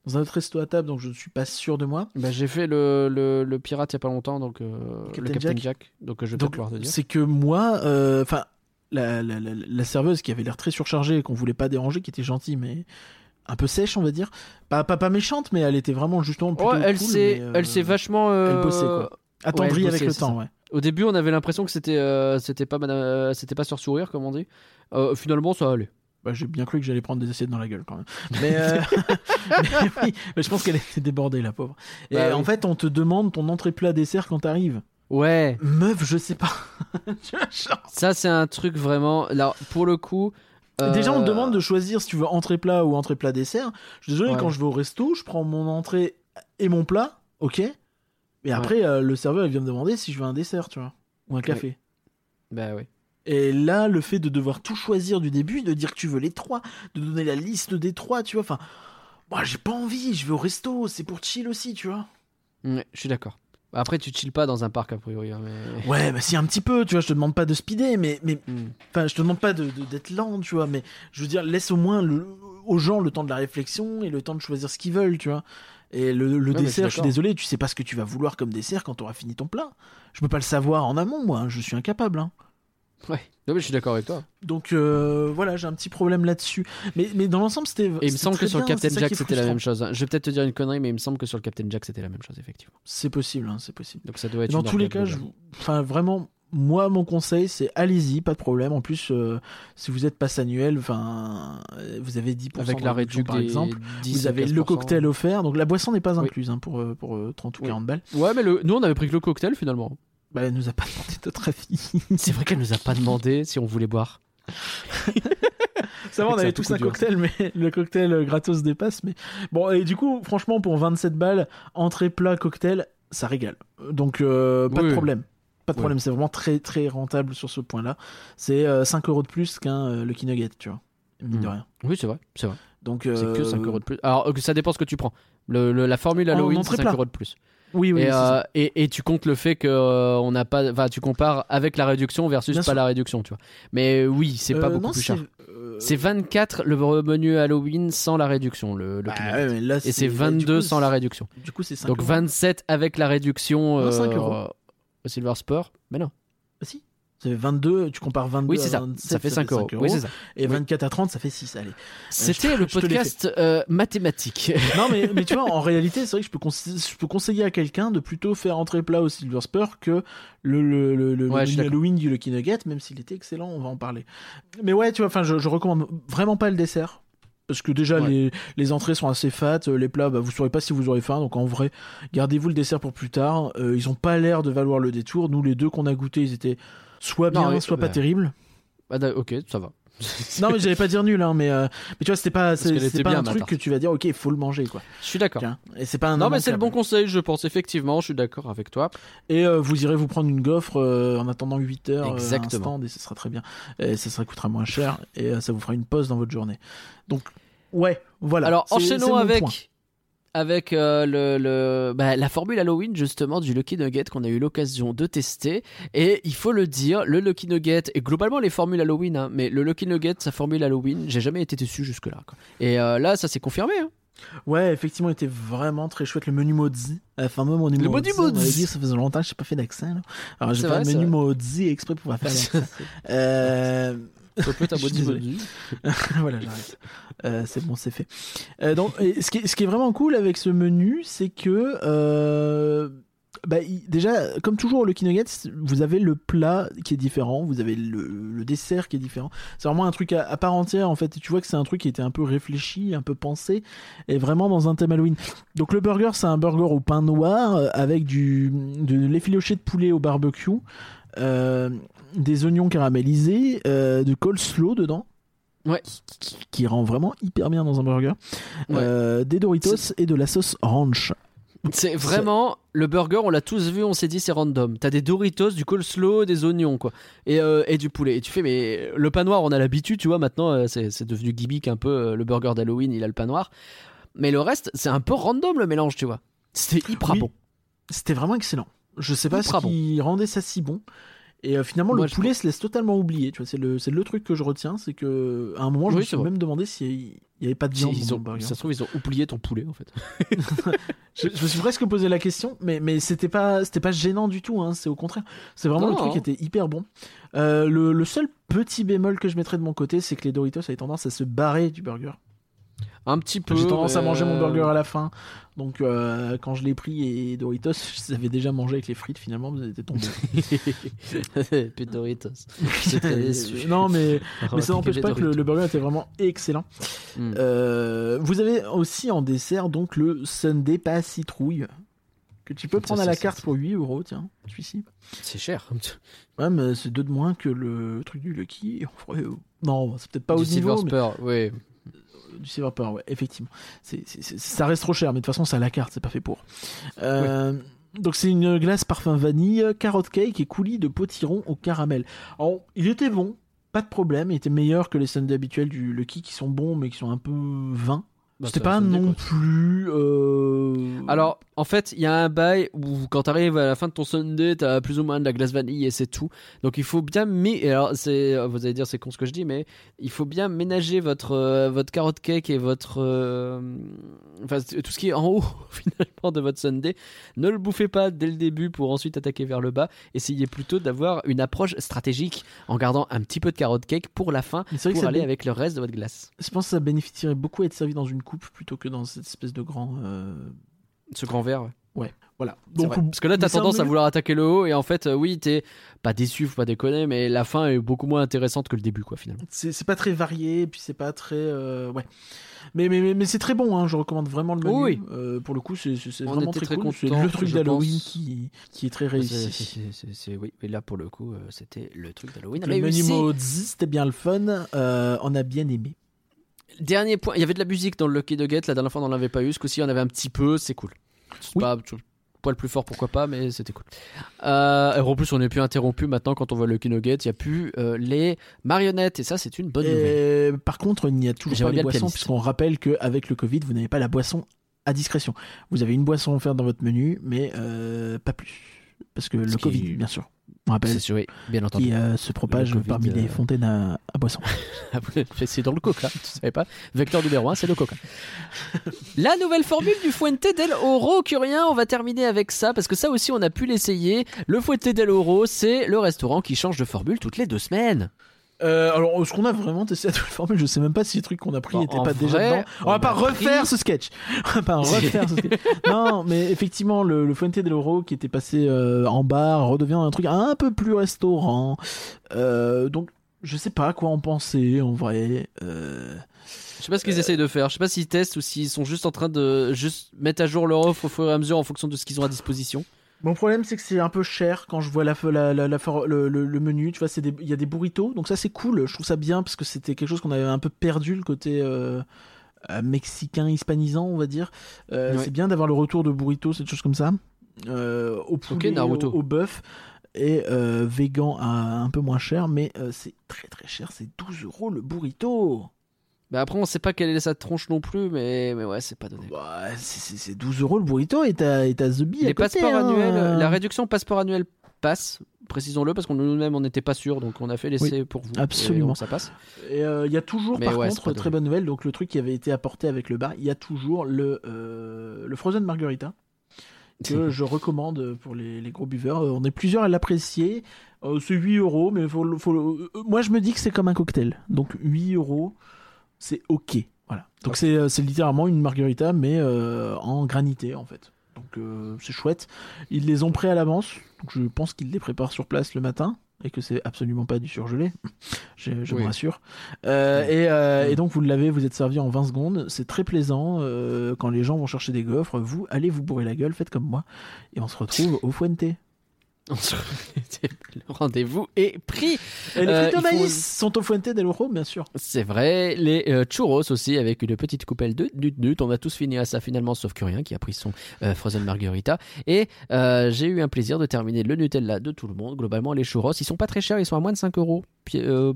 dans un autre resto à table, donc je ne suis pas sûr de moi. Bah, j'ai fait le, le, le pirate il y a pas longtemps, donc euh, Captain le Captain Jack. Jack. donc euh, je vais Donc, pouvoir te dire. c'est que moi, euh, enfin, la, la, la, la serveuse qui avait l'air très surchargée et qu'on voulait pas déranger, qui était gentille, mais un peu sèche, on va dire. Pas, pas, pas méchante, mais elle était vraiment justement plutôt Ouais, elle cool, s'est euh, elle s'est vachement euh, elle bossait, quoi. attendrie Ouais, avec le temps, ça. ouais. Au début, on avait l'impression que c'était euh, c'était pas madame- euh, c'était pas sur sourire comme on dit. Finalement, ça allait. Bah, j'ai bien cru que j'allais prendre des assiettes dans la gueule quand même. Mais, euh, *laughs* *laughs* mais oui, mais je pense qu'elle était débordée, la pauvre. Et Bah en oui. fait, on te demande ton entrée plat dessert quand t'arrives. Ouais. Meuf, je sais pas. *laughs* Tu vois, genre- Ça, c'est un truc vraiment. Alors, pour le coup. euh, Déjà, on te demande de choisir si tu veux entrée plat ou entrée plat dessert. Je suis désolé, Ouais. quand je vais au resto, je prends mon entrée et mon plat, ok. Et après, euh, le serveur, il vient me demander si je veux un dessert, tu vois, ou un café. Bah oui. Et là, le fait de devoir tout choisir du début, de dire que tu veux les trois, de donner la liste des trois, tu vois, enfin, moi, j'ai pas envie, je vais au resto, c'est pour chill aussi, tu vois. Ouais, je suis d'accord. Après, tu chill pas dans un parc a priori. hein, mais... Ouais, bah si un petit peu, tu vois, je te demande pas de speeder, mais, mais Hmm. Enfin, je te demande pas de, de- d'être lent, tu vois, mais je veux dire, laisse au moins le- aux gens le temps de la réflexion et le temps de choisir ce qu'ils veulent, tu vois. Et le, dessert, je suis désolé, tu sais pas ce que tu vas vouloir comme dessert quand tu auras fini ton plat. Je peux pas le savoir en amont, moi, je suis incapable. hein. Ouais. Non, mais je suis d'accord avec toi. Donc euh, voilà, j'ai un petit problème là-dessus. Mais, mais dans l'ensemble, c'était. Et il me semble que sur le Captain Jack, c'était la même chose. hein. Je vais peut-être te dire une connerie, mais il me semble que sur le Captain Jack, c'était la même chose, effectivement. C'est possible, hein, c'est possible. Donc ça doit être Dans tous les cas, je... enfin vraiment, moi mon conseil c'est allez-y, pas de problème. En plus, euh, si vous êtes passe annuel, enfin, euh, vous avez 10% Avec la réduction par exemple. 10 Vous avez le 15%. cocktail offert, donc la boisson n'est pas Oui. incluse hein, pour, pour euh, 30 ou Oui. 40 balles. Ouais, mais le... nous, on avait pris que le cocktail finalement. Bah, elle nous a pas demandé notre avis. C'est vrai qu'elle nous a pas demandé si on voulait boire. *laughs* Ça va, on avait tous un dur. cocktail, mais le cocktail euh, gratos dépasse. Mais bon, et du coup, franchement, pour 27 balles, entrée, plat, cocktail, ça régale. Donc, euh, pas de problème. Pas de Oui. problème, c'est vraiment très très rentable sur ce point-là. C'est euh, 5 euros de plus qu'un euh, Lucky Nugget, tu vois. Mine de Mm. rien. Oui, c'est vrai. C'est vrai. Donc, C'est que euh, 5 euros de plus. Alors, euh, ça dépend ce que tu prends. Le, le- la formule En Halloween, c'est 5 plat. euros de plus. Oui, oui, et, euh, et, et tu comptes le fait que euh, on n'a pas. Enfin, tu compares avec la réduction versus Bien pas sûr. la réduction, tu vois. Mais oui, c'est pas Euh, beaucoup non, plus cher. C'est 24 le menu Halloween sans la réduction, le, le bah, ouais, là, Et c'est là, 22 du coup, sans la réduction. Du coup, c'est 5 Donc euros. 27 avec la réduction Non, euh, 5 euros. au Silver Spur. Mais non. Ah, si. Ça fait 22, tu compares 22 Oui, à c'est ça. 27, Ça fait 5 euros. Oui, c'est ça. Et Oui. 24 à 30, ça fait 6, allez. C'était je- le podcast euh, mathématique. *laughs* non, mais, mais tu vois, en réalité, c'est vrai que je peux, conse- je peux conseiller à quelqu'un de plutôt faire entrer plat au Silver Spur que le, le, le, Ouais. Halloween du Lucky Nugget, même s'il était excellent, on va en parler. Mais ouais, tu vois, enfin, je, je recommande vraiment pas le dessert. Parce que déjà, Ouais. les, les entrées sont assez fat, euh, les plats, bah, vous saurez pas si vous aurez faim, donc en vrai, gardez-vous le dessert pour plus tard. Euh, ils ont pas l'air de valoir le détour. Nous, les deux qu'on a goûté, ils étaient soit bien, soit pas bah. terribles. Ah, ok, ça va. Non, mais j'allais pas dire nul, hein, mais, euh, mais tu vois, c'était pas, c'est, pas un truc que tu vas dire, ok, il faut le manger, quoi. Je suis d'accord. Et c'est pas un Non, mais c'est le bon conseil, je pense. Effectivement, je suis d'accord avec toi. Et euh, vous irez vous prendre une gaufre euh, en attendant 8 heures Exactement. stand et ce sera très bien. Et ça sera coûtera moins cher et ça vous fera une pause dans votre journée. Donc ouais, voilà. Alors, enchaînons avec. Avec euh, le, le- bah, la formule Halloween justement du Lucky Nugget qu'on a eu l'occasion de tester et il faut le dire le Lucky Nugget et globalement les formules Halloween hein, mais le Lucky Nugget sa formule Halloween j'ai jamais été déçu jusque là et euh, là ça s'est confirmé hein. Ouais, effectivement, il était vraiment très chouette le menu maudit. Le fameux menu Le maudit. menu maudit. dit, ça faisait longtemps que j'ai pas fait d'accent. Alors j'ai fait un menu maudit exprès pour pouvoir faire *laughs* l'accent. euh... Ça peut être un *laughs* Je suis body désolé. body. *laughs* voilà, j'arrête. Euh, c'est bon, c'est fait. Euh, donc, et ce, qui est, ce qui est vraiment cool avec ce menu, c'est que euh, bah, il- déjà, comme toujours au Lucky Nuggets, vous avez le plat qui est différent, vous avez le, le dessert qui est différent. C'est vraiment un truc à, à part entière en fait. Et tu vois que c'est un truc qui était un peu réfléchi, un peu pensé, et vraiment dans un thème Halloween. Donc le burger, c'est un burger au pain noir avec du de l'effiloché de poulet au barbecue. euh, des oignons caramélisés, euh, de coleslaw dedans. Ouais. Qui, qui rend vraiment hyper bien dans un burger. Ouais. Euh, des Doritos et de la sauce ranch. C'est vraiment le burger, on l'a tous vu, on s'est dit c'est random. T'as des Doritos, du coleslaw, des oignons quoi, et, euh, et du poulet. Et tu fais mais le pain noir, on a l'habitude, tu vois. Maintenant, euh, c'est devenu gimmick un peu. le burger d'Halloween, il a le pain noir. Mais le reste, c'est un peu random le mélange, tu vois. C'était hyper Oui. bon. C'était vraiment excellent. Je sais pas ce qui rendait ça si bon. Et euh, finalement, Moi, le poulet se laisse totalement oublier. Tu vois, c'est le, c'est le truc que je retiens, c'est que à un moment, je Oui, me suis même demandé s'il n'y avait pas de viande Ils ont- burger. ça se trouve, ils ont oublié ton poulet en fait. *laughs* *laughs* Je, je me suis presque posé la question, mais, mais c'était pas, c'était pas gênant du tout. Hein, c'est au contraire. C'est vraiment Non, le truc qui était hyper bon. Euh, le, le seul petit bémol que je mettrais de mon côté, c'est que les Doritos avaient tendance à se barrer du burger. Un petit peu. J'ai tendance à manger mon euh, burger à la fin. Donc euh, quand je l'ai pris et Doritos, *laughs* je les avais déjà mangé avec les frites finalement, vous étaient tombés. *laughs* Puis Doritos. *laughs* Non mais, mais ça n'empêche pas que le, burger était vraiment excellent. Mm. Euh, vous avez aussi en dessert donc le Sunday pas citrouille que tu peux Ça, prendre à la ça, carte ça. pour 8 euros, tiens, celui-ci. C'est cher. Ouais, mais c'est deux de moins que le truc du Lucky. Euh, Non, c'est peut-être pas du au Silver niveau, mais- Spur, oui. Du Power, ouais, effectivement. C'est, ça reste trop cher, mais de toute façon, c'est à la carte, c'est pas fait pour. Euh, Donc, c'est une glace parfum vanille, carotte cake et coulis de potiron au caramel. Alors, il était bon, pas de problème, il était meilleur que les sundaes habituels du Lucky qui sont bons, mais qui sont un peu vains. Bah, C'était pas non plus. euh, Alors, en fait, il y a un bail où quand t'arrives à la fin de ton Sunday, t'as plus ou moins de la glace vanille et c'est tout. Donc il faut bien mais alors c'est vous allez dire c'est con ce que je dis mais il faut bien ménager votre euh, votre carotte cake et votre euh, enfin tout ce qui est en haut *laughs* finalement de votre Sunday. Ne le bouffez pas dès le début pour ensuite attaquer vers le bas. Essayez plutôt d'avoir une approche stratégique en gardant un petit peu de carotte cake pour la fin mais c'est vrai que pour ça aller avec le reste de votre glace. je pense que ça bénéficierait beaucoup à être servi dans une coupe plutôt que dans cette espèce de grand. euh, Ce grand verre. ouais. Voilà. Donc. Parce que là, t'as tendance à vouloir attaquer le haut, et en fait, euh, oui, t'es pas déçu, faut pas déconner, mais la fin est beaucoup moins intéressante que le début, quoi, finalement. c'est pas très varié, puis c'est pas très. euh, ouais. Mais, mais, mais, mais c'est très bon, hein, je recommande vraiment le menu. Oui. Euh, pour le coup, c'est vraiment très, très cool. C'est le truc d'Halloween qui, qui est très réussi. c'est- oui, et là, pour le coup, c'était le truc d'Halloween. Le menu maudit, c'était bien le fun. on a bien aimé. Dernier point, il y avait de la musique dans le Lucky Nugget, la dernière fois, on n'en avait pas eu, ce coup-ci, en avait un petit peu, c'est cool. C'est Oui. pas poil plus fort, pourquoi pas, mais c'était cool. Euh, et en plus, on n'est plus interrompu maintenant quand on voit le Lucky Nugget, il n'y a plus euh, les marionnettes, et ça, c'est une bonne nouvelle. Et, par contre, il n'y a toujours pas les le boissons, puisqu'on rappelle qu'avec le Covid, vous n'avez pas la boisson à discrétion. Vous avez une boisson offerte dans votre menu, mais euh, pas plus. Parce que le Covid, bien sûr, rappelle, C'est sûr, oui, bien entendu. qui euh, se propage parmi les euh, fontaines à, à boissons. *laughs* c'est dans le coca, tu savais pas Vecteur numéro 1, c'est le coca. *laughs* La nouvelle formule du Fuente del Oro, Curien, on va terminer avec ça, parce que ça aussi on a pu l'essayer. Le Fuente del Oro, c'est le restaurant qui change de formule toutes les deux semaines. Euh, alors, est-ce qu'on a vraiment testé la nouvelle formule Je sais même pas si les trucs qu'on a pris n'étaient en pas déjà dedans. On, *laughs* on va pas refaire pris- ce sketch. On va pas refaire ce sketch. Non, mais effectivement, le, le Fuente del Oro qui était passé euh, en bar redevient un truc un peu plus restaurant. Euh, donc, je sais pas à quoi en penser en vrai. Euh, Je sais pas ce qu'ils essayent de faire, je sais pas s'ils testent ou s'ils sont juste en train de juste mettre à jour leur offre au fur et à mesure en fonction de ce qu'ils ont à disposition. Mon problème, c'est que c'est un peu cher quand je vois la, la, la, la for- le, le- le menu. Tu vois, il y a des burritos, donc ça c'est cool. Je trouve ça bien parce que c'était quelque chose qu'on avait un peu perdu le côté euh, euh, mexicain hispanisant, on va dire. Euh, Ouais. C'est bien d'avoir le retour de burritos, cette chose comme ça. Euh, au poulet, au, au bœuf et vegan à un peu moins cher, mais c'est très très cher. C'est 12 euros le burrito. Bah après on sait pas quelle est sa tronche non plus, mais, mais ouais c'est pas donné. Bah, c'est- c'est c'est 12 euros le burrito et t'as The Bee à Les côté, passeports hein. annuels, la réduction passeport annuel passe, précisons-le, parce qu'on nous-mêmes on n'était pas sûr, donc on a fait l'essai pour vous. absolument. Ça passe. Et euh, il y a toujours, Mais par ouais, contre, très bonne nouvelle, donc le truc qui avait été apporté avec le bar, il y a toujours le, euh, le Frozen Margarita, que *laughs* je recommande pour les, les gros buveurs. Euh, On est plusieurs à l'apprécier. Euh, c'est 8 euros, mais faut, faut moi je me dis que c'est comme un cocktail. Donc 8 euros, c'est ok. Voilà. Donc euh, c'est littéralement une margarita, mais euh, en granité en fait. Donc euh, c'est chouette. Ils les ont prêts à l'avance, donc je pense qu'ils les préparent sur place le matin et que c'est absolument pas du surgelé. *laughs* Je, je Oui. me rassure. Euh, Oui. et, euh, Oui. et donc vous l'avez, vous êtes servi en 20 secondes. C'est très plaisant. euh, quand les gens vont chercher des gaufres, vous allez vous bourrer la gueule, faites comme moi. Et on se retrouve au Fuente. *laughs* Le rendez-vous est pris. Et les Euh, frites de il faut- maïs sont au fuente del Oro, bien sûr. C'est vrai, les euh, churros aussi avec une petite coupelle de nut nut. On a tous fini à ça finalement, sauf que rien qui a pris son euh, frozen margarita. Et euh, j'ai eu un plaisir de terminer le Nutella de tout le monde. Globalement, les churros, ils sont pas très chers, ils sont à moins de 5 euros.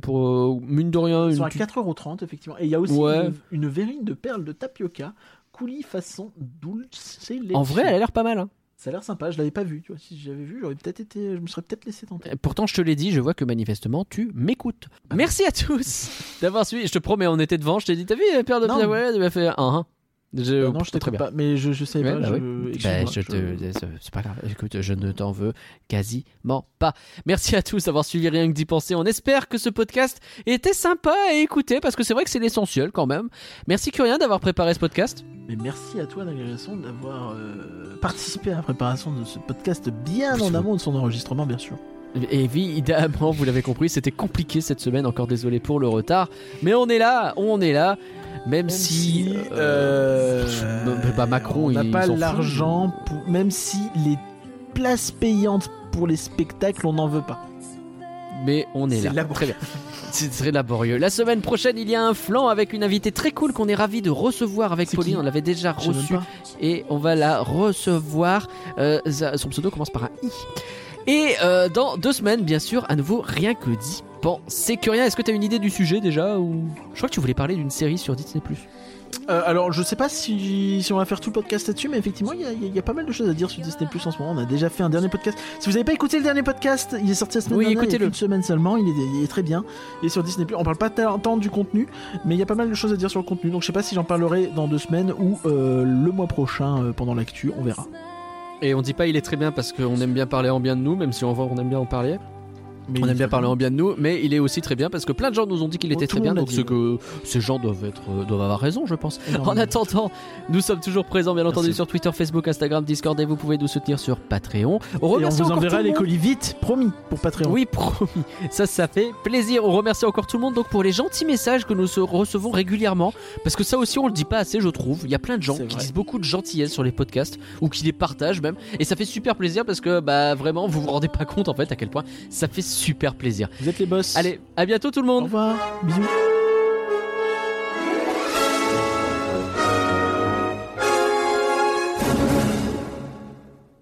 Pour mine de rien, Ils sont à petite- 4,30€ effectivement. Et il y a aussi Ouais. une, une verrine de perles de tapioca, coulis façon dulce. En vrai, elle a l'air pas mal. hein. Ça a l'air sympa, je l'avais pas vu. Tu vois, si j'avais vu, j'aurais peut-être été, je me serais peut-être laissé tenter. Et Pourtant, je te l'ai dit, je vois que manifestement, tu m'écoutes. Merci à tous *laughs* d'avoir suivi. Je te promets, on était devant. Je t'ai dit, t'as vu, paire de pieds Ouais, elle m'a fait un. Je- Euh, non, je très t'écoute bien. pas, mais je, Ouais, pas. bah je... oui. excuse-moi, Bah, je je- te... c'est- pas grave. Écoute, je ne t'en veux quasiment pas. Merci à tous d'avoir suivi Rien que d'y penser. On espère que ce podcast était sympa à écouter parce que c'est vrai que c'est l'essentiel quand même. Merci Curien d'avoir préparé ce podcast. Mais merci à toi, d'avoir euh, participé à la préparation de ce podcast bien en amont de son enregistrement, bien sûr. Évidemment, vous l'avez compris, c'était compliqué cette semaine. Encore désolé pour le retard. Mais on est là, on est là. Même, si, euh, pff, bah, Macron, on n'a pas l'argent, pour... même si les places payantes pour les spectacles, on n'en veut pas. mais on est, là. laborieux. Très bien. C'est très laborieux. La semaine prochaine, il y a un flanc avec une invitée très cool qu'on est ravi de recevoir avec Pauline. On l'avait déjà reçue et on va la recevoir. Euh, son pseudo commence par un i. Et euh, dans deux semaines, bien sûr, à nouveau, rien que d'y penser. Curien, est-ce que tu as une idée du sujet déjà ou? Je crois que tu voulais parler d'une série sur Disney+. Euh, alors, je sais pas si, si on va faire tout le podcast là-dessus, mais effectivement, il y, a- y y pas mal de choses à dire sur Disney Plus en ce moment. On a déjà fait un dernier podcast. Si vous n'avez pas écouté le dernier podcast, il est sorti la semaine Oui, dernière, il y a écoutez-le. une semaine seulement. Il est, il est très bien. Il est sur Disney Plus. On parle pas tant tant du contenu, mais il y a pas mal de choses à dire sur le contenu. Donc, je sais pas si j'en parlerai dans deux semaines ou euh, le mois prochain euh, pendant l'actu. On verra. Et on dit pas il est très bien parce qu'on aime bien parler en bien de nous, même si on voit on aime bien en parler. Mais on aime bien parler en bien de nous, mais il est aussi très bien parce que plein de gens nous ont dit qu'il était très bien, donc c'est que ces gens doivent, être, euh, doivent avoir raison, je pense. En attendant, nous sommes toujours présents, bien entendu, Merci. sur Twitter, Facebook, Instagram, Discord, et vous pouvez nous soutenir sur Patreon. On Et on vous enverra les colis vite, promis, pour Patreon. Oui, promis. Ça, ça fait plaisir. On remercie encore tout le monde donc pour les gentils messages que nous recevons régulièrement. Parce que ça aussi, on le dit pas assez, je trouve. Il y a plein de gens qui vrai. disent beaucoup de gentillesse sur les podcasts ou qui les partagent même. Et ça fait super plaisir parce que, bah, vraiment, vous vous rendez pas compte en fait à quel point ça fait super plaisir. Vous êtes les boss. Allez, à bientôt tout le au monde. revoir. Bisous.